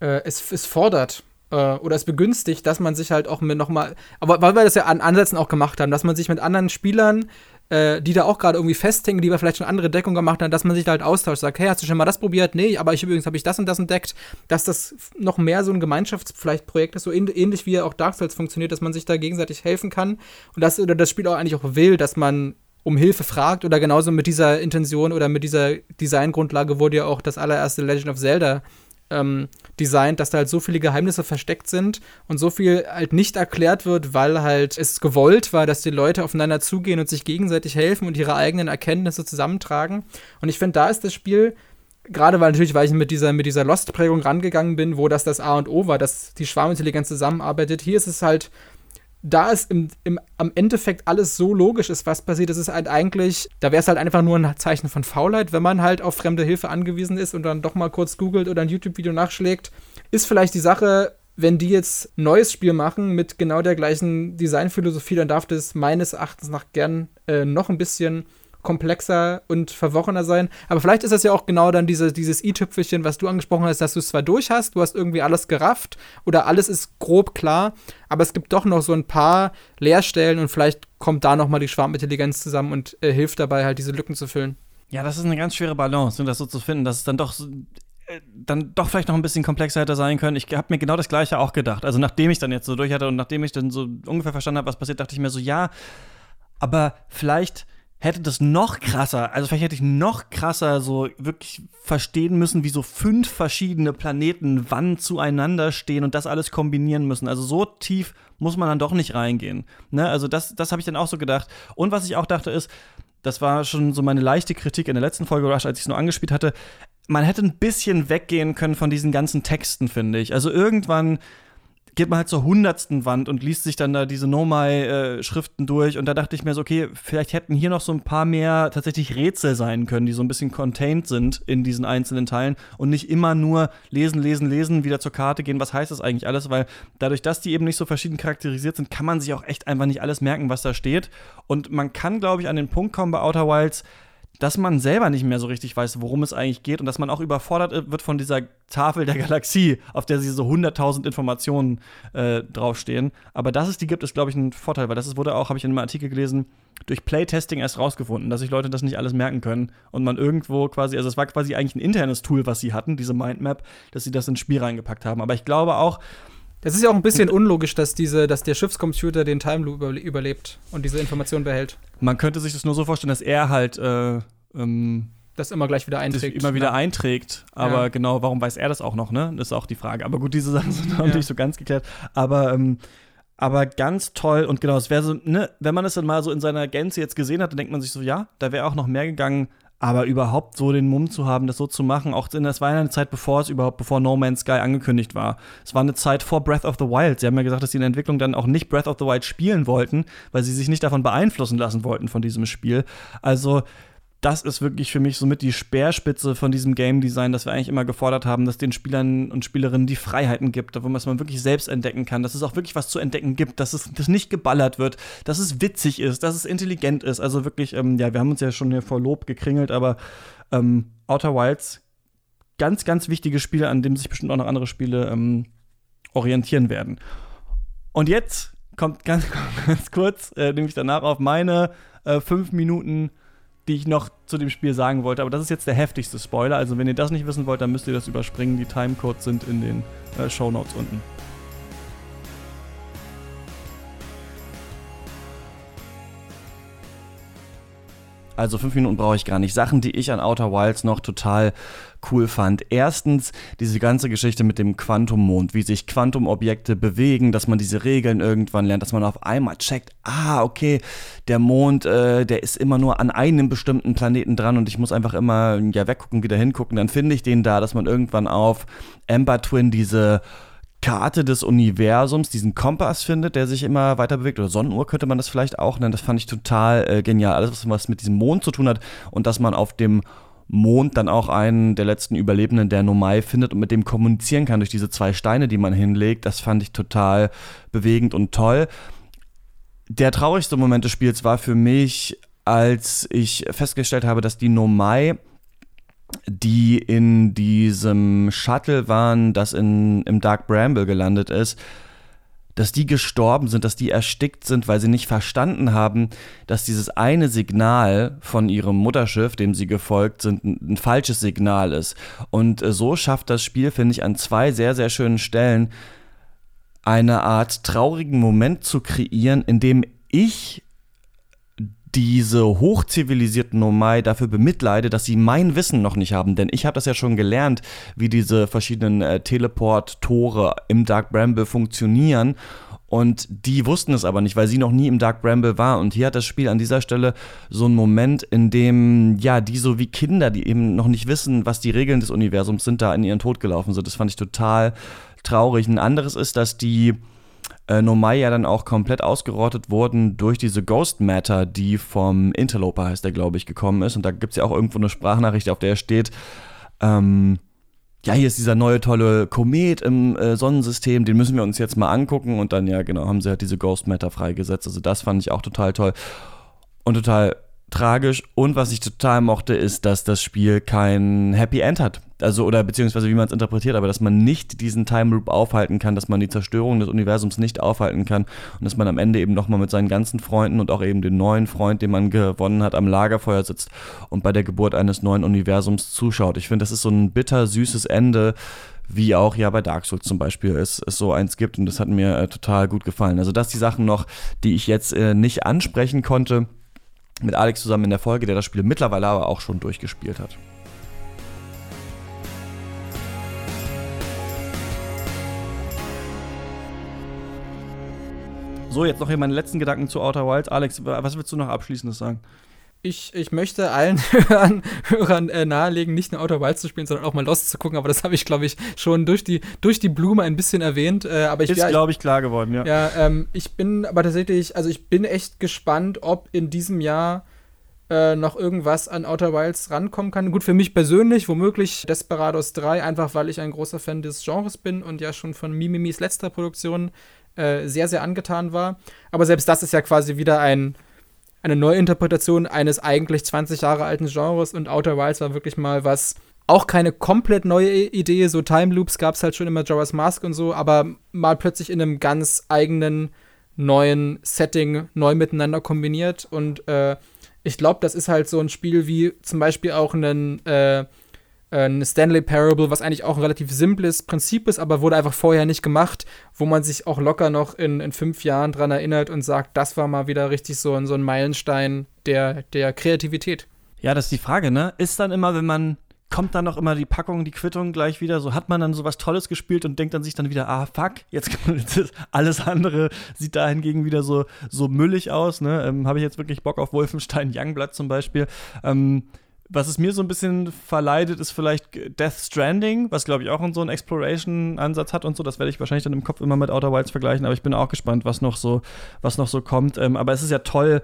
äh, es, es fordert äh, oder es begünstigt, dass man sich halt auch mit nochmal, aber weil wir das ja an Ansätzen auch gemacht haben, dass man sich mit anderen Spielern, äh, die da auch gerade irgendwie festhängen, die wir vielleicht schon andere Deckung gemacht haben, dass man sich da halt austauscht, sagt, hey, hast du schon mal das probiert? Nee, aber ich übrigens habe ich das und das entdeckt, dass das noch mehr so ein Gemeinschaftsprojekt ist, so ähnlich wie auch Dark Souls funktioniert, dass man sich da gegenseitig helfen kann und dass oder das Spiel auch eigentlich auch will, dass man um Hilfe fragt oder genauso mit dieser Intention oder mit dieser Designgrundlage wurde ja auch das allererste Legend of Zelda ähm, designt, dass da halt so viele Geheimnisse versteckt sind und so viel halt nicht erklärt wird, weil halt es gewollt war, dass die Leute aufeinander zugehen und sich gegenseitig helfen und ihre eigenen Erkenntnisse zusammentragen. Und ich finde, da ist das Spiel gerade weil natürlich, weil ich mit dieser, mit dieser Lost-Prägung rangegangen bin, wo das das A und O war, dass die Schwarmintelligenz zusammenarbeitet. Hier ist es halt da es im, im, am Endeffekt alles so logisch ist, was passiert, das ist halt eigentlich, da wäre es halt einfach nur ein Zeichen von Faulheit, wenn man halt auf fremde Hilfe angewiesen ist und dann doch mal kurz googelt oder ein YouTube-Video nachschlägt. Ist vielleicht die Sache, wenn die jetzt ein neues Spiel machen mit genau der gleichen Designphilosophie, dann darf das meines Erachtens nach gern äh, noch ein bisschen komplexer und verworrener sein. Aber vielleicht ist das ja auch genau dann diese, dieses i-Tüpfelchen, was du angesprochen hast, dass du es zwar durch hast, du hast irgendwie alles gerafft oder alles ist grob klar, aber es gibt doch noch so ein paar Leerstellen und vielleicht kommt da nochmal die Schwarmintelligenz zusammen und äh, hilft dabei, halt diese Lücken zu füllen. Ja, das ist eine ganz schwere Balance, das so zu finden, dass es dann doch so äh, dann doch vielleicht noch ein bisschen komplexer hätte sein können. Ich habe mir genau das Gleiche auch gedacht. Also nachdem ich dann jetzt so durch hatte und nachdem ich dann so ungefähr verstanden habe, was passiert, dachte ich mir so, ja, aber vielleicht hätte das noch krasser, also vielleicht hätte ich noch krasser so wirklich verstehen müssen, wie so fünf verschiedene Planeten wann zueinander stehen und das alles kombinieren müssen. Also so tief muss man dann doch nicht reingehen. Ne? Also das, das habe ich dann auch so gedacht. Und was ich auch dachte ist, das war schon so meine leichte Kritik in der letzten Folge, als ich es nur angespielt hatte, man hätte ein bisschen weggehen können von diesen ganzen Texten, finde ich. Also irgendwann geht man halt zur hundertsten Wand und liest sich dann da diese Nomai-Schriften durch. Und da dachte ich mir so, okay, vielleicht hätten hier noch so ein paar mehr tatsächlich Rätsel sein können, die so ein bisschen contained sind in diesen einzelnen Teilen und nicht immer nur lesen, lesen, lesen, wieder zur Karte gehen. Was heißt das eigentlich alles? Weil dadurch, dass die eben nicht so verschieden charakterisiert sind, kann man sich auch echt einfach nicht alles merken, was da steht. Und man kann, glaube ich, an den Punkt kommen bei Outer Wilds, dass man selber nicht mehr so richtig weiß, worum es eigentlich geht und dass man auch überfordert wird von dieser Tafel der Galaxie, auf der sie so 100.000 Informationen äh, draufstehen. Aber dass es die gibt, ist, glaube ich, ein Vorteil, weil das wurde auch, habe ich in einem Artikel gelesen, durch Playtesting erst rausgefunden, dass sich Leute das nicht alles merken können und man irgendwo quasi, also es war quasi eigentlich ein internes Tool, was sie hatten, diese Mindmap, dass sie das ins Spiel reingepackt haben. Aber ich glaube auch, das ist ja auch ein bisschen unlogisch, dass, diese, dass der Schiffscomputer den Time Loop überlebt und diese Information behält. Man könnte sich das nur so vorstellen, dass er halt äh, ähm, das immer gleich wieder einträgt. immer wieder ne? einträgt. Aber ja. genau, warum weiß er das auch noch, ne? Das ist auch die Frage. Aber gut, diese Sachen sind noch ja. nicht so ganz geklärt. Aber, ähm, aber ganz toll und genau, es wäre so, ne, wenn man es dann mal so in seiner Gänze jetzt gesehen hat, dann denkt man sich so, ja, da wäre auch noch mehr gegangen. Aber überhaupt so den Mumm zu haben, das so zu machen, auch in, das war eine Zeit, bevor es überhaupt, bevor No Man's Sky angekündigt war. Es war eine Zeit vor Breath of the Wild. Sie haben ja gesagt, dass sie in der Entwicklung dann auch nicht Breath of the Wild spielen wollten, weil sie sich nicht davon beeinflussen lassen wollten von diesem Spiel. Also, das ist wirklich für mich somit die Speerspitze von diesem Game Design, dass wir eigentlich immer gefordert haben, dass den Spielern und Spielerinnen die Freiheiten gibt, wo man es wirklich selbst entdecken kann, dass es auch wirklich was zu entdecken gibt, dass es dass nicht geballert wird, dass es witzig ist, dass es intelligent ist. Also wirklich, ähm, ja, wir haben uns ja schon hier vor Lob gekringelt, aber ähm, Outer Wilds, ganz, ganz wichtige Spiele, an dem sich bestimmt auch noch andere Spiele ähm, orientieren werden. Und jetzt kommt ganz, ganz kurz, äh, nämlich danach auf meine äh, fünf Minuten die ich noch zu dem Spiel sagen wollte. Aber das ist jetzt der heftigste Spoiler. Also, wenn ihr das nicht wissen wollt, dann müsst ihr das überspringen. Die Timecodes sind in den äh, Show Notes unten. Also fünf Minuten brauche ich gar nicht. Sachen, die ich an Outer Wilds noch total cool fand. Erstens diese ganze Geschichte mit dem Quantummond, wie sich Quantumobjekte bewegen, dass man diese Regeln irgendwann lernt, dass man auf einmal checkt, ah, okay, der Mond, äh, der ist immer nur an einem bestimmten Planeten dran und ich muss einfach immer ja weggucken, wieder hingucken, dann finde ich den da, dass man irgendwann auf Ember Twin diese Karte des Universums, diesen Kompass findet, der sich immer weiter bewegt. Oder Sonnenuhr könnte man das vielleicht auch nennen. Das fand ich total äh, genial. Alles, was mit diesem Mond zu tun hat und dass man auf dem Mond dann auch einen der letzten Überlebenden der Nomai findet und mit dem kommunizieren kann durch diese zwei Steine, die man hinlegt. Das fand ich total bewegend und toll. Der traurigste Moment des Spiels war für mich, als ich festgestellt habe, dass die Nomai die in diesem Shuttle waren, das in, im Dark Bramble gelandet ist, dass die gestorben sind, dass die erstickt sind, weil sie nicht verstanden haben, dass dieses eine Signal von ihrem Mutterschiff, dem sie gefolgt sind, ein, falsches Signal ist. Und äh, so schafft das Spiel, finde ich, an zwei sehr, sehr schönen Stellen eine Art traurigen Moment zu kreieren, in dem ich diese hochzivilisierten Nomai dafür bemitleide, dass sie mein Wissen noch nicht haben. Denn ich habe das ja schon gelernt, wie diese verschiedenen äh, Teleport-Tore im Dark Bramble funktionieren. Und die wussten es aber nicht, weil sie noch nie im Dark Bramble war. Und hier hat das Spiel an dieser Stelle so einen Moment, in dem, ja, die so wie Kinder, die eben noch nicht wissen, was die Regeln des Universums sind, da in ihren Tod gelaufen sind. Das fand ich total traurig. Ein anderes ist, dass die äh, Nomai ja dann auch komplett ausgerottet wurden durch diese Ghost Matter, die vom Interloper heißt der, glaube ich, gekommen ist. Und da gibt es ja auch irgendwo eine Sprachnachricht, auf der steht, ähm, ja, hier ist dieser neue tolle Komet im äh, Sonnensystem, den müssen wir uns jetzt mal angucken. Und dann, ja, genau, haben sie halt diese Ghost Matter freigesetzt. Also das fand ich auch total toll. Und total tragisch. Und was ich total mochte, ist, dass das Spiel kein Happy End hat. Also, oder beziehungsweise wie man es interpretiert, aber dass man nicht diesen Time Loop aufhalten kann, dass man die Zerstörung des Universums nicht aufhalten kann und dass man am Ende eben nochmal mit seinen ganzen Freunden und auch eben den neuen Freund, den man gewonnen hat, am Lagerfeuer sitzt und bei der Geburt eines neuen Universums zuschaut. Ich finde, das ist so ein bitter süßes Ende, wie auch ja bei Dark Souls zum Beispiel es, es so eins gibt und das hat mir äh, total gut gefallen. Also das die Sachen noch, die ich jetzt äh, nicht ansprechen konnte mit Alex zusammen in der Folge, der das Spiel mittlerweile aber auch schon durchgespielt hat. So, jetzt noch hier meine letzten Gedanken zu Outer Wilds. Alex, was willst du noch abschließendes sagen? ich, ich möchte allen Hörern, Hörern äh, nahelegen, nicht nur Outer Wilds zu spielen, sondern auch mal Lost zu gucken. Aber das habe ich, glaube ich, schon durch die, durch die Blume ein bisschen erwähnt. Äh, aber ich, Ist, ja, glaube ich, klar geworden, ja. Ja, ähm, ich bin aber tatsächlich, also ich bin echt gespannt, ob in diesem Jahr äh, noch irgendwas an Outer Wilds rankommen kann. Gut, für mich persönlich, womöglich Desperados 3, einfach weil ich ein großer Fan des Genres bin und ja schon von Mimimis letzter Produktion äh, sehr, sehr angetan war. Aber selbst das ist ja quasi wieder ein eine Neuinterpretation eines eigentlich 20 Jahre alten Genres und Outer Wilds war wirklich mal was, auch keine komplett neue Idee, so Time Loops gab es halt schon immer Jorah's Mask und so, aber mal plötzlich in einem ganz eigenen neuen Setting neu miteinander kombiniert und äh, ich glaube, das ist halt so ein Spiel wie zum Beispiel auch ein äh, eine Stanley Parable, was eigentlich auch ein relativ simples Prinzip ist, aber wurde einfach vorher nicht gemacht, wo man sich auch locker noch in, in fünf Jahren dran erinnert und sagt, das war mal wieder richtig so, ein, so ein Meilenstein der, der Kreativität. Ja, das ist die Frage, ne? Ist dann immer, wenn man kommt dann noch immer die Packung, die Quittung gleich wieder. So hat man dann so was Tolles gespielt und denkt dann sich dann wieder, ah, fuck, jetzt alles andere sieht da hingegen wieder so, so müllig aus. Ne? Ähm, Habe ich jetzt wirklich Bock auf Wolfenstein Youngblood zum Beispiel. Ähm, was es mir so ein bisschen verleidet, ist vielleicht Death Stranding, was glaube ich auch so einen Exploration-Ansatz hat und so. Das werde ich wahrscheinlich dann im Kopf immer mit Outer Wilds vergleichen, aber ich bin auch gespannt, was noch so, was noch so kommt. Ähm, aber es ist ja toll,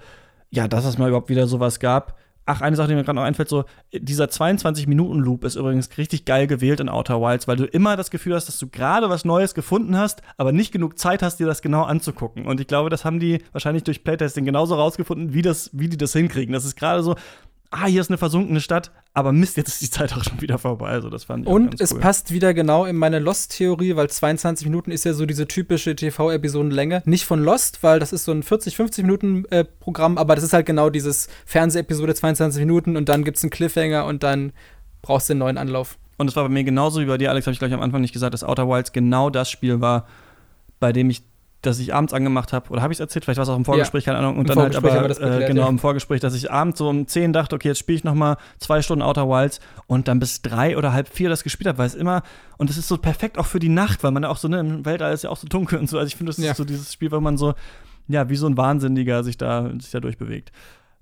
ja, dass es mal überhaupt wieder sowas gab. Ach, eine Sache, die mir gerade noch einfällt, so, dieser 22-Minuten-Loop ist übrigens richtig geil gewählt in Outer Wilds, weil du immer das Gefühl hast, dass du gerade was Neues gefunden hast, aber nicht genug Zeit hast, dir das genau anzugucken. Und ich glaube, das haben die wahrscheinlich durch Playtesting genauso rausgefunden, wie, das, wie die das hinkriegen. Das ist gerade so, ah, hier ist eine versunkene Stadt, aber Mist, jetzt ist die Zeit auch schon wieder vorbei. Also das fand ich Und es cool. passt wieder genau in meine Lost-Theorie, weil 22 Minuten ist ja so diese typische TV-Episodenlänge. Nicht von Lost, weil das ist so ein 40, 50 Minuten äh, Programm, aber das ist halt genau dieses Fernsehepisode 22 Minuten und dann gibt es einen Cliffhanger und dann brauchst du einen neuen Anlauf. Und es war bei mir genauso wie bei dir, Alex, habe ich gleich am Anfang nicht gesagt, dass Outer Wilds genau das Spiel war, bei dem ich das ich abends angemacht habe, oder habe ich es erzählt? Vielleicht war es auch im Vorgespräch, ja, keine Ahnung. Und dann halt aber, erklärt, äh, genau, ja. im Vorgespräch, dass ich abends so um 10 dachte, okay, jetzt spiele ich noch mal zwei Stunden Outer Wilds und dann bis drei oder halb vier das gespielt habe, weil es immer, und es ist so perfekt auch für die Nacht, weil man ja auch so, ne, im Weltall ist ja auch so dunkel und so. Also ich finde, das ja. ist so dieses Spiel, wo man so, ja, wie so ein Wahnsinniger sich da, sich da durchbewegt.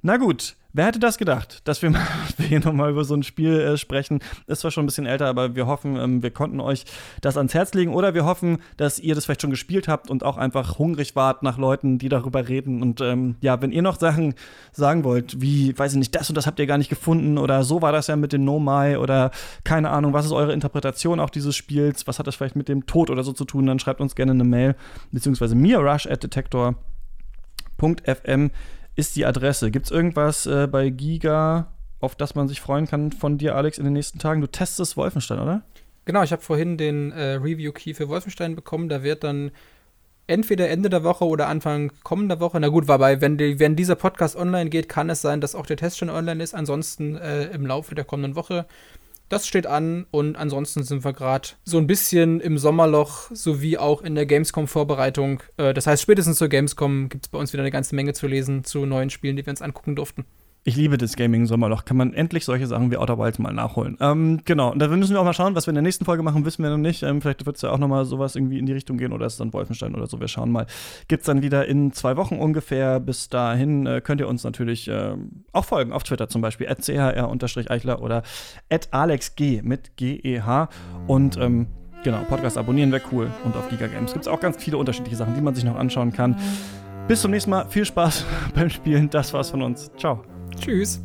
Na gut, wer hätte das gedacht, dass wir, hier nochmal über so ein Spiel äh, sprechen? Ist zwar schon ein bisschen älter, aber wir hoffen, ähm, wir konnten euch das ans Herz legen oder wir hoffen, dass ihr das vielleicht schon gespielt habt und auch einfach hungrig wart nach Leuten, die darüber reden. Und ähm, ja, wenn ihr noch Sachen sagen wollt, wie, weiß ich nicht, das und das habt ihr gar nicht gefunden oder so war das ja mit dem No Mai oder keine Ahnung, was ist eure Interpretation auch dieses Spiels? Was hat das vielleicht mit dem Tod oder so zu tun? Dann schreibt uns gerne eine Mail, beziehungsweise mir rush at detektor.fm ist die Adresse. Gibt es irgendwas äh, bei Giga, auf das man sich freuen kann von dir, Alex, in den nächsten Tagen? Du testest Wolfenstein, oder? Genau, ich habe vorhin den äh, Review-Key für Wolfenstein bekommen. Da wird dann entweder Ende der Woche oder Anfang kommender Woche. Na gut, wobei, wenn, die, wenn dieser Podcast online geht, kann es sein, dass auch der Test schon online ist. Ansonsten äh, im Laufe der kommenden Woche das steht an und ansonsten sind wir gerade so ein bisschen im Sommerloch sowie auch in der Gamescom-Vorbereitung. Äh, das heißt, spätestens zur Gamescom gibt es bei uns wieder eine ganze Menge zu lesen zu neuen Spielen, die wir uns angucken durften. Ich liebe das Gaming-Sommerloch. Kann man endlich solche Sachen wie Outer Wilds mal nachholen. Ähm, genau. Und da müssen wir auch mal schauen, was wir in der nächsten Folge machen, wissen wir noch nicht. Ähm, vielleicht wird es ja auch noch mal sowas irgendwie in die Richtung gehen oder ist es dann Wolfenstein oder so. Wir schauen mal. Gibt es dann wieder in zwei Wochen ungefähr. Bis dahin äh, könnt ihr uns natürlich äh, auch folgen. Auf Twitter zum Beispiel. chr-eichler oder alexg mit GEH. Und ähm, genau, Podcast abonnieren wäre cool. Und auf Giga Games gibt es auch ganz viele unterschiedliche Sachen, die man sich noch anschauen kann. Bis zum nächsten Mal. Viel Spaß beim Spielen. Das war's von uns. Ciao. Tschüss.